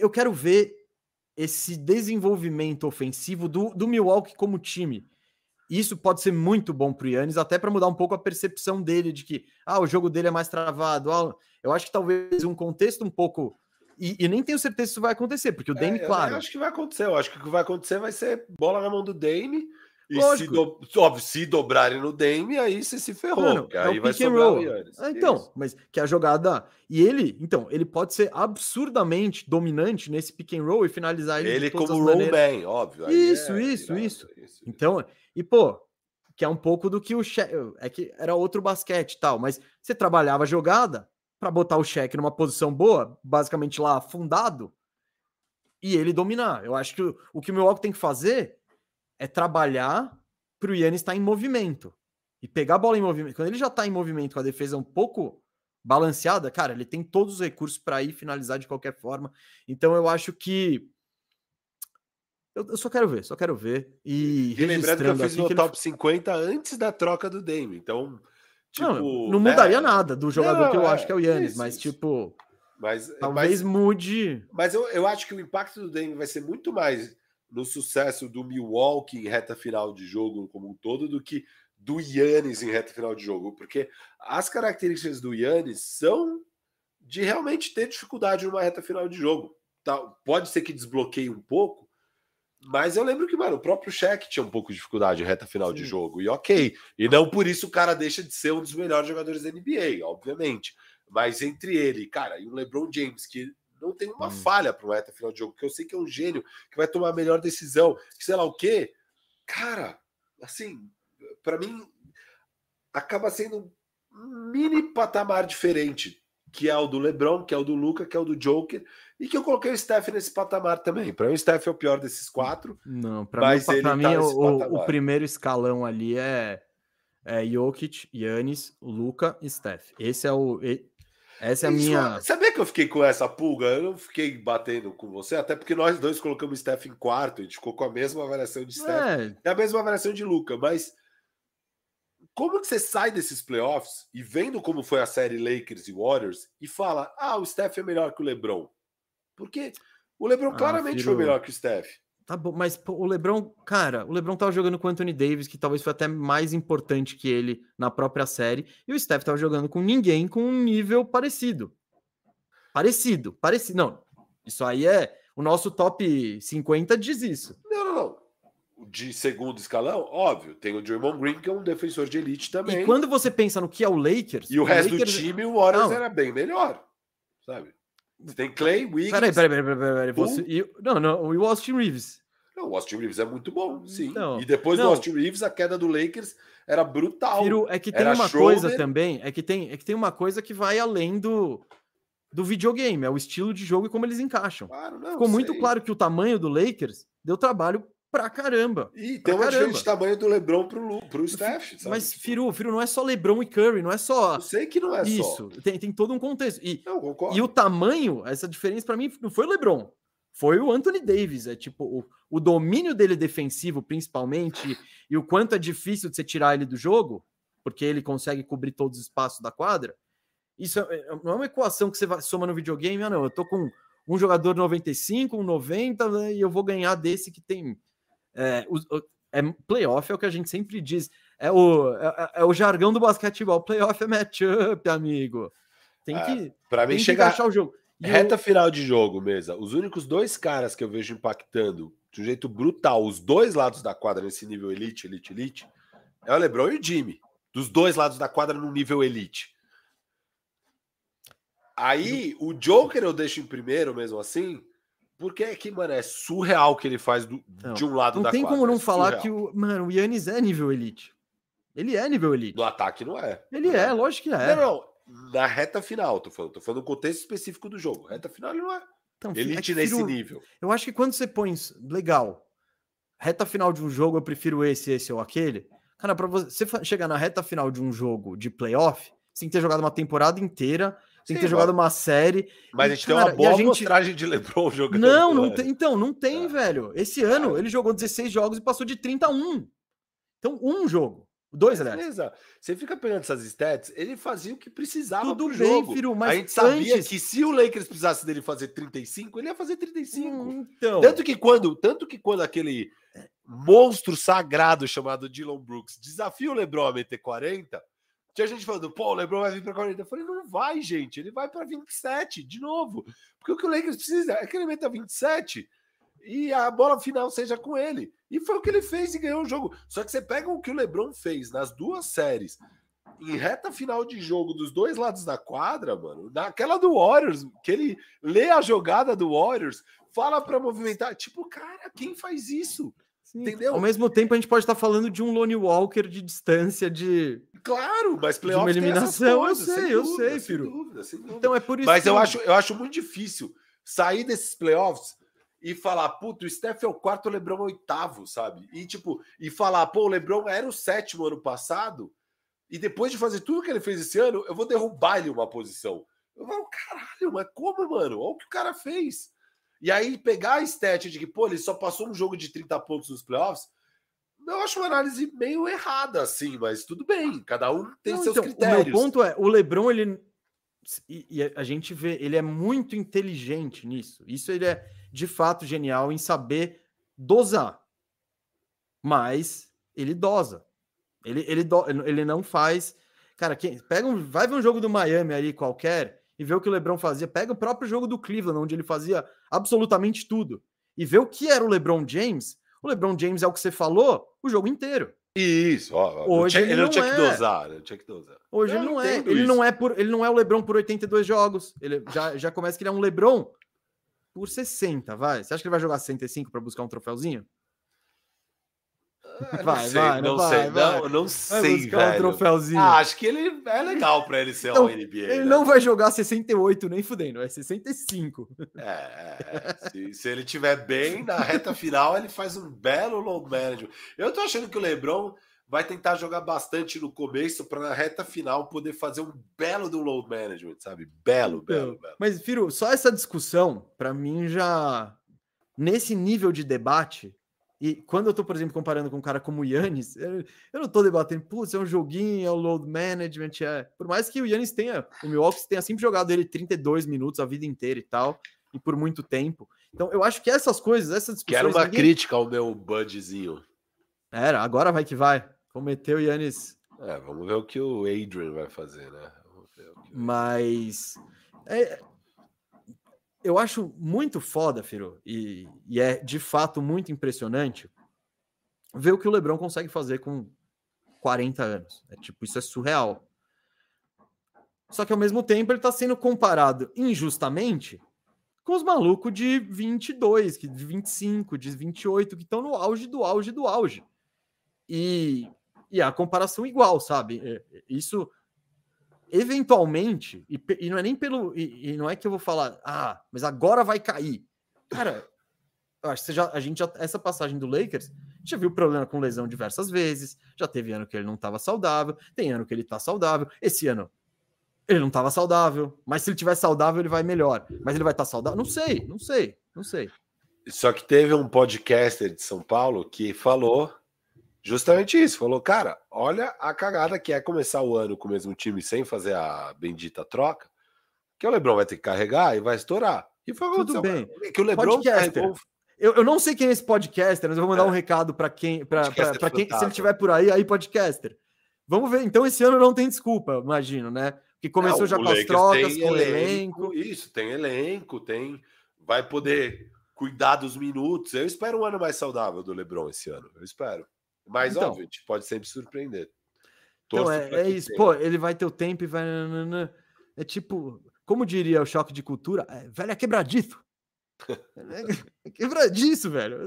eu quero ver esse desenvolvimento ofensivo do, do Milwaukee como time. Isso pode ser muito bom para o Yannis, até para mudar um pouco a percepção dele de que ah, o jogo dele é mais travado. Ah, eu acho que talvez um contexto um pouco. E, e nem tenho certeza se isso vai acontecer, porque o Dame, é, claro. Eu acho que vai acontecer. Eu acho que o que vai acontecer vai ser bola na mão do Dame. E se, do, óbvio, se dobrarem no Dame, aí você se ferrou. Mano, é aí vai sobrar o Yannis. Ah, então, Isso. mas que a jogada. E ele, então, ele pode ser absurdamente dominante nesse pick and roll e finalizar ele. Ele como rollman, óbvio. Isso, é, isso, isso, isso, Então, e pô, que é um pouco do que o cheque. É que era outro basquete e tal, mas você trabalhava a jogada para botar o cheque numa posição boa, basicamente lá afundado, e ele dominar. Eu acho que o, o que o Milwaukee tem que fazer é trabalhar para o Yannis estar em movimento e pegar a bola em movimento. Quando ele já está em movimento com a defesa um pouco balanceada, cara, ele tem todos os recursos para ir finalizar de qualquer forma. Então eu acho que eu, eu, só quero ver, só quero ver. E, e lembrando que eu fiz no top ele... 50 antes da troca do Dame. Então, tipo, não, não mudaria é... nada do jogador não, que eu é, acho que é o Yannis, mas tipo, mas talvez mas, mude. Mas eu, eu acho que o impacto do Dame vai ser muito mais no sucesso do Milwaukee em reta final de jogo como um todo do que do Yannis em reta final de jogo, porque as características do Yannis são de realmente ter dificuldade numa reta final de jogo. Tá, pode ser que desbloqueie um pouco, mas eu lembro que, mano, o próprio Shaq tinha um pouco de dificuldade em reta final Sim. de jogo, e ok. E não por isso o cara deixa de ser um dos melhores jogadores da NBA, obviamente. Mas entre ele, cara, e o LeBron James, que não tem uma hum. falha para uma reta final de jogo, que eu sei que é um gênio, que vai tomar a melhor decisão, que sei lá o quê. Cara, assim, para mim, acaba sendo um mini patamar diferente, que é o do LeBron, que é o do Luca, que é o do Joker, e que eu coloquei o Steph nesse patamar também. Para mim, o Steph é o pior desses quatro. Não, para mim, pra mim tá o, o, primeiro escalão ali é, é Jokic, Yannis, Luca e Steph. Esse é o. Essa é a minha. Sabia que eu fiquei com essa pulga? Eu não fiquei batendo com você, até porque nós dois colocamos o Steph em quarto, a gente ficou com a mesma avaliação de Steph é. a mesma avaliação de Luca, mas como que você sai desses playoffs e vendo como foi a série Lakers e Warriors e fala: ah, o Steph é melhor que o LeBron? Porque o LeBron ah, claramente filho... foi melhor que o Steph. Tá bom, mas pô, o LeBron, cara, o LeBron tava jogando com o Anthony Davis, que talvez foi até mais importante que ele na própria série, e o Steph tava jogando com ninguém com um nível parecido. Parecido, parecido. Não, isso aí é. O nosso top 50 diz isso. Não, não, não de segundo escalão, óbvio, tem o Draymond Green, que é um defensor de elite também. E quando você pensa no que é o Lakers. E o, o resto Lakers... do time, o Warriors não. era bem melhor, sabe? Tem Clay, Wiggins. Peraí, peraí, peraí, peraí. peraí. Você... E... Não, não, o Austin Reeves. Não, o Austin Reeves é muito bom, sim. Não, e depois não. do Austin Reeves, a queda do Lakers era brutal. É que tem era uma shoulder. coisa também, é que tem, é que tem uma coisa que vai além do, do videogame, é o estilo de jogo e como eles encaixam. Claro, não, Ficou sei. muito claro que o tamanho do Lakers deu trabalho pra caramba. E tem uma diferença de tamanho do LeBron pro, pro Steph. Sabe? Mas, Firu, Firu, não é só LeBron e Curry, não é só. Eu sei que não é isso. Só. Tem, tem todo um contexto. E, e o tamanho, essa diferença para mim não foi o LeBron. Foi o Anthony Davis. É tipo, o, o domínio dele defensivo, principalmente, e o quanto é difícil de você tirar ele do jogo, porque ele consegue cobrir todos os espaços da quadra. Isso é, é não é uma equação que você vai, soma no videogame, ah, não. Eu tô com um jogador 95, um 90, né, e eu vou ganhar desse que tem é, o, é, playoff é o que a gente sempre diz. É o, é, é, é o jargão do basquetebol. Playoff é matchup, amigo. Tem é, que, para mim chegar o jogo. E reta eu... final de jogo, mesa. Os únicos dois caras que eu vejo impactando de um jeito brutal os dois lados da quadra nesse nível elite, elite, elite, é o LeBron e o Jimmy. Dos dois lados da quadra no nível elite. Aí, o Joker eu deixo em primeiro mesmo assim, porque é que, mano, é surreal o que ele faz do, não, de um lado não da tem quadra, como não é falar que o, mano, o Yannis é nível elite. Ele é nível elite. No ataque não é. Ele não é, é, lógico que é. Não, não. Na reta final, tô falando. Tô falando no contexto específico do jogo. Reta final ele não é. Então, elite é nesse filho, nível. Eu acho que quando você põe. Legal. Reta final de um jogo, eu prefiro esse, esse ou aquele. Cara, pra você chegar na reta final de um jogo de playoff, você tem que ter jogado uma temporada inteira tem que ter jogado uma série. Mas e, a gente cara, tem uma boa gente... amostragem de LeBron jogando. Não, não tem, então, não tem, é. velho. Esse ano ele jogou 16 jogos e passou de 31. Então, um jogo. Dois, aliás. Beleza. Você fica pegando essas stats, ele fazia o que precisava Tudo bem, jogo. Filho, mas a gente sabia antes... que se o Lakers precisasse dele fazer 35, ele ia fazer 35. Hum, então... Tanto que quando, tanto que quando aquele monstro sagrado chamado Dylan Brooks desafia o LeBron a meter 40, tinha gente falando, pô, o LeBron vai vir para 40. Eu falei, não vai, gente. Ele vai para 27 de novo. Porque o que o Lakers precisa é que ele meta 27 e a bola final seja com ele. E foi o que ele fez e ganhou o jogo. Só que você pega o que o LeBron fez nas duas séries, em reta final de jogo dos dois lados da quadra, mano, naquela do Warriors, que ele lê a jogada do Warriors, fala para movimentar. Tipo, cara, quem faz isso? Sim. Entendeu? Ao mesmo tempo, a gente pode estar falando de um Lone Walker de distância de. Claro, mas playoff de uma eliminação. Coisas, eu sei, eu dúvida, sei, filho. Dúvida, então é por isso. Mas que... eu, acho, eu acho muito difícil sair desses playoffs e falar, puto, o Steph é o quarto, o Lebron é o oitavo, sabe? E tipo, e falar, pô, o Lebron era o sétimo ano passado, e depois de fazer tudo que ele fez esse ano, eu vou derrubar ele uma posição. Eu falo, caralho, mas como, mano? Olha o que o cara fez. E aí pegar a estética de que, pô, ele só passou um jogo de 30 pontos nos playoffs, eu acho uma análise meio errada, assim, mas tudo bem, cada um tem Não, seus então, critérios. O meu ponto é, o Lebron, ele. E, e a gente vê, ele é muito inteligente nisso. Isso ele é de fato genial em saber dosar. Mas ele dosa. Ele, ele, do, ele não faz. Cara, quem, pega um, vai ver um jogo do Miami aí qualquer e vê o que o Lebron fazia. Pega o próprio jogo do Cleveland, onde ele fazia absolutamente tudo. E vê o que era o LeBron James. O LeBron James é o que você falou o jogo inteiro. Isso, ó, Hoje ele, ele não tinha é. que dosar, ele tinha que dosar. Hoje ele não é, ele não é por, ele não é o LeBron por 82 jogos. Ele já, já começa que ele é um LeBron por 60, vai. Você acha que ele vai jogar 65 para buscar um troféuzinho? Vai, sei, vai, não, vai, sei, vai. não, não sei, velho. Um troféuzinho. Ah, acho que ele é legal para ele ser então, um NBA. Ele né? não vai jogar 68 nem fudendo, é 65. É, é se, se, ele tiver bem na reta final, ele faz um belo load management. Eu tô achando que o LeBron vai tentar jogar bastante no começo para na reta final poder fazer um belo do load management, sabe? Belo, belo, belo. Mas, Firo, só essa discussão, para mim, já nesse nível de debate, e quando eu tô, por exemplo, comparando com um cara como o Yannis, eu, eu não tô debatendo, putz, é um joguinho, é o load management, é. Por mais que o Yannis tenha, o Milwaukee tenha sempre jogado ele 32 minutos a vida inteira e tal, e por muito tempo. Então, eu acho que essas coisas, essas discussões. Quero uma ninguém... crítica ao meu budzinho. Era, agora vai que vai. Cometeu o Yannis. É, vamos ver o que o Adrian vai fazer, né? Mas é, eu acho muito foda, Firo, e, e, é de fato muito impressionante ver o que o Lebron consegue fazer com 40 anos. É tipo, isso é surreal. Só que ao mesmo tempo ele está sendo comparado injustamente com os malucos de 22, de 25, de 28, que estão no auge do auge do auge. E e a comparação igual, sabe? É, isso eventualmente, e, e não é nem pelo. E, e, não é que eu vou falar, ah, mas agora vai cair. Cara, eu acho que já, a gente já. Essa passagem do Lakers já viu problema com lesão diversas vezes. Já teve ano que ele não estava saudável, tem ano que ele está saudável. Esse ano ele não estava saudável, mas se ele tiver saudável, ele vai melhor. Mas ele vai estar tá saudável? Não sei, não sei, não sei. Só que teve um podcaster de São Paulo que falou Justamente isso, falou, cara, olha a cagada que é começar o ano com o mesmo time sem fazer a bendita troca, que o Lebron vai ter que carregar e vai estourar. E foi Tudo bem. Que o Lebron carregou... eu, eu não sei quem é esse podcaster, mas eu vou mandar é. um recado para quem, para quem, se ele estiver por aí, aí podcaster. Vamos ver. Então esse ano não tem desculpa, imagino, né? Que começou não, já com as trocas, com elenco, elenco. Isso, tem elenco, tem, vai poder cuidar dos minutos. Eu espero um ano mais saudável do LeBron esse ano. Eu espero. Mas, então, óbvio, a gente pode sempre surpreender. Torço então, é, é isso. Pô, ele vai ter o tempo e vai. É tipo, como diria o choque de cultura, é, velho, é quebradiço. é quebradiço, velho.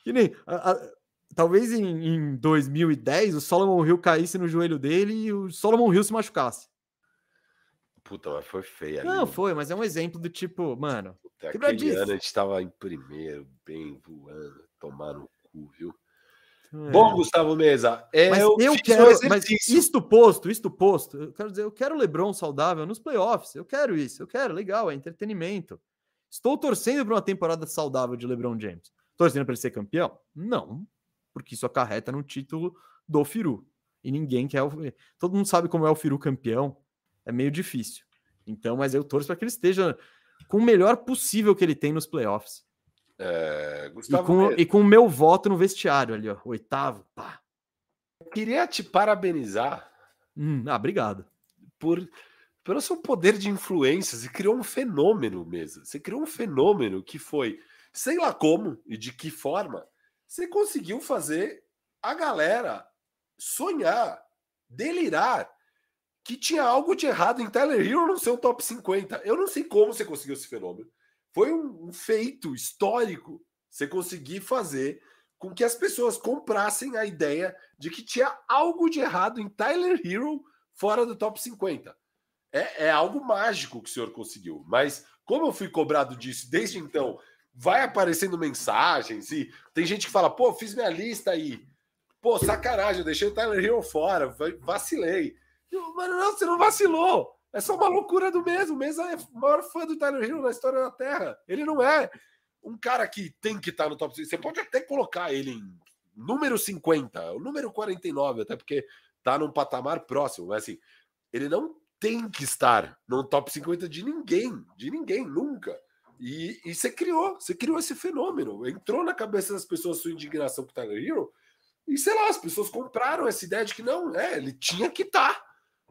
Que nem. A, a, talvez em, em 2010 o Solomon Hill caísse no joelho dele e o Solomon Hill se machucasse. Puta, mas foi feio. Não, ali. foi, mas é um exemplo do tipo, mano. Puta, quebradiço. ano a gente tava em primeiro, bem voando, tomar no cu, viu? É. Bom, Gustavo Mesa, é, mas eu, eu quero, mas isto posto, isto posto, eu quero dizer, eu quero LeBron saudável nos playoffs, eu quero isso, eu quero, legal, é entretenimento. Estou torcendo para uma temporada saudável de LeBron James. Torcendo para ele ser campeão? Não, porque isso acarreta no título do Firu. E ninguém quer o... Todo mundo sabe como é o Firu campeão. É meio difícil. Então, mas eu torço para que ele esteja com o melhor possível que ele tem nos playoffs. É, e, com, e com o meu voto no vestiário ali, ó, oitavo. Pá. Queria te parabenizar. Hum, ah, obrigado. Por, pelo seu poder de influência. Você criou um fenômeno mesmo. Você criou um fenômeno que foi, sei lá como e de que forma, você conseguiu fazer a galera sonhar, delirar que tinha algo de errado em Tyler Hero no seu top 50. Eu não sei como você conseguiu esse fenômeno. Foi um, feito histórico você conseguir fazer com que as pessoas comprassem a ideia de que tinha algo de errado em Tyler Hero fora do top 50. É, é, algo mágico que o senhor conseguiu. Mas como eu fui cobrado disso desde então, vai aparecendo mensagens e tem gente que fala, pô, fiz minha lista aí. Pô, sacanagem, eu deixei o Tyler Hill fora, vacilei. Mano, não, você não vacilou. É só uma loucura do mesmo. O Mesa é o maior fã do Tyler Hill na história da Terra. Ele não é um cara que tem que estar no top 5. Você pode até colocar ele em número 50, o número 49, até porque tá num patamar próximo. Mas assim, ele não tem que estar no top 50 de ninguém, de ninguém, nunca. E, e você criou, você criou esse fenômeno. Entrou na cabeça das pessoas sua indignação com o Tyler Hero, e sei lá, as pessoas compraram essa ideia de que não, é, ele tinha que estar.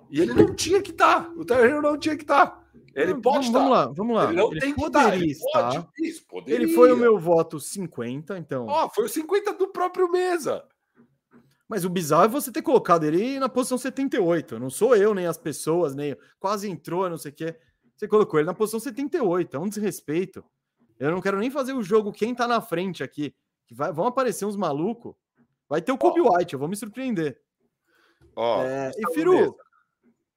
Tá. E ele não tinha que estar. Tá. O Tyler Hero não tinha que estar. Tá. Ele não, pode estar. Vamos lá, vamos lá. Ele não ele tem que estar. Ele, pode, isso, ele foi o meu voto 50, então. Ó, oh, foi o 50 do próprio Mesa. Mas o bizarro é você ter colocado ele na posição 78. Não sou eu, nem as pessoas, nem quase entrou, não sei o quê. Você colocou ele na posição 78. É um desrespeito. Eu não quero nem fazer o jogo quem tá na frente aqui. Que vai, vão aparecer uns malucos. Vai ter o Kobe oh. White, eu vou me surpreender. Ó, oh, é, e Firu.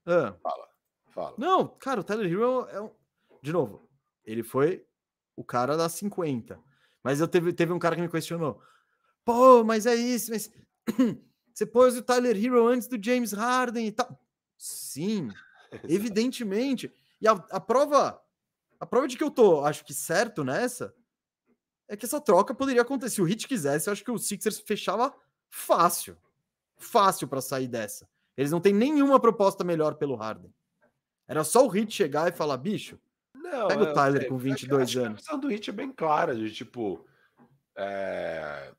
Ah, fala, fala. Não, cara, o Tyler Hero é um. De novo, ele foi o cara das 50. Mas eu teve, teve um cara que me questionou. Pô, mas é isso, mas Você pôs o Tyler Hero antes do James Harden e tal. Sim, evidentemente. E a, a, prova, a prova de que eu tô, acho que certo nessa, é que essa troca poderia acontecer. Se o Hit quisesse, eu acho que o Sixers fechava fácil. Fácil para sair dessa. Eles não têm nenhuma proposta melhor pelo Harden. Era só o Hit chegar e falar, bicho, não, pega o Tyler sei, com 22 anos. A visão do Hit é bem clara, de tipo. É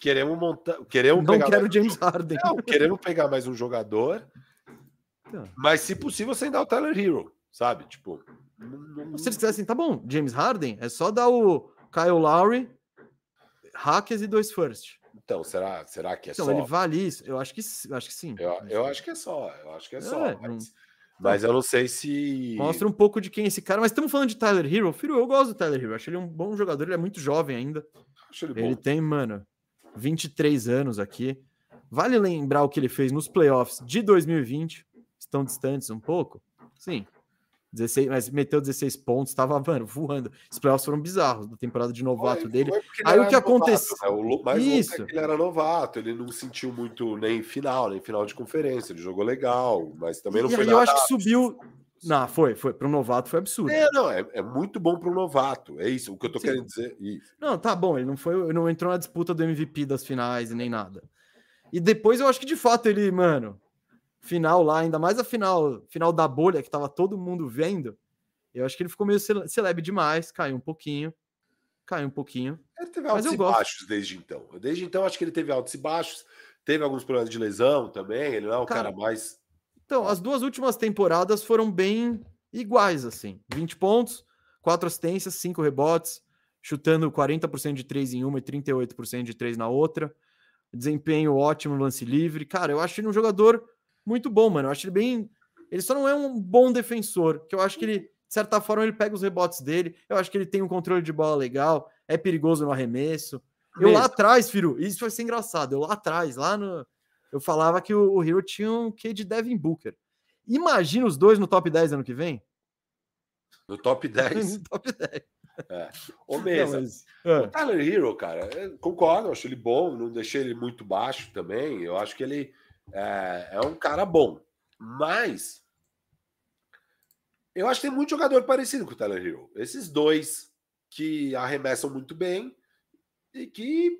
Queremos montar. Queremos não quero o James Harden. Não, queremos pegar mais um jogador. Tá. Mas, se possível, sem dar o Tyler Hero, sabe? Tipo. Se eles quisessem, tá bom, James Harden, é só dar o Kyle Lowry, Hackers e dois first. Então, será, será que é então, só? ele vale isso? Eu acho que, eu acho que sim. Eu, eu acho que é só. Eu acho que é, é só. Mas, mas, eu não sei se. Mostra um pouco de quem é esse cara. Mas estamos falando de Tyler Hero. Filho, eu gosto do Tyler Hero. Acho ele um bom jogador. Ele é muito jovem ainda. Acho ele, ele tem, mano. 23 anos aqui. Vale lembrar o que ele fez nos playoffs de 2020. Estão distantes um pouco? Sim. 16, mas meteu 16 pontos, estava voando. Os playoffs foram bizarros da temporada de novato foi, dele. Aí o que aconteceu? Né? O mais Isso. É ele era novato, ele não sentiu muito nem final, nem final de conferência. Ele jogou legal, mas também não e foi. E eu acho que subiu. Não, foi, foi. Para um novato foi absurdo. É, não, é, é muito bom para um novato. É isso, o que eu tô Sim. querendo dizer. Isso. Não, tá bom, ele não foi, ele não entrou na disputa do MVP das finais e nem nada. E depois eu acho que de fato ele, mano, final lá, ainda mais a final, final da bolha que tava todo mundo vendo. Eu acho que ele ficou meio celebre demais, caiu um pouquinho. Caiu um pouquinho. Ele teve altos e baixos desde então. Desde então, acho que ele teve altos e baixos. Teve alguns problemas de lesão também. Ele não é o cara, cara mais então, as duas últimas temporadas foram bem iguais, assim. 20 pontos, 4 assistências, 5 rebotes, chutando 40% de 3 em uma e 38% de 3 na outra. Desempenho ótimo lance livre. Cara, eu acho ele um jogador muito bom, mano. Eu acho ele bem. Ele só não é um bom defensor, que eu acho que ele, de certa forma, ele pega os rebotes dele. Eu acho que ele tem um controle de bola legal, é perigoso no arremesso. Eu lá atrás, Firo, isso vai ser engraçado. Eu lá atrás, lá no, eu falava que o, o Hero tinha um quê de Devin Booker. Imagina os dois no top 10 ano que vem? No top 10? no top 10. É. Ô, Mesa, não, mas... é. o Tyler Hero, cara, concordo, acho ele bom, não deixei ele muito baixo também. Eu acho que ele é, é um cara bom. Mas eu acho que tem muito jogador parecido com o Tyler Hero. Esses dois que arremessam muito bem e que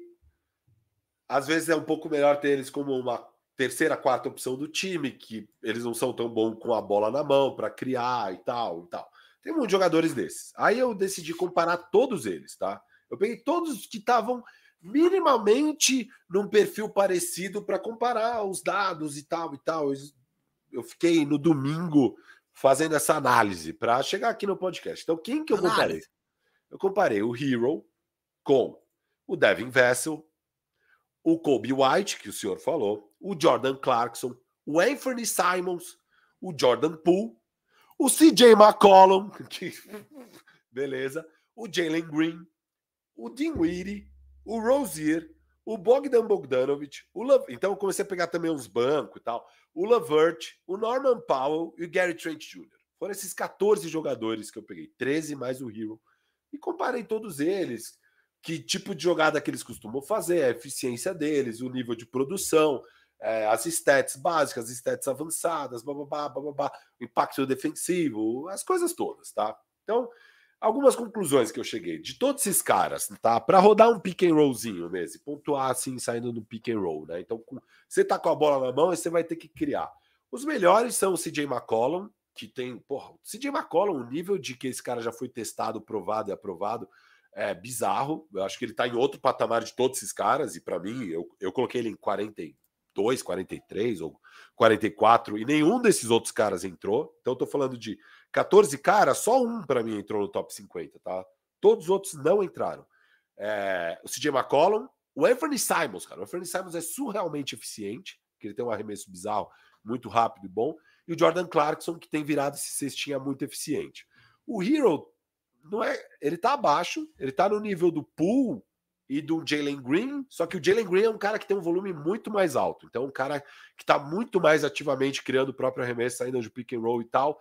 às vezes é um pouco melhor ter eles como uma terceira, quarta opção do time, que eles não são tão bons com a bola na mão para criar e tal e tal. Tem muitos jogadores desses. Aí eu decidi comparar todos eles, tá? Eu peguei todos que estavam minimamente num perfil parecido para comparar os dados e tal e tal. Eu fiquei no domingo fazendo essa análise para chegar aqui no podcast. Então, quem que eu comparei? Eu comparei o Hero com o Devin Vessel, o Kobe White, que o senhor falou, o Jordan Clarkson, o Anthony Simons, o Jordan Poole, o CJ McCollum, que beleza, o Jalen Green, o Dinwiddie, o Rozier, o Bogdan Bogdanovic, o La... então eu comecei a pegar também uns bancos e tal, o Lavert, o Norman Powell e o Gary Trent Jr. Foram esses 14 jogadores que eu peguei, 13 mais o Hero, e comparei todos eles, que tipo de jogada que eles costumam fazer, a eficiência deles, o nível de produção, é, as stats básicas, as stats avançadas, bababá, bababá, impacto defensivo, as coisas todas, tá? Então, algumas conclusões que eu cheguei de todos esses caras, tá? Para rodar um pick and rollzinho mesmo, pontuar assim, saindo no pick and roll, né? Então, você tá com a bola na mão e você vai ter que criar. Os melhores são o CJ McCollum, que tem, porra, o CJ McCollum, o nível de que esse cara já foi testado, provado e aprovado, é bizarro. Eu acho que ele tá em outro patamar de todos esses caras, e para mim, eu, eu coloquei ele em 42, 43 ou 44, e nenhum desses outros caras entrou. Então, eu tô falando de 14 caras, só um para mim entrou no top 50, tá? Todos os outros não entraram. É, o CJ McCollum, o Anthony Simons, cara. O Anthony Simons é surrealmente eficiente, que ele tem um arremesso bizarro, muito rápido e bom e o Jordan Clarkson, que tem virado esse cestinha muito eficiente. O Hero não é, ele tá abaixo, ele tá no nível do Pool e do Jalen Green, só que o Jalen Green é um cara que tem um volume muito mais alto, então um cara que tá muito mais ativamente criando o próprio arremesso, saindo de pick and roll e tal.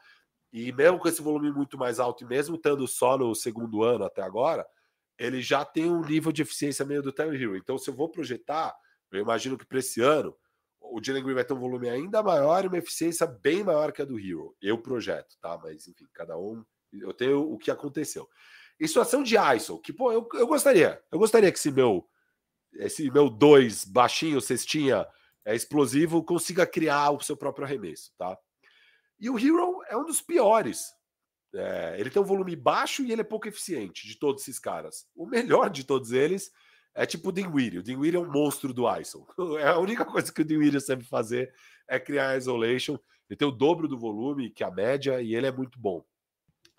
E mesmo com esse volume muito mais alto, e mesmo estando só no segundo ano até agora, ele já tem um nível de eficiência meio do Tyler Hero. Então, se eu vou projetar, eu imagino que para esse ano o Jalen Green vai ter um volume ainda maior e uma eficiência bem maior que a do Hero. Eu projeto, tá? Mas enfim, cada um. Eu tenho o que aconteceu. Em situação de ISO, que pô, eu, eu gostaria, eu gostaria que esse meu esse meu 2 baixinho, cestinha, é explosivo, consiga criar o seu próprio arremesso, tá? E o Hero é um dos piores. É, ele tem um volume baixo e ele é pouco eficiente de todos esses caras. O melhor de todos eles é tipo o Dinwiddie. O Dinwiddie é um monstro do ISO. É a única coisa que o Dinwiddie sabe fazer é criar isolation. Ele tem o dobro do volume que a média e ele é muito bom.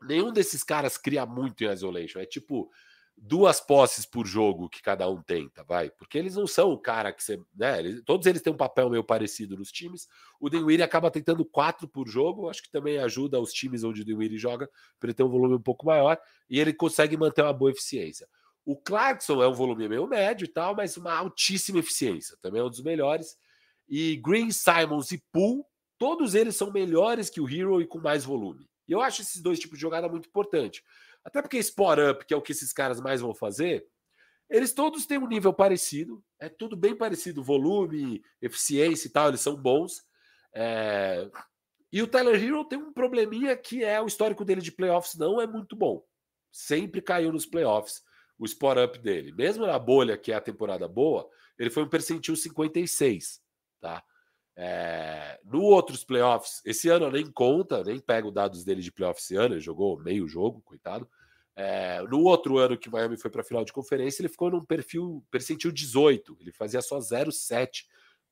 Nenhum desses caras cria muito em isolation. É tipo duas posses por jogo que cada um tenta, vai. Porque eles não são o cara que você. Né, eles, todos eles têm um papel meio parecido nos times. O Dinwiddie acaba tentando quatro por jogo. Acho que também ajuda os times onde o Dinwiddie joga para ele ter um volume um pouco maior. E ele consegue manter uma boa eficiência. O Clarkson é um volume meio médio e tal, mas uma altíssima eficiência, também é um dos melhores. E Green, Simons e Poole, todos eles são melhores que o Hero e com mais volume. E eu acho esses dois tipos de jogada muito importante. Até porque Spot Up, que é o que esses caras mais vão fazer, eles todos têm um nível parecido, é tudo bem parecido, volume, eficiência e tal, eles são bons. É... E o Tyler Hero tem um probleminha que é o histórico dele de playoffs não é muito bom. Sempre caiu nos playoffs o spot up dele. Mesmo na bolha, que é a temporada boa, ele foi um percentil 56, tá? É, no outros playoffs, esse ano eu nem conta, nem pego dados dele de playoffs esse ano, ele jogou meio jogo, coitado. É, no outro ano que Miami foi para a final de conferência, ele ficou num perfil percentil 18, ele fazia só 0,7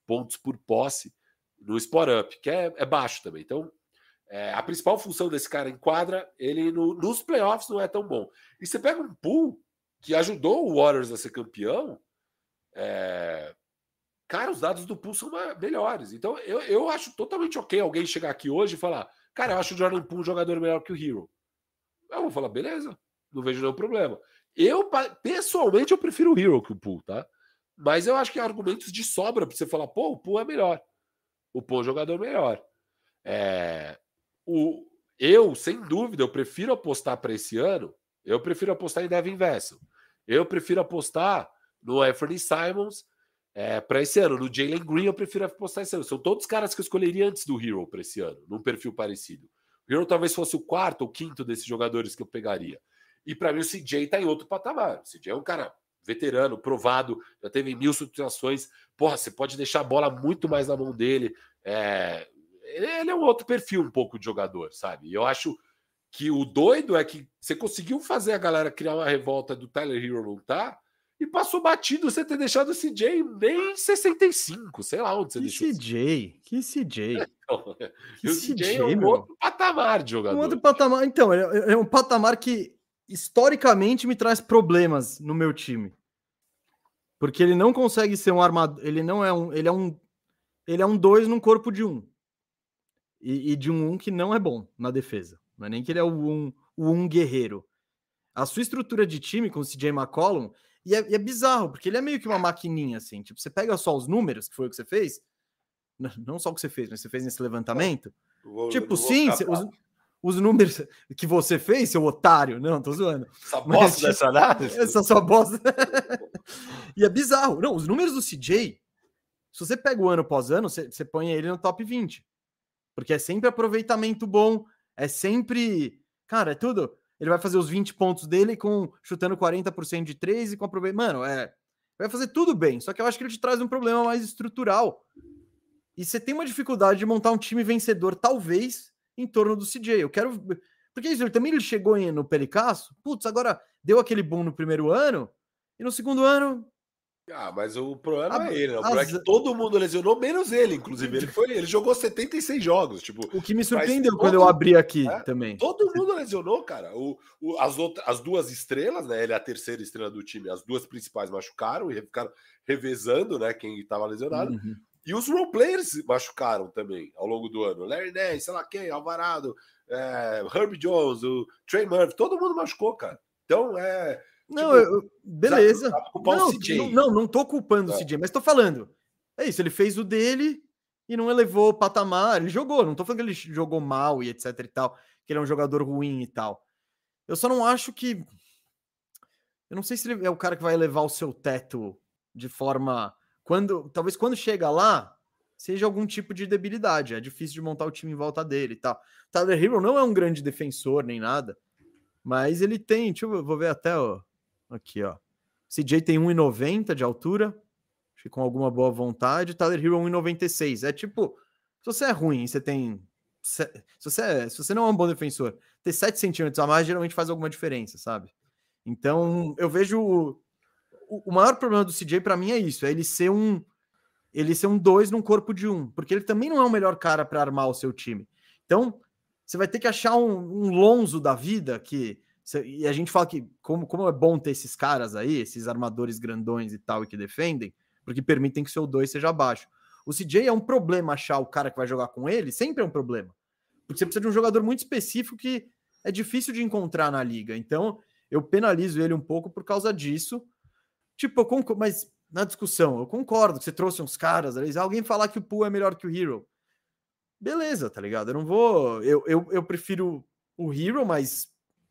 pontos por posse no spot up, que é, é baixo também. Então, é, a principal função desse cara em quadra, ele no, nos playoffs não é tão bom. E você pega um pool que ajudou o Warriors a ser campeão, é... cara, os dados do Pool são melhores. Então, eu, eu acho totalmente ok alguém chegar aqui hoje e falar: cara, eu acho o Jordan Poole um jogador melhor que o Hero. Eu vou falar, beleza, não vejo nenhum problema. Eu, pessoalmente, eu prefiro o Hero que o Poole, tá? Mas eu acho que há argumentos de sobra para você falar, pô, o Poole é melhor. O Poole é um jogador melhor. É... O... Eu, sem dúvida, eu prefiro apostar para esse ano eu prefiro apostar em Devin Vessel. Eu prefiro apostar no Anthony Simons é, para esse ano. No Jalen Green, eu prefiro apostar esse ano. São todos caras que eu escolheria antes do Hero para esse ano, num perfil parecido. O Hero talvez fosse o quarto ou quinto desses jogadores que eu pegaria. E para mim, o CJ está em outro patamar. O CJ é um cara veterano, provado, já teve mil situações. Porra, você pode deixar a bola muito mais na mão dele. É... Ele é um outro perfil, um pouco de jogador, sabe? E eu acho que o doido é que você conseguiu fazer a galera criar uma revolta do Tyler Hero tá, e passou batido você ter deixado o CJ nem 65, sei lá onde você que deixou. CJ? Que CJ? Então, que o CJ, CJ é um meu? outro patamar de jogador. Um outro patamar, então, é, é um patamar que historicamente me traz problemas no meu time. Porque ele não consegue ser um armador, ele não é um, ele é um ele é um dois num corpo de um. E, e de um um que não é bom na defesa. Não é nem que ele é o um, o um guerreiro. A sua estrutura de time com o CJ McCollum, e é, e é, bizarro, porque ele é meio que uma maquininha, assim. Tipo, você pega só os números, que foi o que você fez, não só o que você fez, mas você fez nesse levantamento. Vou, tipo, sim, os, os números que você fez, seu otário. Não, tô zoando. Essa bosta Mas, dessa análise? Essa sua bosta. e é bizarro. Não, os números do CJ, se você pega o ano após ano, você, você põe ele no top 20. Porque é sempre aproveitamento bom, é sempre. Cara, é tudo. Ele vai fazer os 20 pontos dele com chutando 40% de 3 e com aproveitamento. Mano, é. Vai fazer tudo bem. Só que eu acho que ele te traz um problema mais estrutural. E você tem uma dificuldade de montar um time vencedor, talvez, em torno do CJ. Eu quero. Porque isso, ele também ele chegou no Pelicasso, putz, agora deu aquele boom no primeiro ano, e no segundo ano. Ah, mas o problema não é ele, né? O problema as... é que todo mundo lesionou, menos ele, inclusive. Ele foi, ele jogou 76 jogos. Tipo, o que me surpreendeu quando eu abri aqui é, também. Todo mundo lesionou, cara. O, o, as, outras, as duas estrelas, né? Ele é a terceira estrela do time, as duas principais machucaram e ficaram revezando, né? Quem estava lesionado. Uhum. E os role players machucaram também ao longo do ano. Larry Nance, sei lá quem, Alvarado, é, Herb Jones, o Trey Murphy, todo mundo machucou, cara. Então é. Não, tipo, eu, beleza. Não, não, não, não tô culpando é. o CJ, mas tô falando. É isso, ele fez o dele e não elevou o patamar. Ele jogou, não tô falando que ele jogou mal e etc e tal, que ele é um jogador ruim e tal. Eu só não acho que. Eu não sei se ele é o cara que vai elevar o seu teto de forma quando talvez quando chega lá seja algum tipo de debilidade. É difícil de montar o time em volta dele e tal. Tyler Hero não é um grande defensor nem nada, mas ele tem, deixa eu vou ver até ó, aqui, ó. CJ tem 1,90 de altura, com alguma boa vontade. Tyler Hero 1,96. É tipo, se você é ruim, você tem se você, é, se você não é um bom defensor, ter 7 centímetros a mais geralmente faz alguma diferença, sabe? Então, eu vejo o, maior problema do CJ para mim é isso, é ele ser um ele ser um dois num corpo de um, porque ele também não é o melhor cara para armar o seu time. Então, você vai ter que achar um, um lonzo da vida que e a gente fala que como, como é bom ter esses caras aí, esses armadores grandões e tal e que defendem, porque permitem que o seu dois seja baixo. O CJ é um problema achar o cara que vai jogar com ele, sempre é um problema. Porque você precisa de um jogador muito específico que é difícil de encontrar na liga. Então, eu penalizo ele um pouco por causa disso. Tipo, eu concordo, mas na discussão, eu concordo que você trouxe uns caras alguém falar que o Pool é melhor que o Hero. Beleza, tá ligado? Eu não vou. Eu, eu, eu prefiro o Hero, mas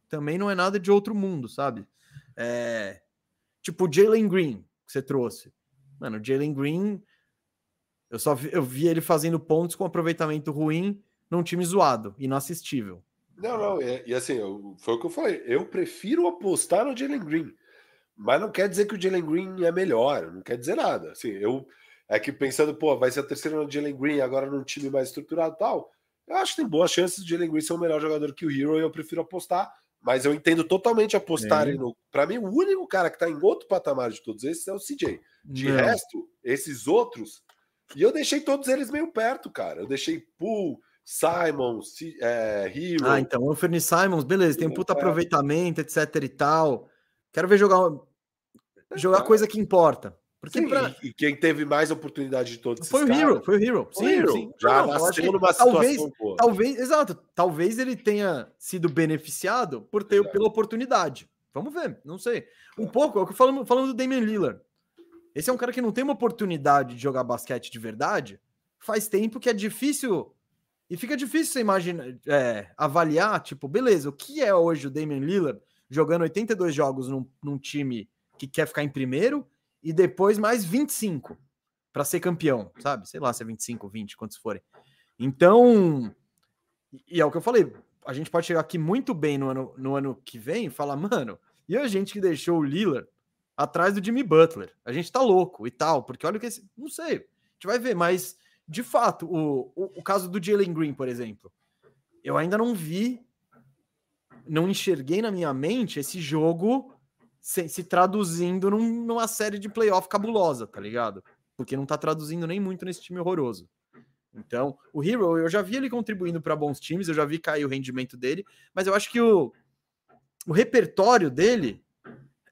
também não é nada de outro mundo, sabe? É, tipo o Jalen Green que você trouxe. Mano, o Jalen Green, eu só vi, eu vi ele fazendo pontos com aproveitamento ruim num time zoado, inassistível. Não, não, e, e assim, eu, foi o que eu falei. Eu prefiro apostar no Jalen Green. Mas não quer dizer que o Jalen Green é melhor, não quer dizer nada. Assim, eu é que pensando, pô, vai ser a terceira no Jalen Green agora num time mais estruturado e tal. Eu acho que tem boas chances de Jalen Green ser um melhor jogador que o Hero e eu prefiro apostar, mas eu entendo totalmente apostar no. Para mim, o único cara que tá em outro patamar de todos esses é o CJ. De não. resto, esses outros. E eu deixei todos eles meio perto, cara. Eu deixei Poole, Simon, é, Hero. Ah, então, o Anthony Simons, beleza, tem um puta aproveitamento, etc e tal. Quero ver jogar jogar coisa que importa. Porque sim, pra... E quem teve mais oportunidade de todos Foi o caras, Hero, foi o Hero. Sim, Hero. sim. Já não, nasceu numa talvez, boa. Talvez, exato. Talvez ele tenha sido beneficiado por ter exato. pela oportunidade. Vamos ver, não sei. Um pouco, é o que falando, falando do Damian Lillard. Esse é um cara que não tem uma oportunidade de jogar basquete de verdade. Faz tempo que é difícil. E fica difícil você imaginar, é, avaliar, tipo, beleza, o que é hoje o Damian Lillard jogando 82 jogos num, num time que quer ficar em primeiro e depois mais 25 para ser campeão, sabe? Sei lá se é 25, 20, quantos forem. Então, e é o que eu falei, a gente pode chegar aqui muito bem no ano, no ano que vem e falar, mano, e a gente que deixou o Lillard atrás do Jimmy Butler? A gente tá louco e tal, porque olha o que esse, não sei, a gente vai ver, mas de fato, o, o, o caso do Jalen Green, por exemplo, eu ainda não vi não enxerguei na minha mente esse jogo se, se traduzindo num, numa série de playoff cabulosa, tá ligado? Porque não tá traduzindo nem muito nesse time horroroso. Então, o Hero, eu já vi ele contribuindo para bons times, eu já vi cair o rendimento dele, mas eu acho que o, o repertório dele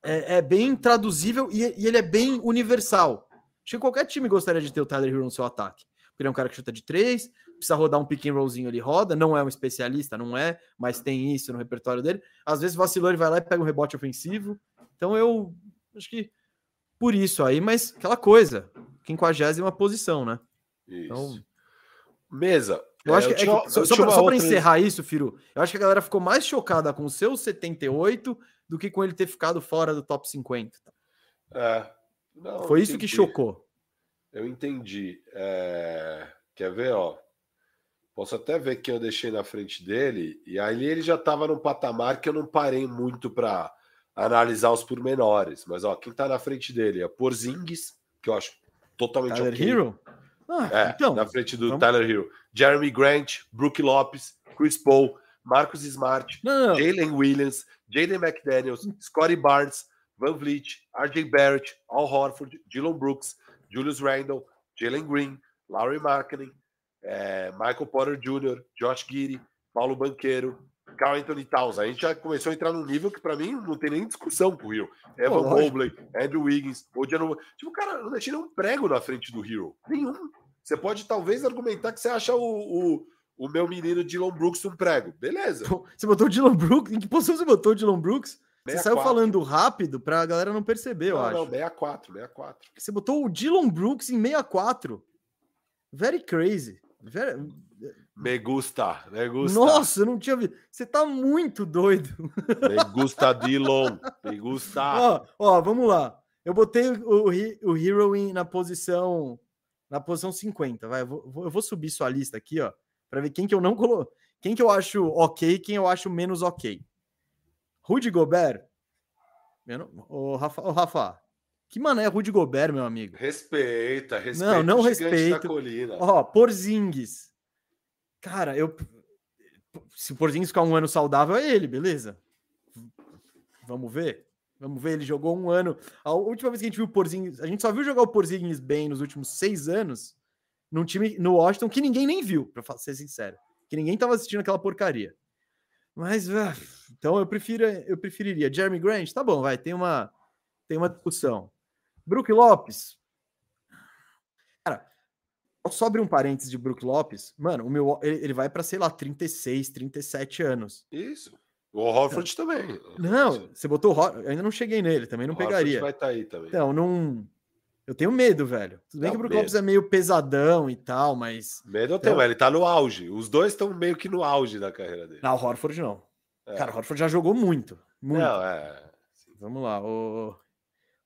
é, é bem traduzível e, e, ele é bem universal. Acho que qualquer time gostaria de ter o Tyler Hero no seu ataque. Porque ele é um cara que chuta de três, precisa rodar um pick and rollzinho, ele roda, não é um especialista, não é, mas tem isso no repertório dele. Às vezes vacilou, ele vai lá e pega um rebote ofensivo. Então eu acho que por isso aí, mas aquela coisa, quinquagésima posição, né? Isso. Então... Mesa, Eu é, acho que, é que só, só para encerrar isso, Firu, eu acho que a galera ficou mais chocada com o seu 78 do que com ele ter ficado fora do top 50. É. Não, Foi isso que chocou. Eu entendi. É... Quer ver, ó? Posso até ver quem eu deixei na frente dele. E aí ele já estava num patamar que eu não parei muito para analisar os pormenores. Mas, ó, quem está na frente dele é Porzingis, que eu acho totalmente Tyler okay. Hero? Ah, é, então, na frente do vamos... Tyler Hero. Jeremy Grant, Brook Lopes, Chris Paul, Marcus Smart, Jalen Williams, Jaden McDaniels, Scotty Barnes, Van Vliet, RJ Barrett, Al Horford, Dylan Brooks, Julius Randle, Jalen Green, Laurie Markkinen, é, Michael Porter Jr., Josh Giddy, Paulo Banqueiro, Carl Anthony Towns. A gente já começou a entrar num nível que, para mim, não tem nem discussão com o Rio. Evan oh, Mobley, Andrew Wiggins, Odiano. Tipo, cara, não deixei nenhum prego na frente do Hero. Nenhum. Você pode talvez argumentar que você acha o, o, o meu menino Dylan Brooks um prego. Beleza. Você botou o Dylan Brooks? Em que posição você botou o Dylan Brooks? 64. Você saiu falando rápido pra galera não perceber, não, eu acho. Não, 64, 64. Você botou o Dylan Brooks em 64. Very crazy. Very... Me gusta, me gusta. Nossa, eu não tinha visto. Você tá muito doido. Me gusta Dylan, me gusta. Ó, ó, vamos lá. Eu botei o, o Hero na posição na posição 50, vai. Eu vou, eu vou subir sua lista aqui, ó, para ver quem que eu não colo... quem que eu acho OK, quem eu acho menos OK. Rudy Gobert. Ô, Rafa, ô, Rafa, que mané Rudy Gobert, meu amigo? Respeita, respeita. Não, não respeito. Ó, Porzingis. Cara, eu. Se o Porzingis ficar um ano saudável, é ele, beleza? Vamos ver. Vamos ver, ele jogou um ano. A última vez que a gente viu o Porzingis, a gente só viu jogar o Porzingis bem nos últimos seis anos, num time no Washington que ninguém nem viu, para ser sincero. Que ninguém tava assistindo aquela porcaria. Mas, uh, então eu prefiro, eu preferiria. Jeremy Grant, tá bom, vai, tem uma, tem uma discussão. Brook Lopes. Cara, só abrir um parênteses de Brook Lopes, mano, o meu, ele, ele vai para sei lá, 36, 37 anos. Isso. O Horford também. Não, você botou o Horford, ainda não cheguei nele, também não o pegaria. vai estar tá aí também. Então, não. Eu tenho medo, velho. Tudo bem não, que o Brook Lopes é meio pesadão e tal, mas. Medo eu tenho, então... ele tá no auge. Os dois estão meio que no auge da carreira dele. Não, o Horford não. É. Cara, o Horford já jogou muito. muito. Não, é. Vamos lá. O,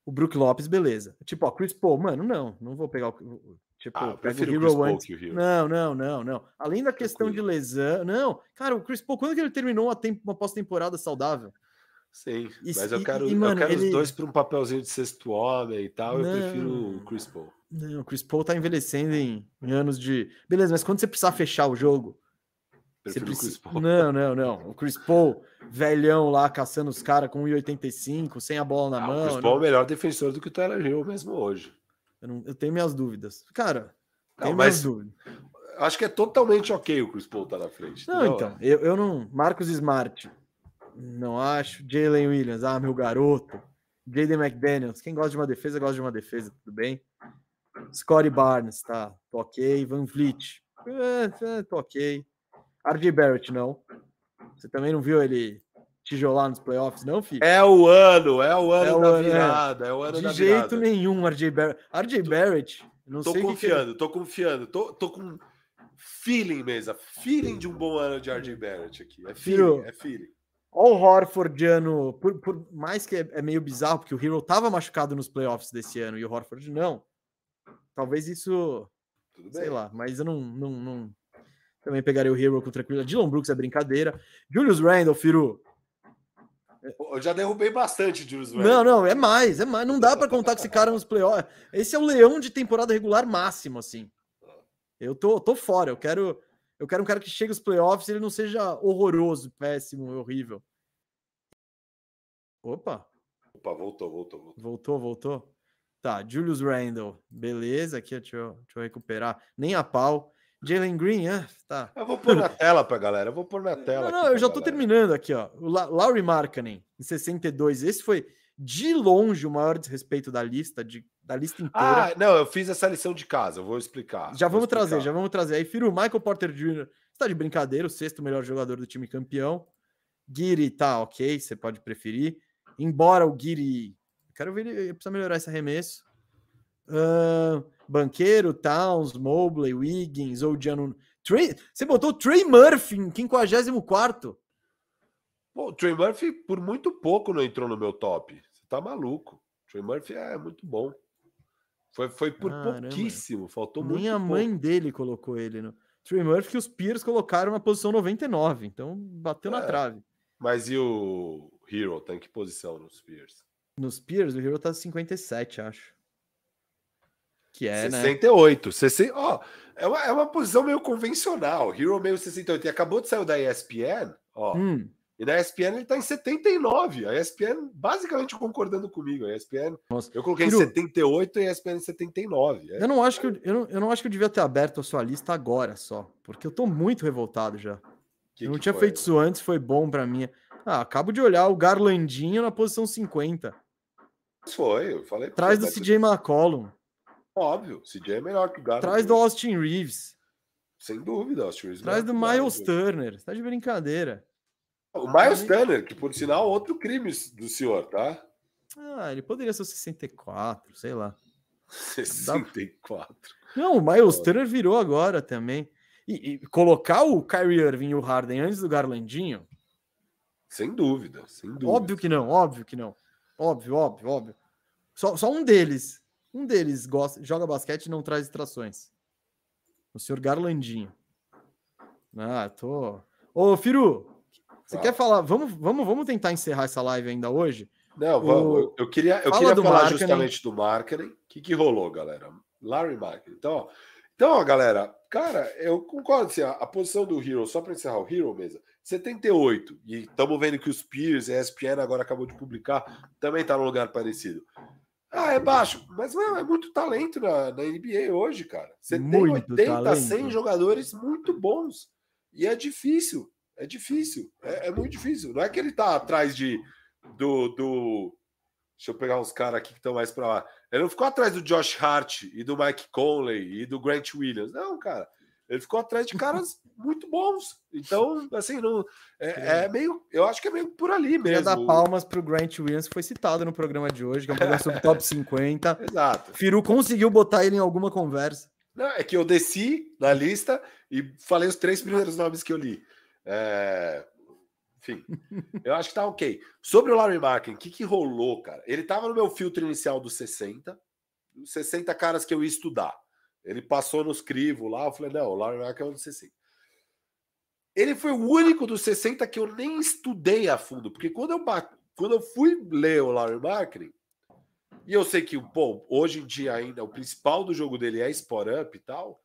o Brook Lopes, beleza. Tipo, ó, Chris Paul, mano, não. Não vou pegar o. Tipo, ah, pega o Hero antes. O Hero. Não, não, não, não. Além da questão de lesão. Não, cara, o Chris Paul, quando que ele terminou uma, temp uma pós-temporada saudável? Sim, e, mas eu quero, e, mano, eu quero ele... os dois para um papelzinho de sexto homem e tal. Não, eu prefiro o Chris Paul. Não, o Chris Paul tá envelhecendo em, em, anos de. Beleza, mas quando você precisar fechar o jogo. Prefiro precisa... Não, não, não. O Chris Paul, velhão lá, caçando os caras com 1,85, sem a bola na ah, mão. O Chris Paul é o melhor defensor do que o Tyler Hill mesmo hoje. Eu, não, eu tenho minhas dúvidas. Cara, não, tenho minhas dúvidas. Acho que é totalmente ok o Chris Paul estar tá na frente. Não, então, eu, eu não. Marcos Smart, não acho. Jalen Williams, ah, meu garoto. Jaden McDaniels, quem gosta de uma defesa, gosta de uma defesa, tudo bem. Scotty Barnes, tá, tô ok. Van Vliet, é, é, tô ok. RJ Barrett, não. Você também não viu ele tijolar nos playoffs, não, filho? É o ano, é o ano é da ano, é. virada, é. é. o ano de da virada. De jeito nenhum, RJ Barrett. RJ Barrett, não tô sei confiando, que... tô confiando, tô, tô com feeling mesmo, feeling de um bom ano de RJ Barrett aqui. É feeling, é feeling. Olha o Horfordiano, por, por mais que é, é, meio bizarro, porque o Hero tava machucado nos playoffs desse ano e o Horford não. Talvez isso. sei lá, mas eu não, não, não. Também pegaria o Hero com tranquilidade. Dylan Brooks é brincadeira. Julius Randle, Firu. Eu já derrubei bastante Julius Randle. Não, não, é mais, é mais. Não dá para contar com esse cara nos playoffs. Esse é o leão de temporada regular máximo, assim. Eu tô, tô fora, eu quero eu quero um cara que chegue aos playoffs e ele não seja horroroso, péssimo, horrível. Opa. Opa, voltou, voltou, voltou. Voltou, voltou. Tá, Julius Randle. Beleza, aqui, deixa eu, deixa eu recuperar. Nem a pau. Jalen Green, ah, tá. Eu vou pôr na tela pra galera, eu vou pôr na tela. Não, não eu já tô galera. terminando aqui, ó. O La Laurie Markkanen, em 62. Esse foi de longe o maior desrespeito da lista, de, da lista inteira. Ah, não, eu fiz essa lição de casa, eu vou explicar. Já vou vamos explicar. trazer, já vamos trazer. Aí, Firo, Michael Porter Jr. está de brincadeira, o sexto melhor jogador do time campeão. Guiri tá ok, você pode preferir. Embora o Guiri. Quero ver ele precisa melhorar esse arremesso. Uh, Banqueiro, Towns, Mobley, Wiggins, ou Janu Trey, você botou o Trey Murphy em 54. Pô, o Trey Murphy por muito pouco não entrou no meu top. Você tá maluco. O Trey Murphy é muito bom. Foi, foi por Caramba. pouquíssimo, faltou Nem muito. Nem a pouco. mãe dele colocou ele no. Trey Murphy que os Peers colocaram na posição 99, então bateu é, na trave. Mas e o Hero? Tá em que posição nos Peers? Nos Peers, o Hero tá 57, acho. Que é, 68. né? 68. Ó, é, uma, é uma posição meio convencional. Hero meio 68. E acabou de sair da ESPN, ó. Hum. E na ESPN ele tá em 79. A ESPN basicamente concordando comigo. A ESPN, Nossa. eu coloquei Hiro, em 78 e a ESPN em 79. É. Eu não acho que eu, eu, não, eu não acho que eu devia ter aberto a sua lista agora só, porque eu tô muito revoltado já. Que eu não que tinha foi? feito isso antes, foi bom para mim. Ah, acabo de olhar o Garlandinho na posição 50. Foi, eu falei. Traz do CJ McCollum. Óbvio, CJ é melhor que o Garland. Traz do Austin Reeves. Sem dúvida, Austin Reeves. Traz do Miles Turner. Você tá de brincadeira. O Miles Turner, que por sinal, outro crime do senhor, tá? Ah, ele poderia ser 64, sei lá. 64. Não, o Miles Turner virou agora também. E, e, colocar o Kyrie Irving e o Harden antes do Garlandinho? Sem dúvida, sem dúvida. Óbvio que não, óbvio que não. Óbvio, óbvio, óbvio. Só, só um deles, um deles gosta, joga basquete e não traz distrações. O senhor Garlandinho. Ah, tô. Ô, Firu, você quer falar? Vamos, vamos, vamos tentar encerrar essa live ainda hoje? Não, vamos. O... Eu queria, eu Fala queria falar marketing. justamente do marketing. O que, que rolou, galera? Larry Marketing. Então, então, galera, cara, eu concordo. Assim, a, a posição do Hero, só para encerrar o Hero mesmo, 78. E estamos vendo que os Peers, a ESPN agora acabou de publicar, também está num lugar parecido. Ah, é baixo, mas meu, é muito talento na, na NBA hoje, cara. Você muito tem 80, talento. 100 jogadores muito bons. E é difícil. É difícil, é, é, muito difícil. Não é que ele tá atrás de do, do... deixa eu pegar uns caras aqui que estão mais para lá. Ele não ficou atrás do Josh Hart e do Mike Conley e do Grant Williams, não, cara. Ele ficou atrás de caras muito bons. Então, assim, não é, é, meio, eu acho que é meio por ali mesmo. Queria dar palmas para o Grant Williams, que foi citado no programa de hoje, que é um programa sobre top 50. Exato. Firu conseguiu botar ele em alguma conversa. Não, é que eu desci na lista e falei os três primeiros nomes que eu li. É... Enfim, eu acho que tá ok. Sobre o Larry Markin, o que, que rolou, cara? Ele tava no meu filtro inicial dos 60, 60 caras que eu ia estudar. Ele passou nos crivos lá, eu falei, não, o Larry Markin é um dos 60. Ele foi o único dos 60 que eu nem estudei a fundo, porque quando eu, quando eu fui ler o Larry Markin, e eu sei que, pô, hoje em dia ainda o principal do jogo dele é Sport Up e tal.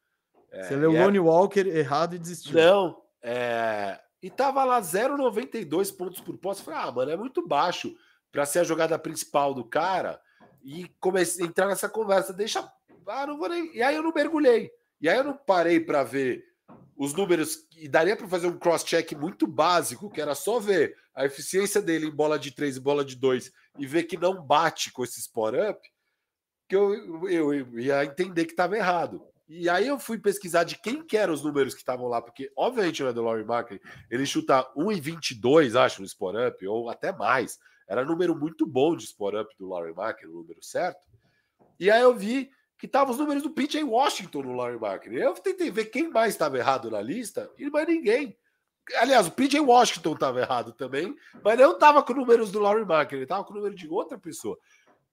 É, Você leu o Lonnie é... Walker errado e desistiu. Não, é, e tava lá 0,92 pontos por posse. Falei, ah, mano, é muito baixo para ser a jogada principal do cara. E comecei a entrar nessa conversa. Deixa. Ah, não vou nem. E aí eu não mergulhei. E aí eu não parei para ver os números. E daria para fazer um cross-check muito básico, que era só ver a eficiência dele em bola de 3 e bola de 2 e ver que não bate com esse spot up, que eu, eu, eu ia entender que estava errado. E aí eu fui pesquisar de quem que eram os números que estavam lá, porque obviamente é do Laurie ele chuta 1,22, acho, no Sport Up, ou até mais. Era número muito bom de Sport Up do Laurie Markley, o número certo. E aí eu vi que estavam os números do PJ Washington no Markley. Eu tentei ver quem mais estava errado na lista, e mais ninguém. Aliás, o PJ Washington estava errado também, mas não estava com números do Laurie Markley, ele estava com o número de outra pessoa.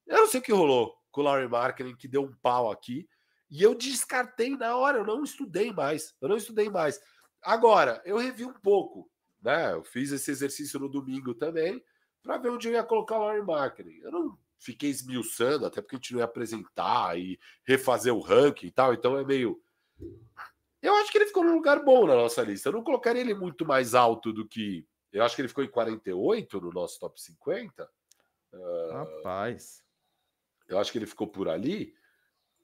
Eu não sei o que rolou com o Laurie Markley, que deu um pau aqui. E eu descartei na hora, eu não estudei mais. Eu não estudei mais. Agora, eu revi um pouco, né? Eu fiz esse exercício no domingo também, para ver onde eu ia colocar o Larry Marketing. Eu não fiquei esmiuçando, até porque a gente não ia apresentar e refazer o ranking e tal, então é meio. Eu acho que ele ficou num lugar bom na nossa lista. Eu não colocaria ele muito mais alto do que. Eu acho que ele ficou em 48 no nosso top 50. Rapaz. Eu acho que ele ficou por ali.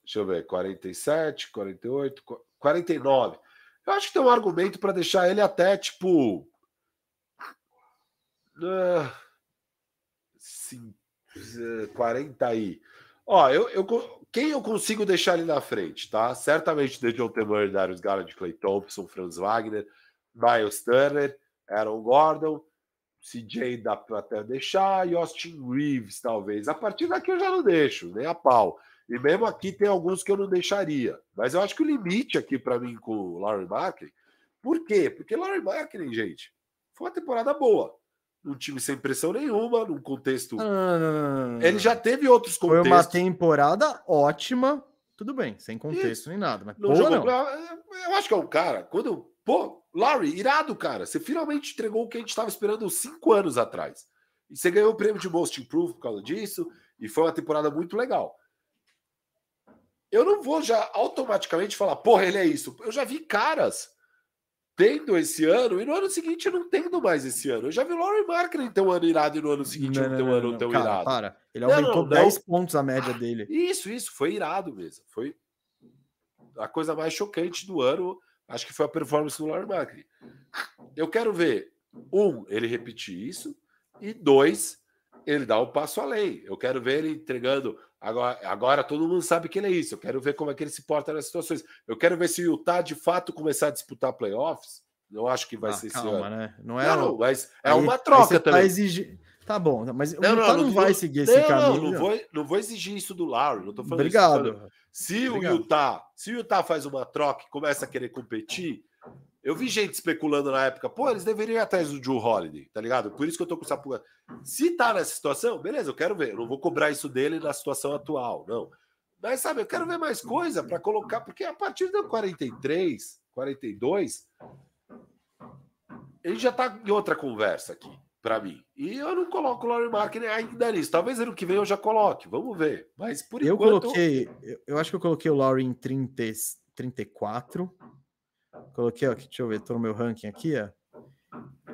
Deixa eu ver, 47, 48, 49. Eu acho que tem um argumento para deixar ele até tipo. Uh, sim, 40 aí. Ó, eu, eu, quem eu consigo deixar ali na frente, tá? Certamente Dejon Temer, Darius Garland, Clay Thompson, Franz Wagner, Miles Turner, Aaron Gordon, CJ dá para até deixar, e Austin Reeves, talvez. A partir daqui eu já não deixo, nem a pau. E mesmo aqui tem alguns que eu não deixaria. Mas eu acho que o limite aqui para mim com o Larry Marketing, por quê? Porque Larry Marketing, gente, foi uma temporada boa. Um time sem pressão nenhuma, num contexto. Ah, Ele já teve outros Foi contextos. uma temporada ótima, tudo bem, sem contexto nem nada. Mas Não boa, jogou- não. Eu acho que é um cara. Quando. Pô, Larry, irado, cara. Você finalmente entregou o que a gente estava esperando cinco anos atrás. E você ganhou o prêmio de Most Improved por causa disso. E foi uma temporada muito legal. Eu não vou já automaticamente falar, porra, ele é isso. Eu já vi caras tendo esse ano, e no ano seguinte não tendo mais esse ano. Eu já vi o Laurie Markkinen ter um ano irado e no ano seguinte não, ter um ano tão cara, irado. Para. Ele Não, aumentou não, 10 não. pontos a média dele. Isso, isso, foi irado mesmo. Foi a coisa mais chocante do ano. Acho que foi a performance do Laurie Markkinen. Eu quero ver, um, ele repetir isso, e dois, ele dar um passo além. Eu quero ver ele entregando. Agora, agora todo mundo sabe que ele é isso. Eu quero ver como é que ele se porta nas situações. Eu quero ver se o Utah de fato começar a disputar playoffs. Não acho que vai Ah, ser esse calma, ano. né? Não é, Não, o- não, mas é aí- uma troca você também. Tá, exigi... tá bom, mas o Não, Utah não, não, não vai seguir esse caminho. Não, não vou, não vou exigir isso do Larry. Não tô falando isso, tô falando- Obrigado. Se Obrigado. o Utah, se o Utah faz uma troca e começa a querer competir, eu vi gente especulando na época, pô, eles deveriam ir atrás do Joe Holiday, tá ligado? Por isso que eu tô com essa pulga. Se tá nessa situação, beleza, eu quero ver. Eu não vou cobrar isso dele na situação atual, não. Mas sabe, eu quero ver mais coisa para colocar, porque a partir do 43, 42, ele já tá em outra conversa aqui, para mim. E eu não coloco o Laurie Markkinen ainda nisso. Talvez ano que vem eu já coloque, vamos ver. Mas por Eu enquanto. coloquei, eu, eu acho que eu coloquei o Lowry em 30, e- 34. Coloquei, ó, aqui, deixa eu ver, tô no meu ranking aqui, ó.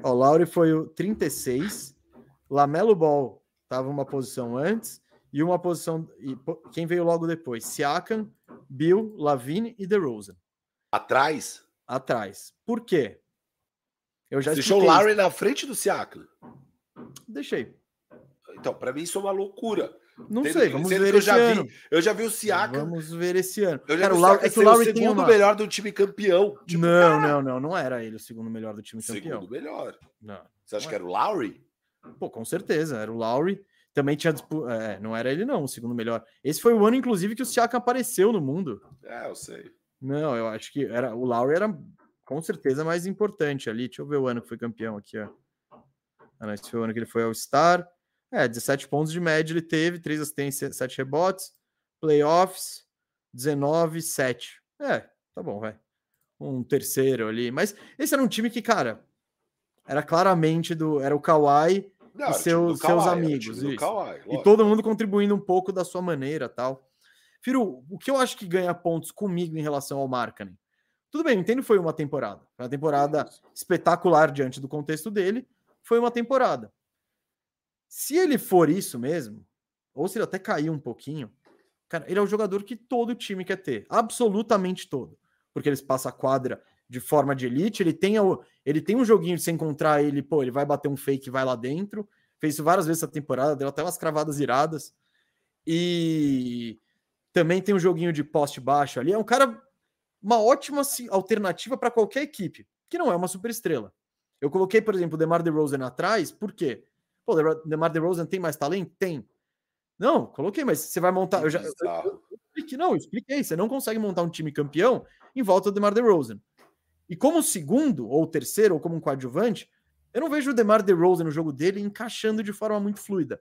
Ó, o Lowry foi o 36. Lamelo Ball tava uma posição antes e uma posição e quem veio logo depois? Siakam, Bill, Lavine e DeRozan Atrás, atrás. Por quê? Eu já deixou o Larry na frente do Siakam. Deixei. Então, para mim isso é uma loucura. Não sei, vamos ver eu esse já vi ano. Eu já vi o Siakam. Vamos ver esse ano. Eu já Cara, vi o Lowry, é que o Lowry o segundo uma... melhor do time campeão. Tipo, não, cara, não, não, não era ele o segundo melhor do time campeão. Segundo melhor. Não. Você acha Não que é. era o Lowry? Pô, com certeza, era o Lowry. Também tinha dispu... é, não era ele não, o segundo melhor. Esse foi o ano inclusive que o Siakam apareceu no mundo. É, eu sei. Não, eu acho que era o Lowry era com certeza mais importante ali. Deixa eu ver o ano que foi campeão aqui, ó. Ah, não, esse foi o ano que ele foi ao Star. É, 17 pontos de média ele teve, 3 assistências, 7 rebotes, playoffs, 19, 7. É, tá bom, vai. Um terceiro ali, mas esse era um time que, cara, era claramente do era o Kawhi Não, o time seus- Kawhi, amigos. Kawhi, e todo mundo contribuindo um pouco da sua maneira, tal. Firo, o que eu acho que ganha pontos comigo em relação ao Markkanen? Tudo bem, entendo que foi uma temporada. Foi uma temporada espetacular diante do contexto dele. Foi uma temporada. Se ele for isso mesmo, ou se ele até cair um pouquinho, cara, ele é o jogador que todo time quer ter. Absolutamente todo. Porque eles passam a quadra de forma de elite, ele tem, ele tem um joguinho de se encontrar ele, pô, ele vai bater um fake e vai lá dentro. Fez isso várias vezes essa temporada, deu até umas cravadas iradas. E também tem um joguinho de poste baixo ali. É um cara, uma ótima se- alternativa para qualquer equipe, que não é uma superestrela. Eu coloquei, por exemplo, o DeMar DeRozan atrás, por quê? Pô, o DeMar DeRozan tem mais talento? Tem. Não, coloquei, mas você vai montar. Eu já, eu- eu expliquei, não, eu expliquei. Você não consegue montar um time campeão em volta do DeMar DeRozan. E como segundo, ou terceiro, ou como um coadjuvante, eu não vejo o DeMar DeRozan no jogo dele encaixando de forma muito fluida.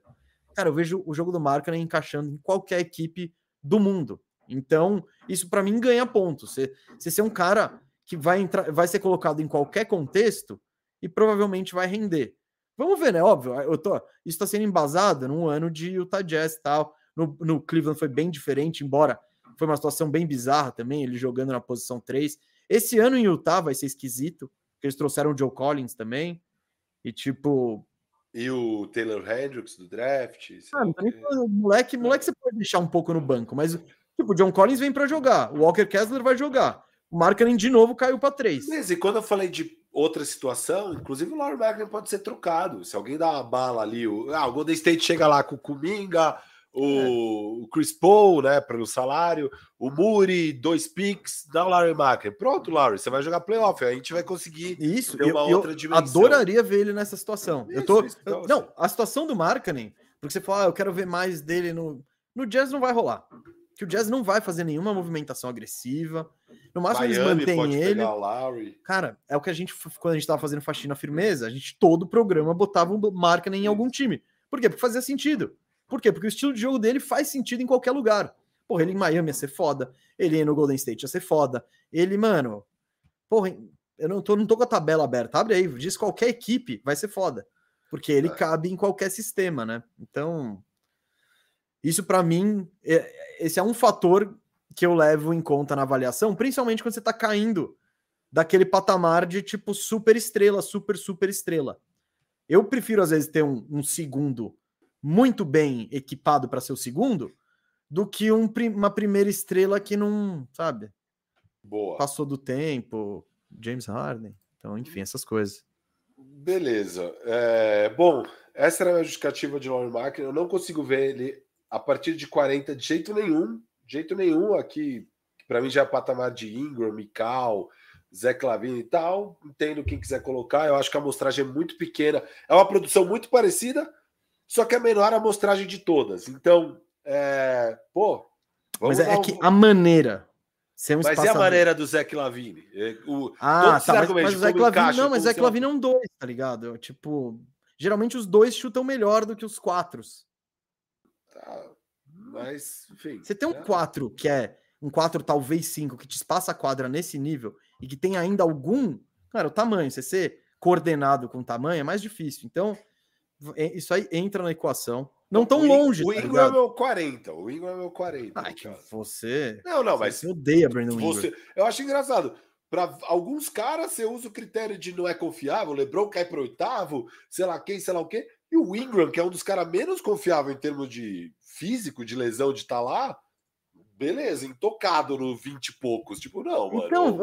Cara, eu vejo o jogo do Markkanen encaixando em qualquer equipe do mundo. Então, isso para mim ganha pontos. Você, você ser um cara que vai entrar, vai ser colocado em qualquer contexto e provavelmente vai render. Vamos ver, né? Óbvio, eu tô, isso está sendo embasado num ano de Utah Jazz e tal. No, no Cleveland foi bem diferente, embora foi uma situação bem bizarra também, ele jogando na posição 3. Esse ano em Utah vai ser esquisito, porque eles trouxeram o Joe Collins também. E tipo, E o Taylor Hendricks do draft. ah, moleque, moleque você pode deixar um pouco no banco, mas tipo, o John Collins vem para jogar, o Walker Kessler vai jogar. O Markkanen de novo caiu para 3. Beleza, e quando eu falei de outra situação, inclusive o Laurie Markkinen pode ser trocado. Se alguém dá uma bala ali, o, ah, o Golden State chega lá com o Kuminga, o, o Chris Paul, né, pelo salário, o Muri, dois picks, dá o Laurie Markkinen. Pronto, Laurie, você vai jogar playoff, a gente vai conseguir Isso, eu, uma eu outra dimensão. adoraria ver ele nessa situação. eu Isso, tô, isso, eu- então, não, a situação do Markkanen, porque você fala, ah, eu quero ver mais dele no no Jazz não vai rolar. Que o Jazz não vai fazer nenhuma movimentação agressiva. No máximo Miami eles mantêm pode ele. pegar o Lowry. Cara, é o que a gente, quando a gente tava fazendo faxina firmeza, a gente todo o programa botava um marca em algum time. Por quê? Porque fazia sentido. Por quê? Porque o estilo de jogo dele faz sentido em qualquer lugar. Porra, ele em Miami ia ser foda. Ele no Golden State ia ser foda. Ele, mano. Porra, eu não tô, não tô com a tabela aberta. Abre aí, diz qualquer equipe, vai ser foda. Porque ele É. cabe em qualquer sistema, né? Então. Isso para mim, é- esse é um fator que eu levo em conta na avaliação, principalmente quando você tá caindo daquele patamar de tipo super estrela, super, super estrela. Eu prefiro, às vezes, ter um, um segundo muito bem equipado para ser o segundo do que um uma primeira estrela que não, sabe, Boa. passou do tempo, James Harden. Então, enfim, essas coisas. Beleza. É, bom, essa era a minha justificativa de Laurie Markkinen. Eu não consigo ver ele a partir de 40 de jeito nenhum. De jeito nenhum aqui. Para mim já é patamar de Ingram, Mikal, Zé Clavini e tal. Entendo quem quiser colocar. Eu acho que a amostragem é muito pequena. É uma produção muito parecida, só que é menor a amostragem de todas. Então, é, pô. Mas é, é que a maneira. Ser um Mas e a espaçador- maneira do Zé Clavini? É, o- Ah, tá, mas, mas o Zé Clavini não, mas Zé se- Clavini é um dois, tá ligado? Tipo, geralmente os dois chutam melhor do que os quatro. Tá, mas, enfim. Você tem um né? 4 que é um 4, talvez 5, que te espaça a quadra nesse nível e que tem ainda algum. Cara, o tamanho, você ser coordenado com tamanho é mais difícil. Então, é- isso aí entra na equação. Não tão O longe. O tá Ingram é ligado? meu 40. O Ingram é meu 40. Ah, que você. Não, não, mas Você odeia Brandon Ingram. você. Eu acho engraçado. Para alguns caras, você usa o critério de não é confiável. O Lebron cai para oitavo, sei lá quem, sei lá o quê. E o Ingram, que é um dos caras menos confiáveis em termos de físico, de lesão, de estar lá, beleza, intocado no 20 e poucos. Tipo, não, mano. Então,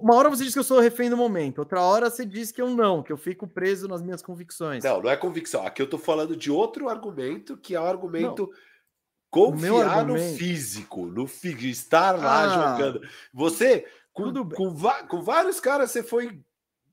uma hora você diz que eu sou refém do momento, outra hora você diz que eu não, que eu fico preso nas minhas convicções. Não, não é convicção. Aqui eu tô falando de outro argumento, que é o argumento O meu confiar argumento- no físico, no físico, estar lá Ah, jogando. Você, com, com, com vários caras, você foi,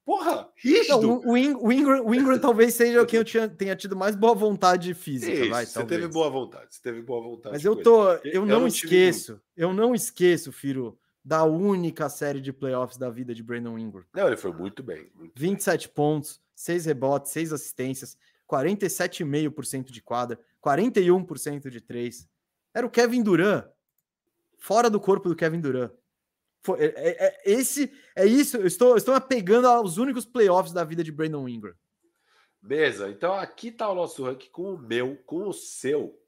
porra, Não, rígido. o, o In- o Ingram, o Ingram talvez seja quem eu tinha, tenha tido mais boa vontade física, Isso, vai, você talvez. teve boa vontade, você teve boa vontade. Mas eu tô, eu, Eu não não esqueço, eu não esqueço, Firo, da única série de playoffs da vida de Brandon Ingram. Não, ele foi muito bem. Muito bem. 27 pontos, 6 rebotes, 6 assistências, 47,5% de quadra, 41% de 3. Era o Kevin Durant, fora do corpo do Kevin Durant. Foi, é, é- é- esse é isso, eu estou, eu estou apegando aos únicos playoffs da vida de Brandon Ingram. Beleza, então aqui tá o nosso ranking com o meu, com o seu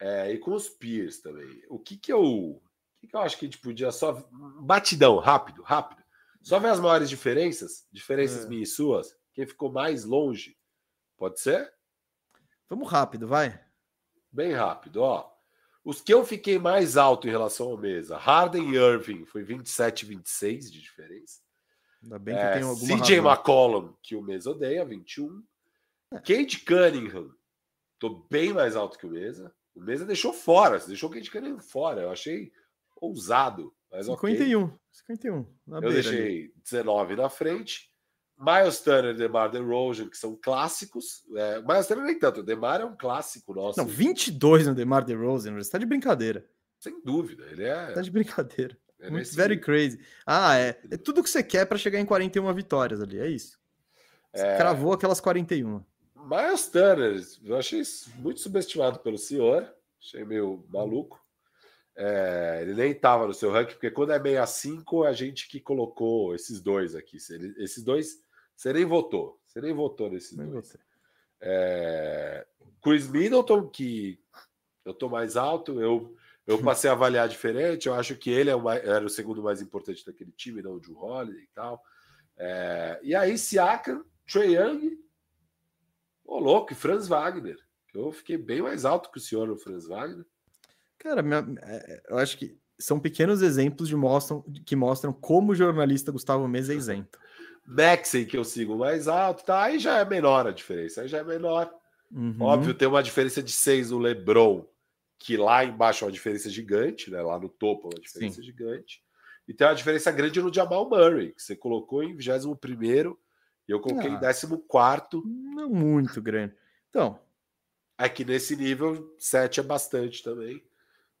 é, e com os peers também. O que que eu, o que que eu acho que a gente podia só batidão, rápido, rápido. Só ver as maiores diferenças, diferenças É. minhas e suas. Quem ficou mais longe, pode ser? Vamos rápido, vai. Bem rápido, ó. Os que eu fiquei mais alto em relação ao mesa, Harden e Irving, foi 27 26 de diferença. Ainda bem que É, tenho alguma CJ razão. McCollum, que o Mesa odeia, 21. Kate Cunningham, tô bem mais alto que o Mesa. O Mesa deixou fora, deixou o Kate Cunningham fora. Eu achei ousado, mas ok. 51, 51, na Eu beira ali. deixei 19 na frente. Miles Turner DeMar DeRozan, que são clássicos. É, Miles Turner nem tanto, o DeMar é um clássico nosso. Não, 22 no DeMar DeRozan, você tá de brincadeira. Sem dúvida, ele é... Tá de brincadeira. é Muito very crazy. Ah, é. É tudo que você quer pra chegar em 41 vitórias ali, é isso. Você É. cravou aquelas 41. Miles Turner, eu achei muito subestimado pelo senhor, achei meio maluco. É, ele nem estava no seu ranking, porque quando é 65, é a gente que colocou esses dois aqui. Ele- esses dois, você nem votou. Você nem votou nesses Nem dois. É, Chris Middleton, que eu tô mais alto, eu, eu passei a avaliar diferente. Eu acho que ele é o era o segundo mais importante daquele time, não o Drew Holiday e tal. É, e aí, Siakam, Trey Young, ô louco, e Franz Wagner. Eu fiquei bem mais alto que o senhor no Franz Wagner. Cara, minha- é, eu acho que são pequenos exemplos de mostram, que mostram como o jornalista Gustavo Mesa é isento. Maxey, que eu sigo mais alto, tá? Aí já é menor a diferença, aí já é menor. Uhum. Óbvio, tem uma diferença de seis no LeBron, que lá embaixo é uma diferença gigante, né? Lá no topo é uma diferença gigante. E tem uma diferença grande no Jamal Murray, que você colocou em 21 e eu coloquei Ah. em 14. Não muito grande. Então, Aqui nesse nível, 7 é bastante também.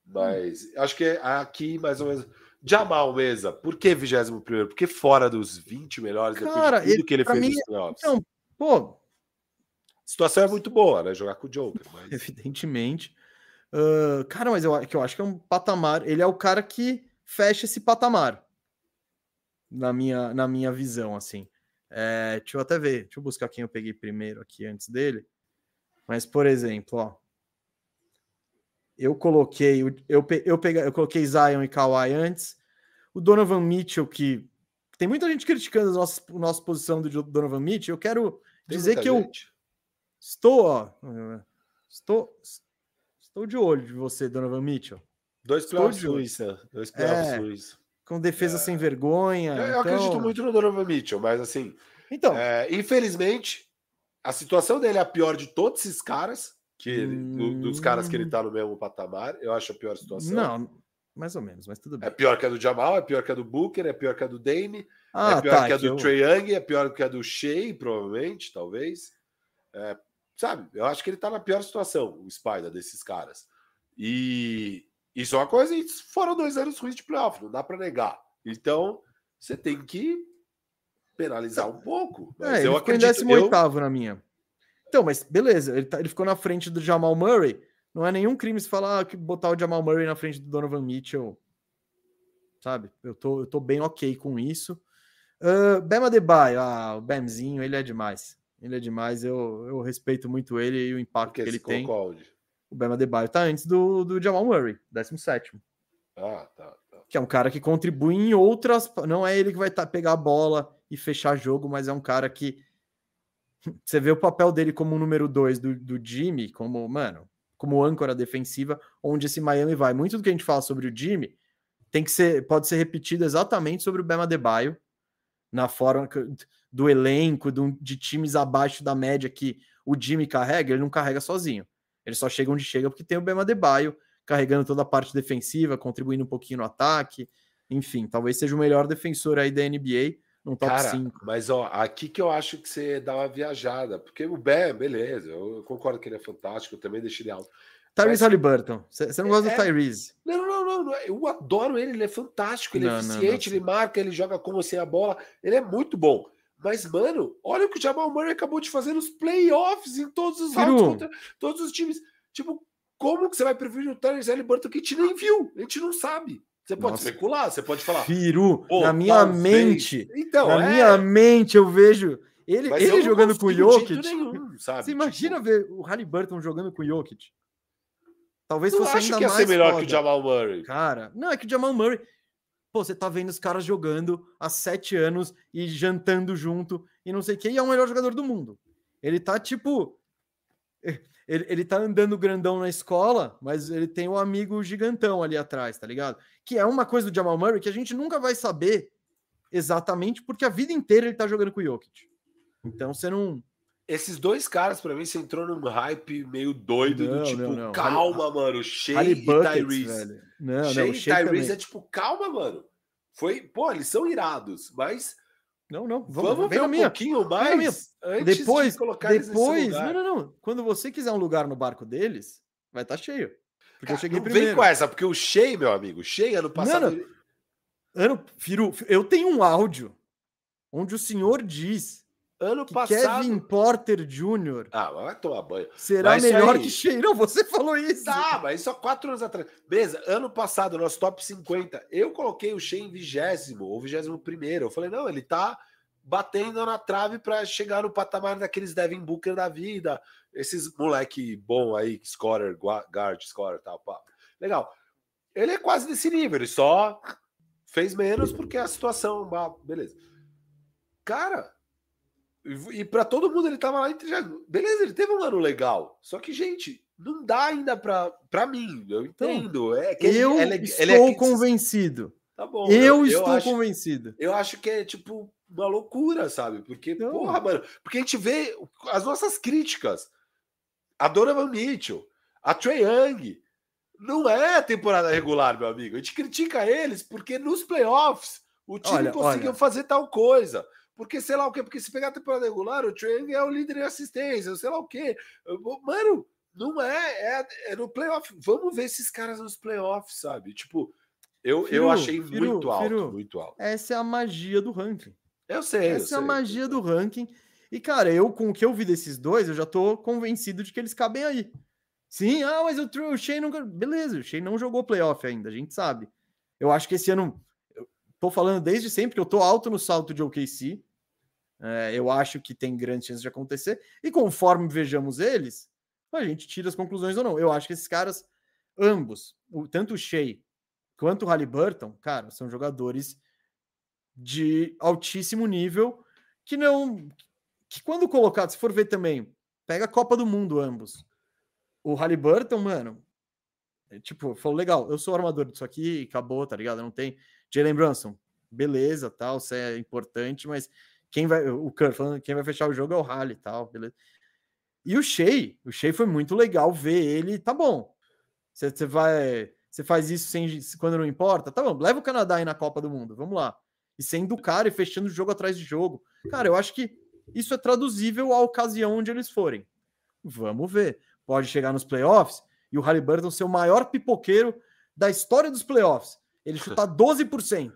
Mas acho que aqui, mais ou menos. Jamal Mesa, por que 21 primeiro? Porque fora dos 20 melhores, Cara, depois de tudo ele- que ele fez mim, nos playoffs. Então, pô, A situação é muito boa, né? Jogar com o Joker. Mas... evidentemente. Ah, cara, mas eu, a- que eu acho que é um patamar. Ele é o cara que fecha esse patamar. Na minha, na minha visão, assim. É, deixa eu até ver. Deixa eu buscar quem eu peguei primeiro aqui antes dele. Mas, por exemplo, ó. Eu coloquei. Eu, pe- eu, peguei, eu coloquei Zion e Kawhi antes. O Donovan Mitchell, que. Tem muita gente criticando a nossa, a nossa posição do Donovan Mitchell. Eu quero Tem dizer que eu, gente. Estou, ó. Estou, estou de olho de você, Donovan Mitchell. Dois playoffs né? Dois playoffs É. Com defesa sem vergonha. Eu, eu então- acredito muito no Donovan Mitchell, mas assim, Então, é, infelizmente, a situação dele é a pior de todos esses caras, que ele- do- dos caras que ele tá no mesmo patamar. Eu acho a pior situação. não, mais ou menos, mas tudo É bem. pior que a do Jamal, é pior que a do Booker, é pior que a do Dame, Ah, é pior tá. que a que do eu- Trae Young, é pior que a do Shea, provavelmente, talvez. É, sabe, eu acho que ele tá na pior situação, o Spider, desses caras. E isso é uma coisa, e foram dois anos ruins de playoff, não dá para negar. Então, você tem que penalizar um pouco. Mas É, eu ficou em acredito 18 na minha. Então, mas beleza, ele, tá- ele ficou na frente do Jamal Murray. Não é nenhum crime se falar que botar o Jamal Murray na frente do Donovan Mitchell. Sabe? Eu tô, eu tô bem ok com isso. Uh, Bema Debaio, ah, o Bemzinho, ele é demais. Ele é demais, eu, eu respeito muito ele e o impacto que ele tem. onde? O Bema Debaio tá antes do, do Jamal Murray, 17 Ah, tá, tá. que é um cara que contribui em outras. Não é ele que vai tá, pegar a bola e fechar jogo, mas é um cara que. Você vê o papel dele como número dois do, do Jimmy, como, mano, como âncora defensiva, onde esse Miami vai. Muito do que a gente fala sobre o Jimmy tem que ser, pode ser repetido exatamente sobre o Bema Debaio, na forma do elenco, de times abaixo da média que o Jimmy carrega, ele não carrega sozinho. Ele só chega onde chega porque tem o Bema Debaio carregando toda a parte defensiva, contribuindo um pouquinho no ataque. Enfim, talvez seja o melhor defensor aí da NBA no top Cara, 5. mas ó, aqui que eu acho que você dá uma viajada, porque o Ben, beleza, eu, concordo que ele é fantástico, eu também deixo ele alto. Tyrese mas- Halliburton. Você não gosta É- do Tyrese? Não, não, não, não, eu adoro ele, ele é fantástico, ele Não, é não, eficiente, não. ele marca, ele joga como sem a bola, ele é muito bom. Mas, mano, olha o que o Jamal Murray acabou de fazer nos playoffs em todos os rounds contra todos os times. Tipo, como que você vai preferir o Tyrese Halliburton que a gente nem viu? A gente não sabe. Você pode Nossa. especular, você pode falar. Firu, na minha talvez. mente, Então, na é, minha mente eu vejo ele, mas eu ele jogando com o Jokic. nenhum, sabe? Você imagina Tipo, ver o Halliburton jogando com o Jokic? Talvez não fosse acho ainda que ia mais ser melhor foda. que o Jamal Murray. Cara, não, é que o Jamal Murray. Pô, você tá vendo os caras jogando há sete anos e jantando junto e não sei o que, e é o melhor jogador do mundo. Ele tá tipo. Ele, ele tá andando grandão na escola, mas ele tem um amigo gigantão ali atrás, tá ligado? Que é uma coisa do Jamal Murray que a gente nunca vai saber exatamente, porque a vida inteira ele tá jogando com o Jokic. Então você não. Esses dois caras, pra mim, você entrou num hype meio doido Não, do tipo, não, não. calma, mano, Shea e Buckets, Tyrese. velho. Não, Shea não, e Shea Tyrese também. é tipo, calma, mano. Foi, pô, eles são irados, mas Não, não. vamos, Vamos, ver um minha. pouquinho mais antes depois, de colocar depois, não, não, não. Quando você quiser um lugar no barco deles, vai estar cheio. Porque eu cheguei não primeiro. vem com essa, porque o Shea, meu amigo, o Shea ano passado... não. ele- Ano, Firu, eu tenho um áudio onde o senhor diz Ano que passado... Kevin Porter Jr. Ah, vai tomar banho. será Mas isso melhor aí- que Shea. Não, você falou isso. Tá, mas só quatro anos atrás. Beleza, ano passado, nosso top 50, eu coloquei o Shea em vigésimo ou vigésimo primeiro. Eu falei, não, ele tá batendo na trave para chegar no patamar daqueles Devin Booker da vida, esses moleque bom aí, scorer, gua- guard, scorer, tal, pá. Legal. Ele é quase desse nível, ele só fez menos porque a situação, beleza. Cara, e e pra todo mundo ele tava lá entre já. Beleza, ele teve um ano legal. Só que, gente, não dá ainda pra, pra mim. Eu entendo. é que ele- eu ele é- ele estou é aquele- convencido. Tá bom. eu, estou acho, convencido. Eu acho que é tipo uma loucura, sabe? Porque, Não. porra, mano. Porque a gente vê as nossas críticas. A Donovan Mitchell, a Trey Young. Não é temporada regular, meu amigo. A gente critica eles porque nos playoffs o time Olha, conseguiu olha. fazer tal coisa. Porque sei lá o quê? Porque se pegar a temporada regular, o Trey é o líder em assistência, sei lá o quê. Mano, Não é, é, é no playoff. Vamos ver esses caras nos playoffs, sabe? Tipo, eu, Firu, eu achei Firu, muito alto, Firu, muito alto. Essa é a magia do ranking. Eu sei. Essa eu é sei, a magia do ranking. E, cara, eu, com o que eu vi desses dois, eu já tô convencido de que eles cabem aí. Sim, ah, mas o, o Shea nunca. Beleza, o Shea não jogou playoff ainda, a gente sabe. Eu acho que esse ano. Tô falando desde sempre que eu tô alto no salto de OKC. É, eu acho que tem grande chance de acontecer. E conforme vejamos eles, a gente tira as conclusões ou não. Eu acho que esses caras, ambos, o, tanto o Shea quanto o Halliburton, cara, são jogadores de altíssimo nível que não. Que quando colocado, se for ver também, pega a Copa do Mundo ambos. O Halliburton, mano, é, tipo, falou: legal, eu sou armador disso aqui, acabou, tá ligado? Não tem. Jalen Brunson, beleza, tal, isso é importante, mas quem vai. O Kurt falando, quem vai fechar o jogo é o Halley tal, beleza. E o Shea, o Shea foi muito legal ver ele, tá bom. Você vai, você faz isso sem quando não importa, tá bom. Leva o Canadá aí na Copa do Mundo, vamos lá. E sendo cara e fechando jogo atrás de jogo. Cara, eu acho que isso é traduzível à ocasião onde eles forem. Vamos ver. Pode chegar nos playoffs e o Halliburton ser o maior pipoqueiro da história dos playoffs. Ele chutar 12%.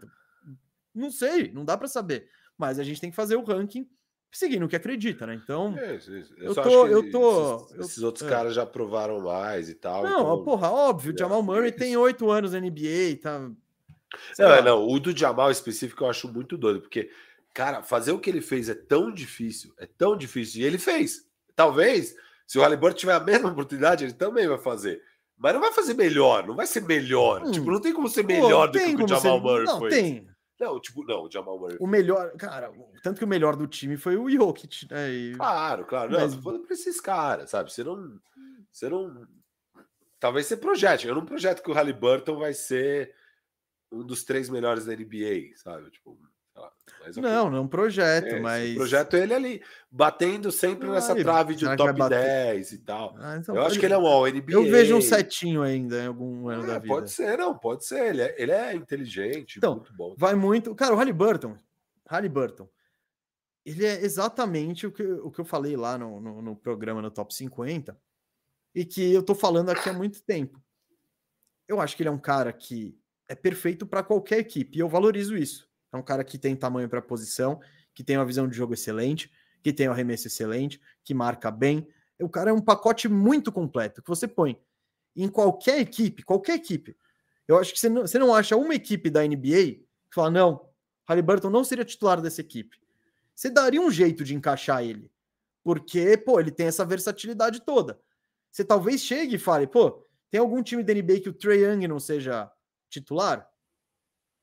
Não sei, não dá para saber. Mas a gente tem que fazer o ranking seguindo o que acredita, né? Então, é, eu, eu tô, eu tô, esses, esses outros é. caras já provaram mais e tal. Não, então... porra, óbvio. É, Jamal Murray tem oito anos na NBA, tá? não, é, não, o do Jamal específico eu acho muito doido, porque, cara, fazer o que ele fez é tão difícil, é tão difícil, e ele fez. Talvez, se o Halliburton tiver a mesma oportunidade, ele também vai fazer. Mas não vai fazer melhor, não vai ser melhor. Hum, tipo, não tem como ser melhor do que o Jamal ser... Murray não, foi. Tem, não, tipo, não, o Jamal Murray. O melhor, cara, tanto que o melhor do time foi o Jokic, né? E... Claro, claro. Não, Mas... tô falando pra esses caras, sabe? Você não. Você não. Talvez você projete. Eu não projeto que o Halliburton vai ser um dos três melhores da NBA, sabe? Tipo, mas, okay. Não, não projeto, é, mas. Projeto ele ali, batendo sempre ah, nessa trave de top 10 e tal. Ah, então eu acho que ele é um All NBA. Eu vejo um setinho ainda em algum ano é, da vida. Pode ser, não, pode ser. Ele é, ele é inteligente, então, muito bom. Vai muito. Cara, o Halliburton, Halliburton, ele é exatamente o que, o que eu falei lá no, no, no programa no Top 50 e que eu tô falando aqui há muito tempo. Eu acho que ele é um cara que é perfeito para qualquer equipe e eu valorizo isso. É um cara que tem tamanho para posição, que tem uma visão de jogo excelente, que tem um arremesso excelente, que marca bem. O cara é um pacote muito completo que você põe em qualquer equipe, qualquer equipe. Eu acho que você não, você não acha uma equipe da NBA que fala, não, Halliburton não seria titular dessa equipe. Você daria um jeito de encaixar ele, porque, pô, ele tem essa versatilidade toda. Você talvez chegue e fale, pô, tem algum time da NBA que o Trae Young não seja titular?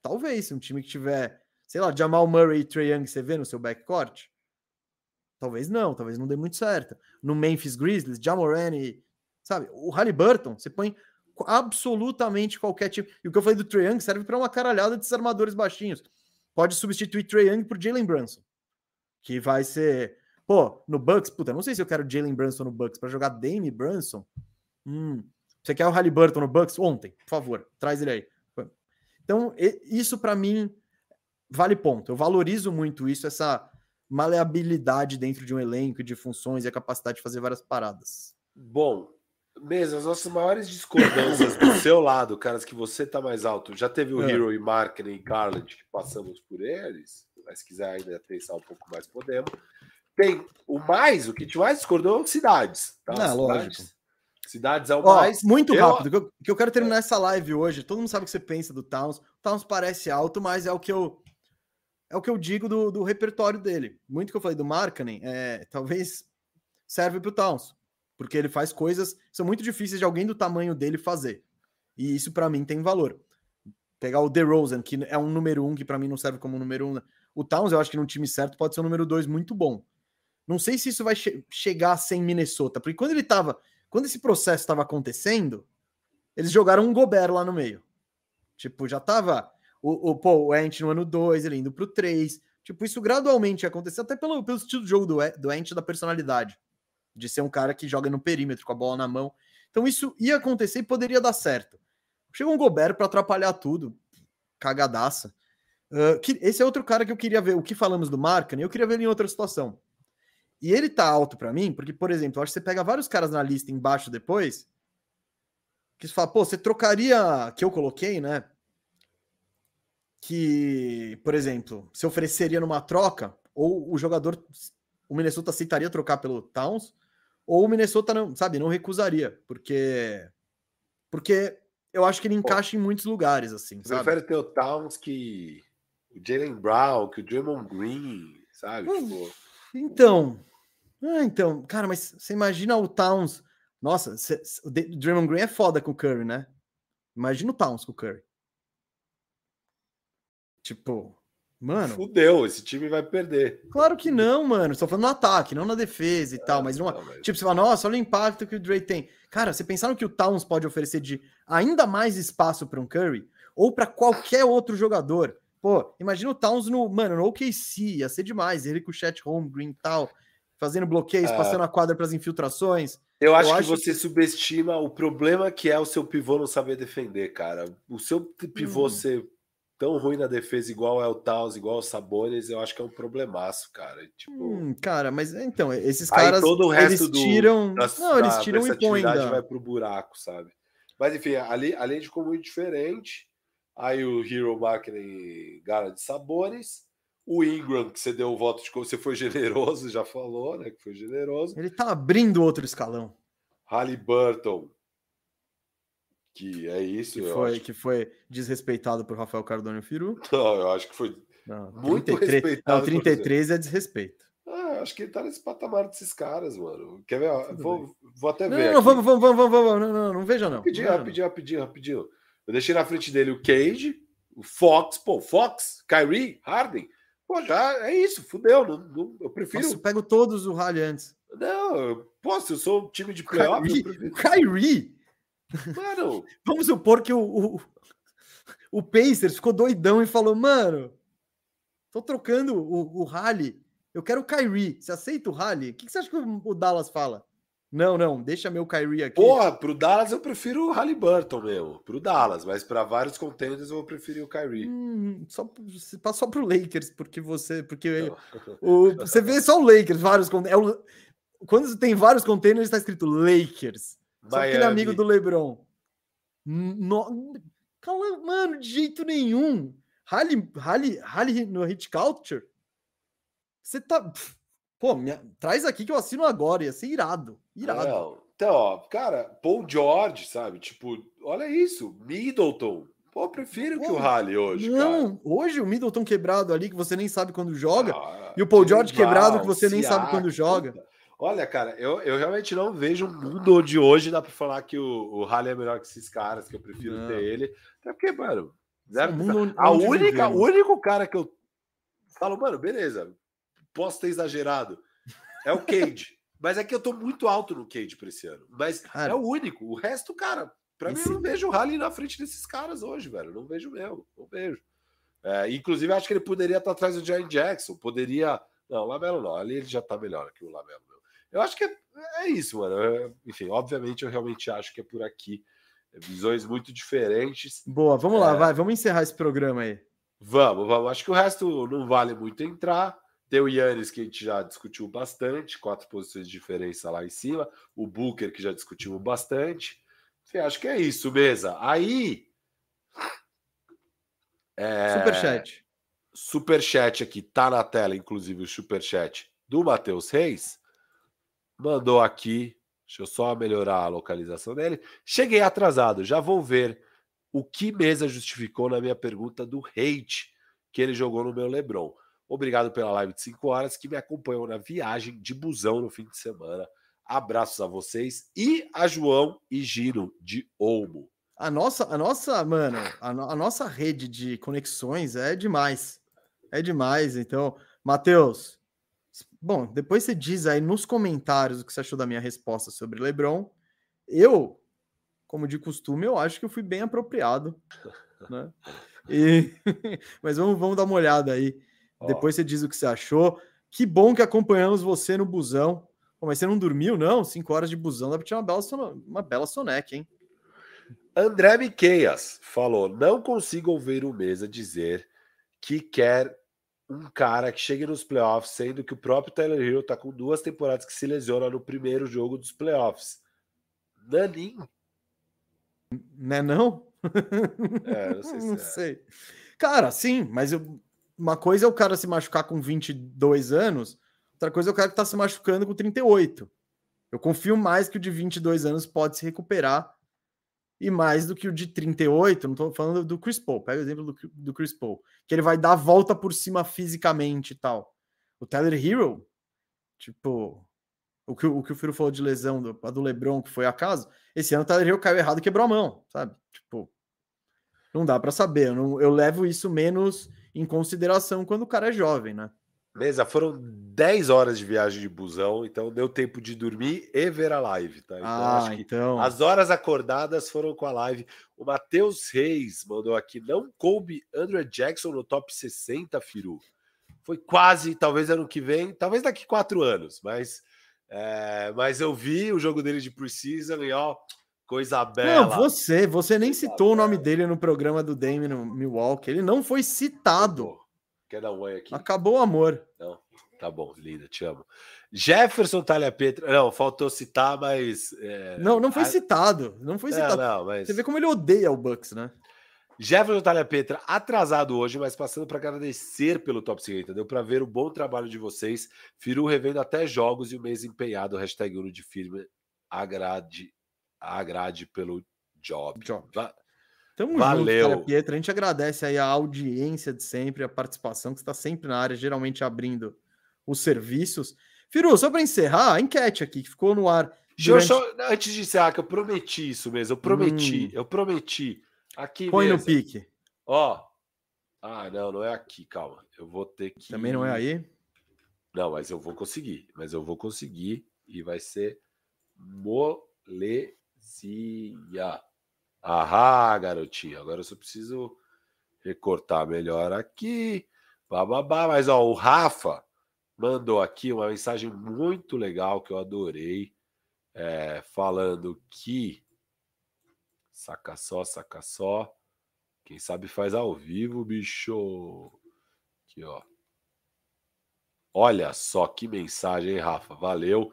Talvez, se um time que tiver, sei lá, Jamal Murray e Trae Young, você vê no seu backcourt? Talvez não, talvez não dê muito certo. No Memphis Grizzlies, Jamoran e, sabe, o Halliburton, você põe absolutamente qualquer time. E o que eu falei do Trae Young serve para uma caralhada desses armadores baixinhos. Pode substituir Trae Young por Jalen Brunson, que vai ser, pô, no Bucks, puta, não sei se eu quero Jalen Brunson no Bucks para jogar Dame Brunson. Hum, você quer o Halliburton no Bucks ontem? Por favor, traz ele aí. Então, isso para mim vale ponto. Eu valorizo muito isso, essa maleabilidade dentro de um elenco de funções e a capacidade de fazer várias paradas. Bom, mesmo as nossas maiores discordâncias do seu lado, caras que você tá mais alto, já teve o é. Hero e Marketing e Garland que passamos por eles, mas se quiser ainda pensar um pouco mais, podemos. Tem o mais, o que te mais discordou, cidades. Tá? Não, cidades. lógico. Cidades é o Ó, mais. Muito eu... rápido, que eu, que eu, quero terminar essa live hoje. Todo mundo sabe o que você pensa do Towns. O Towns parece alto, mas é o que eu. É o que eu digo do, do repertório dele. Muito que eu falei do Markkanen, é, talvez serve para o Towns, porque ele faz coisas que são muito difíceis de alguém do tamanho dele fazer. E isso para mim tem valor. Pegar o DeRozan, que é um número um, que para mim não serve como número um. Né? O Towns, eu acho que no time certo pode ser um número dois muito bom. Não sei se isso vai che chegar sem Minnesota, porque quando ele tava quando esse processo estava acontecendo, eles jogaram um Gobert lá no meio. Tipo, já tava o, o, o Ent no ano 2, ele indo pro 3. Tipo, isso gradualmente aconteceu, até pelo, pelo estilo de jogo do, do Ent da personalidade. De ser um cara que joga no perímetro com a bola na mão. Então isso ia acontecer e poderia dar certo. Chegou um Gobert para atrapalhar tudo. Cagadaça. Uh, que, esse é outro cara que eu queria ver. O que falamos do Marca, eu queria ver ele em outra situação. E ele tá alto para mim, porque, por exemplo, eu acho que você pega vários caras na lista embaixo depois, que você fala, pô, você trocaria, que eu coloquei, né? Que, por exemplo, se ofereceria numa troca, ou o jogador, o Minnesota aceitaria trocar pelo Towns, ou o Minnesota não, sabe, não recusaria, porque porque eu acho que ele encaixa Pô, em muitos lugares, assim, sabe? Prefere ter o Towns que o Jalen Brown, que o Draymond Green, sabe? Hum, tipo... Então, ah, então, cara, mas você imagina o Towns. Nossa, cê, o Draymond Green é foda com o Curry, né? Imagina o Towns com o Curry. Tipo, Mano. Fudeu, esse time vai perder. Claro que não, mano. Estou falando no ataque, não na defesa e é, tal. Mas não, mas... tipo, você fala, nossa, olha o impacto que o Dre tem. Cara, você pensaram que o Towns pode oferecer de ainda mais espaço para um Curry ou para qualquer outro jogador? Pô, imagina o Towns no, mano, no OKC, ia ser demais. Ele com o Chat Home, Green e tal, fazendo bloqueios, é. passando a quadra para as infiltrações. Eu acho, eu que você que... subestima o problema que é o seu pivô não saber defender, cara. O seu pivô hum. ser tão ruim na defesa igual é o Taus, igual o Sabones, eu acho que é um problemaço, cara. Tipo, hum, cara, mas então, esses caras todo o resto eles tiram, do, da, não, eles tiram e põem vai pro buraco, sabe? Mas enfim, ali, além de como muito diferente, aí o Hero e Gala de Sabores, o Ingram, que você deu o voto de você foi generoso, já falou, né? Que foi generoso. Ele tá abrindo outro escalão. Halliburton, que é isso. Que foi, que foi desrespeitado por Rafael Cardone Firu. Não, eu acho que foi não, muito 33, respeitado. Não, 33 é desrespeito. Ah, acho que ele tá nesse patamar desses caras, mano. Quer ver? Vou, vou, até não, ver. Não, vamos, vamos, vamos, vamos, não, não, não veja não. Rapidinho, não. rapidinho, rapidinho, rapidinho. Eu deixei na frente dele o Cage, o Fox, pô, Fox, Kyrie, Harden. Pô, já é isso, fudeu. Não, não, eu prefiro. Nossa, eu pego todos o Rally antes. Não, eu, pô, se eu sou um time de playoff. Kyrie, prefiro... Kyrie Mano, vamos supor que o, o, o Pacers ficou doidão e falou: Mano, tô trocando o, o Rally. Eu quero o Kyrie. Você aceita o Rally? O que, que você acha que o, o Dallas fala? Não, não, deixa meu Kyrie aqui. Porra, pro Dallas eu prefiro o Halliburton mesmo. Pro Dallas, mas para vários contenders eu vou preferir o Kyrie. Hum, só, só pro Lakers, porque você. Porque o, você vê só o Lakers, vários é o, Quando tem vários containers, está escrito Lakers. Só aquele amigo do Lebron. No... Cala, mano, de jeito nenhum. Rally, rally, rally no Hit Culture. Você tá. Pô, me... traz aqui que eu assino agora. Ia ser irado. Irado. Não. Então, ó, cara, Paul George, sabe? Tipo, olha isso. Middleton. Pô, prefiro Pô, que o Rally hoje. Não, cara. hoje o Middleton quebrado ali, que você nem sabe quando joga. Ah, e o Paul George quebrado, que você nem sabe quando joga. Puta. Olha, cara, eu, eu realmente não vejo um mundo de hoje dá para falar que o, o Halley é melhor que esses caras, que eu prefiro não. ter ele. Até porque, mano, mundo, a única, o único cara que eu falo, mano, beleza, posso ter exagerado, é o Cage. mas é que eu tô muito alto no Cage para esse ano. Mas cara, é o único. O resto, cara, para mim eu não vejo o Halley na frente desses caras hoje, velho. Não vejo mesmo, não vejo. É, inclusive, acho que ele poderia estar atrás do Giant Jackson, poderia. Não, o Lamelo não, ali ele já tá melhor que o Lamelo. Eu acho que é, é isso, mano. Eu, enfim, obviamente eu realmente acho que é por aqui. É visões muito diferentes. Boa, vamos lá, é. vai, vamos encerrar esse programa aí. Vamos, vamos. Acho que o resto não vale muito entrar. Tem o Yannis, que a gente já discutiu bastante, quatro posições de diferença lá em cima. O Booker, que já discutimos bastante. Enfim, acho que é isso, mesa. Aí. É... Superchat. Superchat aqui, tá na tela, inclusive, o superchat do Matheus Reis mandou aqui. Deixa eu só melhorar a localização dele. Cheguei atrasado, já vou ver o que Mesa justificou na minha pergunta do hate que ele jogou no meu Lebron. Obrigado pela live de 5 horas que me acompanhou na viagem de busão no fim de semana. Abraços a vocês e a João e Gino de Olmo. A nossa, a nossa, mano, a, no, a nossa rede de conexões é demais. É demais. Então, Matheus, Bom, depois você diz aí nos comentários o que você achou da minha resposta sobre LeBron. Eu, como de costume, eu acho que eu fui bem apropriado, né? E... Mas vamos, vamos dar uma olhada aí. Ó. Depois você diz o que você achou. Que bom que acompanhamos você no busão. Pô, mas você não dormiu, não? Cinco horas de busão dá pra tirar uma bela, son... uma bela soneca, hein? André Miqueias falou: não consigo ouvir o Mesa dizer que quer um cara que chegue nos playoffs, sendo que o próprio Tyler Hill tá com duas temporadas que se lesiona no primeiro jogo dos playoffs. Nanin. Né não? É, não sei se não é. sei. Cara, sim, mas eu- uma coisa é o cara se machucar com 22 anos, outra coisa é o cara que tá se machucando com 38. Eu confio mais que o de 22 anos pode se recuperar e mais do que o de 38, não tô falando do Chris Paul, pega o exemplo do, do Chris Paul, que ele vai dar a volta por cima fisicamente e tal. O Tyler Hero, tipo, o que, o que o Firo falou de lesão do, do LeBron, que foi acaso, esse ano o Tyler Hero caiu errado e quebrou a mão, sabe? Tipo, não dá pra saber. Eu, não- eu levo isso menos em consideração quando o cara é jovem, né? Mesa, foram 10 horas de viagem de busão, então deu tempo de dormir e ver a live, tá? Então ah, acho que então. as horas acordadas foram com a live. O Matheus Reis mandou aqui: não coube Andrew Jackson no top 60, Firu. Foi quase, talvez ano que vem, talvez daqui quatro anos, mas, é, mas eu vi o jogo dele de preseason e ó, coisa bela. Não, você, você nem Coisa citou o nome dele no programa do Dame no Milwaukee. Ele não foi citado. Quer dar um oi aqui? Acabou o amor. Não, tá bom, linda, te amo. Jefferson Talha Petra, não, faltou citar, mas. é, Não, não foi citado. Não foi Não, citado. não, mas. Você vê como ele odeia o Bucks, né? Jefferson Talha Petra, atrasado hoje, mas passando para agradecer pelo Top 50. Deu para ver o bom trabalho de vocês. Firu revendo até jogos e o mês empenhado. Hashtag Uno de firme. Agrade, agrade pelo job. Job. Va- Tamo Valeu. junto, Pietra. A gente agradece aí a audiência de sempre, a participação, que está sempre na área, geralmente abrindo os serviços. Firu, só para encerrar, a enquete aqui, que ficou no ar. Durante- só- antes de encerrar, que eu prometi isso mesmo. Eu prometi, Hum. eu prometi. Aqui Põe no mesa. pique. Ó. Ah, não, não é aqui, calma. Eu vou ter que. Também não é aí? Não, mas eu vou conseguir. Mas eu vou conseguir e vai ser molezinha. Ahá, garotinho. Agora eu só preciso recortar melhor aqui. Bababá. Mas ó, o Rafa mandou aqui uma mensagem muito legal que eu adorei. é, falando que. Saca só, saca só. Quem sabe faz ao vivo, bicho. Aqui, ó. Olha só que mensagem, hein, Rafa? Valeu.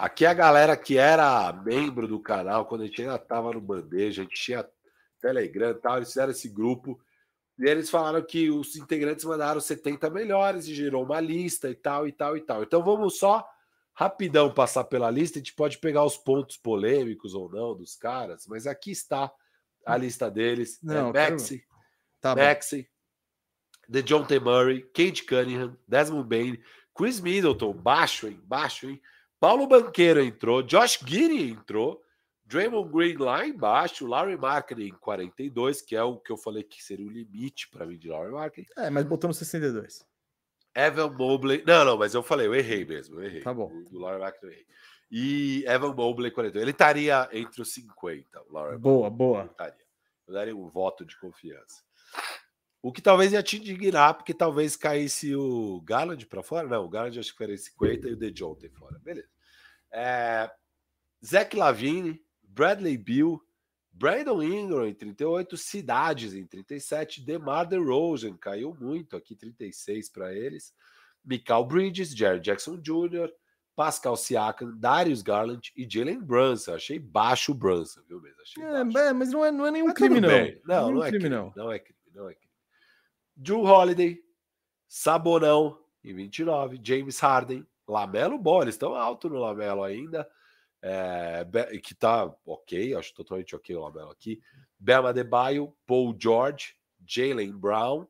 Aqui é a galera que era membro do canal, quando a gente ainda estava no Bandeja, a gente tinha Telegram e tal, eles fizeram esse grupo. E eles falaram que os integrantes mandaram 70 melhores e gerou uma lista e tal, e tal, e tal. Então vamos só rapidão passar pela lista. A gente pode pegar os pontos polêmicos ou não dos caras, mas aqui está a lista deles. Não, é eu quero- Maxi, Tá. Maxi, The John T. Murray, Kate Cunningham, Desmond Bain, Chris Middleton, baixo, hein? Baixo, hein? Paulo Banqueiro entrou, Josh Giddy entrou, Draymond Green lá embaixo, Larry Markkinen em 42, que é o que eu falei que seria o limite para mim de Larry Markkinen. É, mas botou no 62. Evan Mobley. Não, não, mas eu falei, eu errei mesmo, eu errei. Tá bom. Do Larry Markkinen eu errei. E Evan Mobley 42. Ele estaria entre os 50, o Larry Boa, boa. Estaria. Eu daria um voto de confiança. O que talvez ia te indignar, porque talvez caísse o Garland para fora. Não, o Garland acho que faria 50 e o tem fora. Beleza. É, Zach Lavine, Bradley Bill, Brandon Ingram em 38, Cidades em 37, DeMar DeRozan caiu muito aqui, 36 para eles. Michael Bridges, Jared Jackson Jr., Pascal Siakam, Darius Garland e Jalen Brunson. Achei baixo o Brunson, viu mesmo? É, é, mas não é, não é nenhum Mas crime, não. Não, Nenhum não é crime, crime, não. não é crime, não é crime. Drew Holiday, Sabonão em 29, James Harden, Lamelo Ball, eles estão alto no Lamelo ainda, é, que tá ok, acho totalmente ok o Lamelo aqui. Bema Debaio, Paul George, Jalen Brown.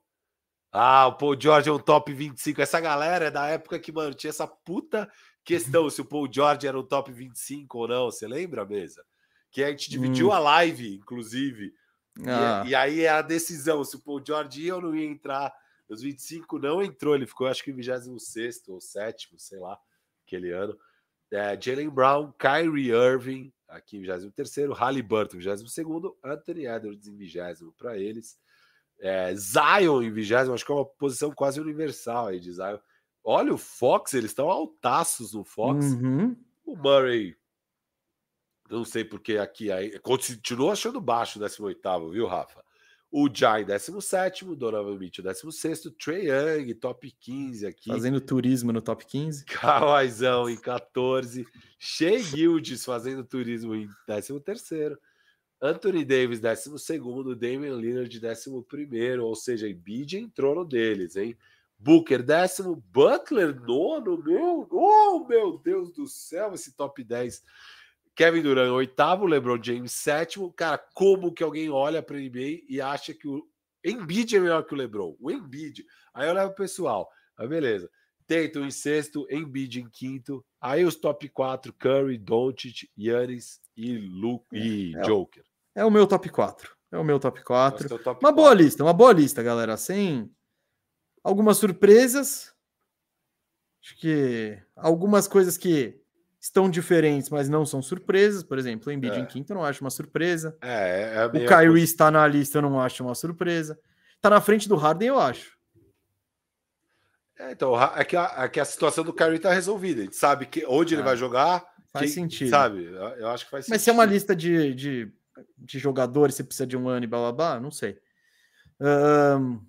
Ah, o Paul George é um top 25. Essa galera é da época que, mano, tinha essa puta questão se o Paul George era um top 25 ou não. Você lembra, mesa? Que a gente dividiu Hum. a live, inclusive. E- Ah, E, aí é a decisão se o Paul George ia ou não ia entrar. Os 25 não entrou, ele ficou acho que em 26 ou 7, sei lá, aquele ano. É, Jalen Brown, Kyrie Irving, aqui em 23, Halliburton em 22, Anthony Edwards em 20 para eles. É, Zion em 20, acho que é uma posição quase universal aí de Zion. Olha o Fox, eles estão altaços no Fox. uhum. O Murray, não sei porque aqui aí, continuou achando baixo o 18, viu, Rafa? O Jai, 17, Donovan Mitchell, 16, Trey Young, top 15 aqui. Fazendo turismo no top 15. Kawhaizão em 14. Shea Gildes fazendo turismo em 13. Anthony Davis, 12. Damian Lillard, 11. Ou seja, Embiid entrou no deles, hein? Booker, décimo. Butler, nono. Meu, oh, meu Deus do céu, esse top 10 Kevin Durant, oitavo, LeBron James, sétimo. Cara, como que alguém olha para NBA e acha que o Embiid é melhor que o LeBron? O Embiid. Aí eu levo o pessoal. Aí beleza. Tatum em sexto, Embiid em quinto. Aí os top 4, Curry, Doncic, Yannis e, Luke, e é, Joker. É o meu top 4. É o meu top 4. Top uma 4. boa lista, uma boa lista, galera. Sem algumas surpresas. Acho que algumas coisas que estão diferentes, mas não são surpresas. Por exemplo, o Embiid é. em quinto eu não acho uma surpresa. É, é o Kyrie está na lista, eu não acho uma surpresa. Está na frente do Harden, eu acho. É, então, é que, a, é que a situação do Kyrie está resolvida. A gente sabe que onde ele é. vai jogar. Faz quem, sentido. Sabe? Eu acho que faz sentido. Mas se é uma lista de, de, de jogadores, você precisa de um ano e blá blá blá, não sei. Um,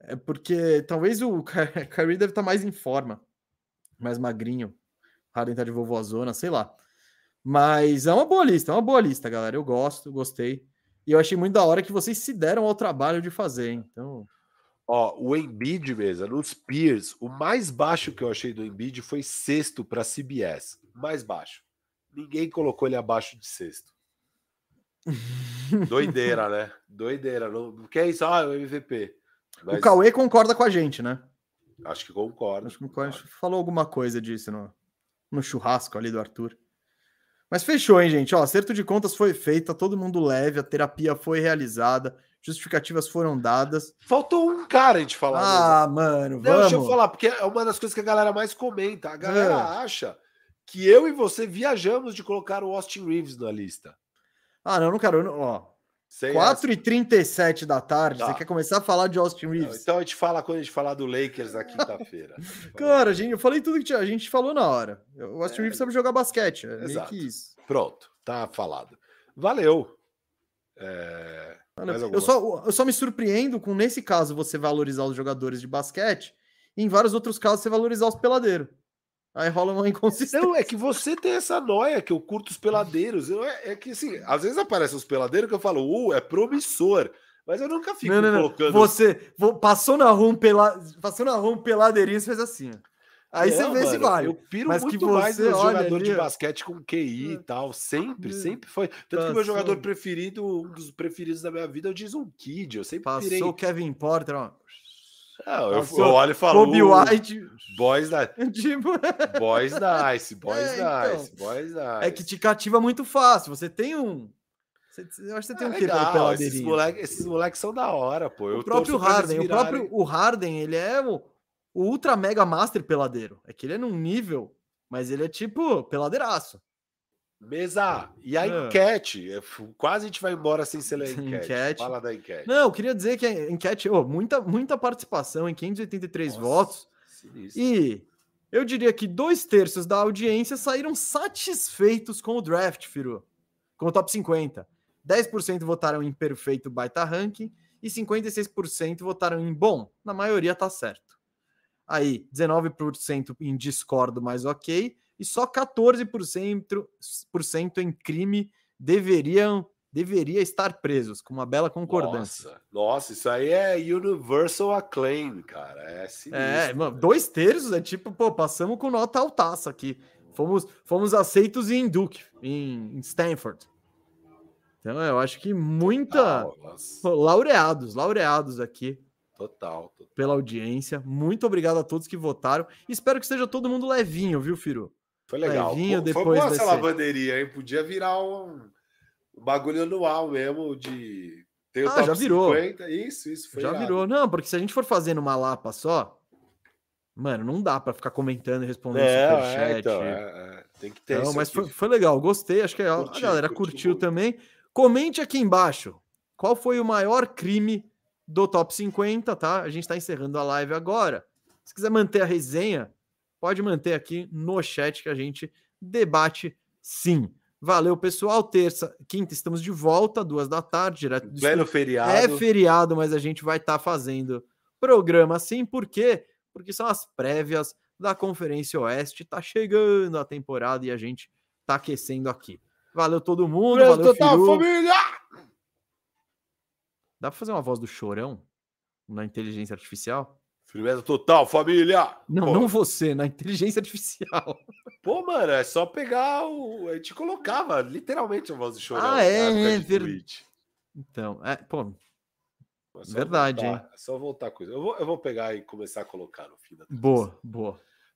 é porque talvez o Kyrie deve estar mais em forma, mais magrinho. Harden tá de vovózona, sei lá. Mas é uma boa lista, é uma boa lista, galera. Eu gosto, gostei. E eu achei muito da hora que vocês se deram ao trabalho de fazer, hein? Então. Ó, o Embiid mesmo, nos Peers, o mais baixo que eu achei do Embiid foi sexto para CBS. Mais baixo. Ninguém colocou ele abaixo de sexto. Doideira, né? Doideira. Não, que é isso? Ah, é o MVP. Mas... O Cauê concorda com a gente, né? Acho que concorda. Acho que concorda. falou alguma coisa disso no, no churrasco ali do Arthur. Mas fechou, hein, gente? Ó, acerto de contas foi feito, tá todo mundo leve, a terapia foi realizada, justificativas foram dadas. Faltou um cara a gente falar. Ah, mesmo. mano, Não, vamos. Deixa eu falar, porque é uma das coisas que a galera mais comenta. A galera é. acha que eu e você viajamos de colocar o Austin Reeves na lista. Ah, não, não quero. Ó, 4h37 da tarde, tá. você quer começar a falar de Austin Reeves? Então a gente fala quando a gente falar do Lakers na quinta-feira. Cara, gente, eu falei tudo que a gente falou na hora. O Austin é... Reeves sabe jogar basquete. É Exato. meio que isso. Pronto, tá falado. Valeu. É... Valeu. Eu, só, eu só me surpreendo com, nesse caso, você valorizar os jogadores de basquete, e em vários outros casos, você valorizar os peladeiros. Aí rola uma inconsistência. Não, é que você tem essa noia que eu curto os peladeiros. Eu, é, é, que assim, às vezes aparecem os peladeiros que eu falo, uh, é promissor. Mas eu nunca fico não, não, colocando. Você passou na rua um, pela, passou na rua um peladeirinho e fez assim. Aí não, você vê mano, se vale. Eu piro mas muito que mais no jogador ali, de basquete com QI e tal. Sempre, hum, sempre foi. Tanto passou. que meu jogador preferido, um dos preferidos da minha vida, é o Jason Kidd. Eu sempre Passou pirei. o Kevin Porter, ó. Não, eu, eu olho e falo. Kobe White. Boys da. Tipo... Boys Nice, Boys é, Nice, então, Boys Nice. É que te cativa muito fácil. Você tem um. Eu acho que você tem é um quê pelo esses moleques, esses moleques são da hora, pô. Eu o próprio Harden, o próprio o Harden, ele é o, o ultra mega master peladeiro. É que ele é num nível, mas ele é tipo peladeiraço. Mesa, e a ah. enquete? É, quase a gente vai embora sem ser a enquete. enquete. Fala da enquete. Não, eu queria dizer que a enquete, oh, muita, muita participação em 583 Nossa, votos. Sinistro. E eu diria que dois terços da audiência saíram satisfeitos com o draft, Firu. Com o top 50. 10% votaram em perfeito baita ranking e 56% votaram em bom. Na maioria tá certo. Aí, 19% em discordo, mas ok e só 14% em crime deveriam deveria estar presos, com uma bela concordância. Nossa, nossa isso aí é universal acclaim, cara. É, é mano, dois terços é tipo, pô, passamos com nota altaça aqui. Fomos, fomos aceitos em Duke, em, em Stanford. Então, eu acho que muita. Pô, laureados, laureados aqui. Total, total, Pela audiência. Muito obrigado a todos que votaram. Espero que esteja todo mundo levinho, viu, Firu? Foi legal. Levinho, depois foi boa essa lavanderia, hein? Podia virar um, bagulho anual mesmo de. Tem o ah, já virou. 50. Isso, isso. Foi já irado. virou. Não, porque se a gente for fazendo uma lapa só, mano, não dá para ficar comentando e respondendo é, superchat. É, então, é, é. Tem que ter não, Mas foi, foi, legal, gostei. Acho que a, curti, a galera curtiu também. Comente aqui embaixo qual foi o maior crime do top 50, tá? A gente está encerrando a live agora. Se quiser manter a resenha, pode manter aqui no chat que a gente debate sim. Valeu, pessoal. Terça, quinta, estamos de volta, duas da tarde, direto do Pleno feriado. É feriado, mas a gente vai estar fazendo programa assim, por quê? Porque são as prévias da Conferência Oeste. Tá chegando a temporada e a gente tá aquecendo aqui. Valeu todo mundo, valeu total, Firu. família! Dá pra fazer uma voz do chorão na inteligência artificial? Firmeza total, família! Não, Pô, não você, na inteligência artificial. Pô, mano, é só pegar o. A gente colocava literalmente a voz do chorão. Ah, é, é de ver- Twitch. Então, é, pô, É Verdade, voltar, É só voltar a coisa. Eu vou, eu vou pegar e começar a colocar no fim da boa, boa.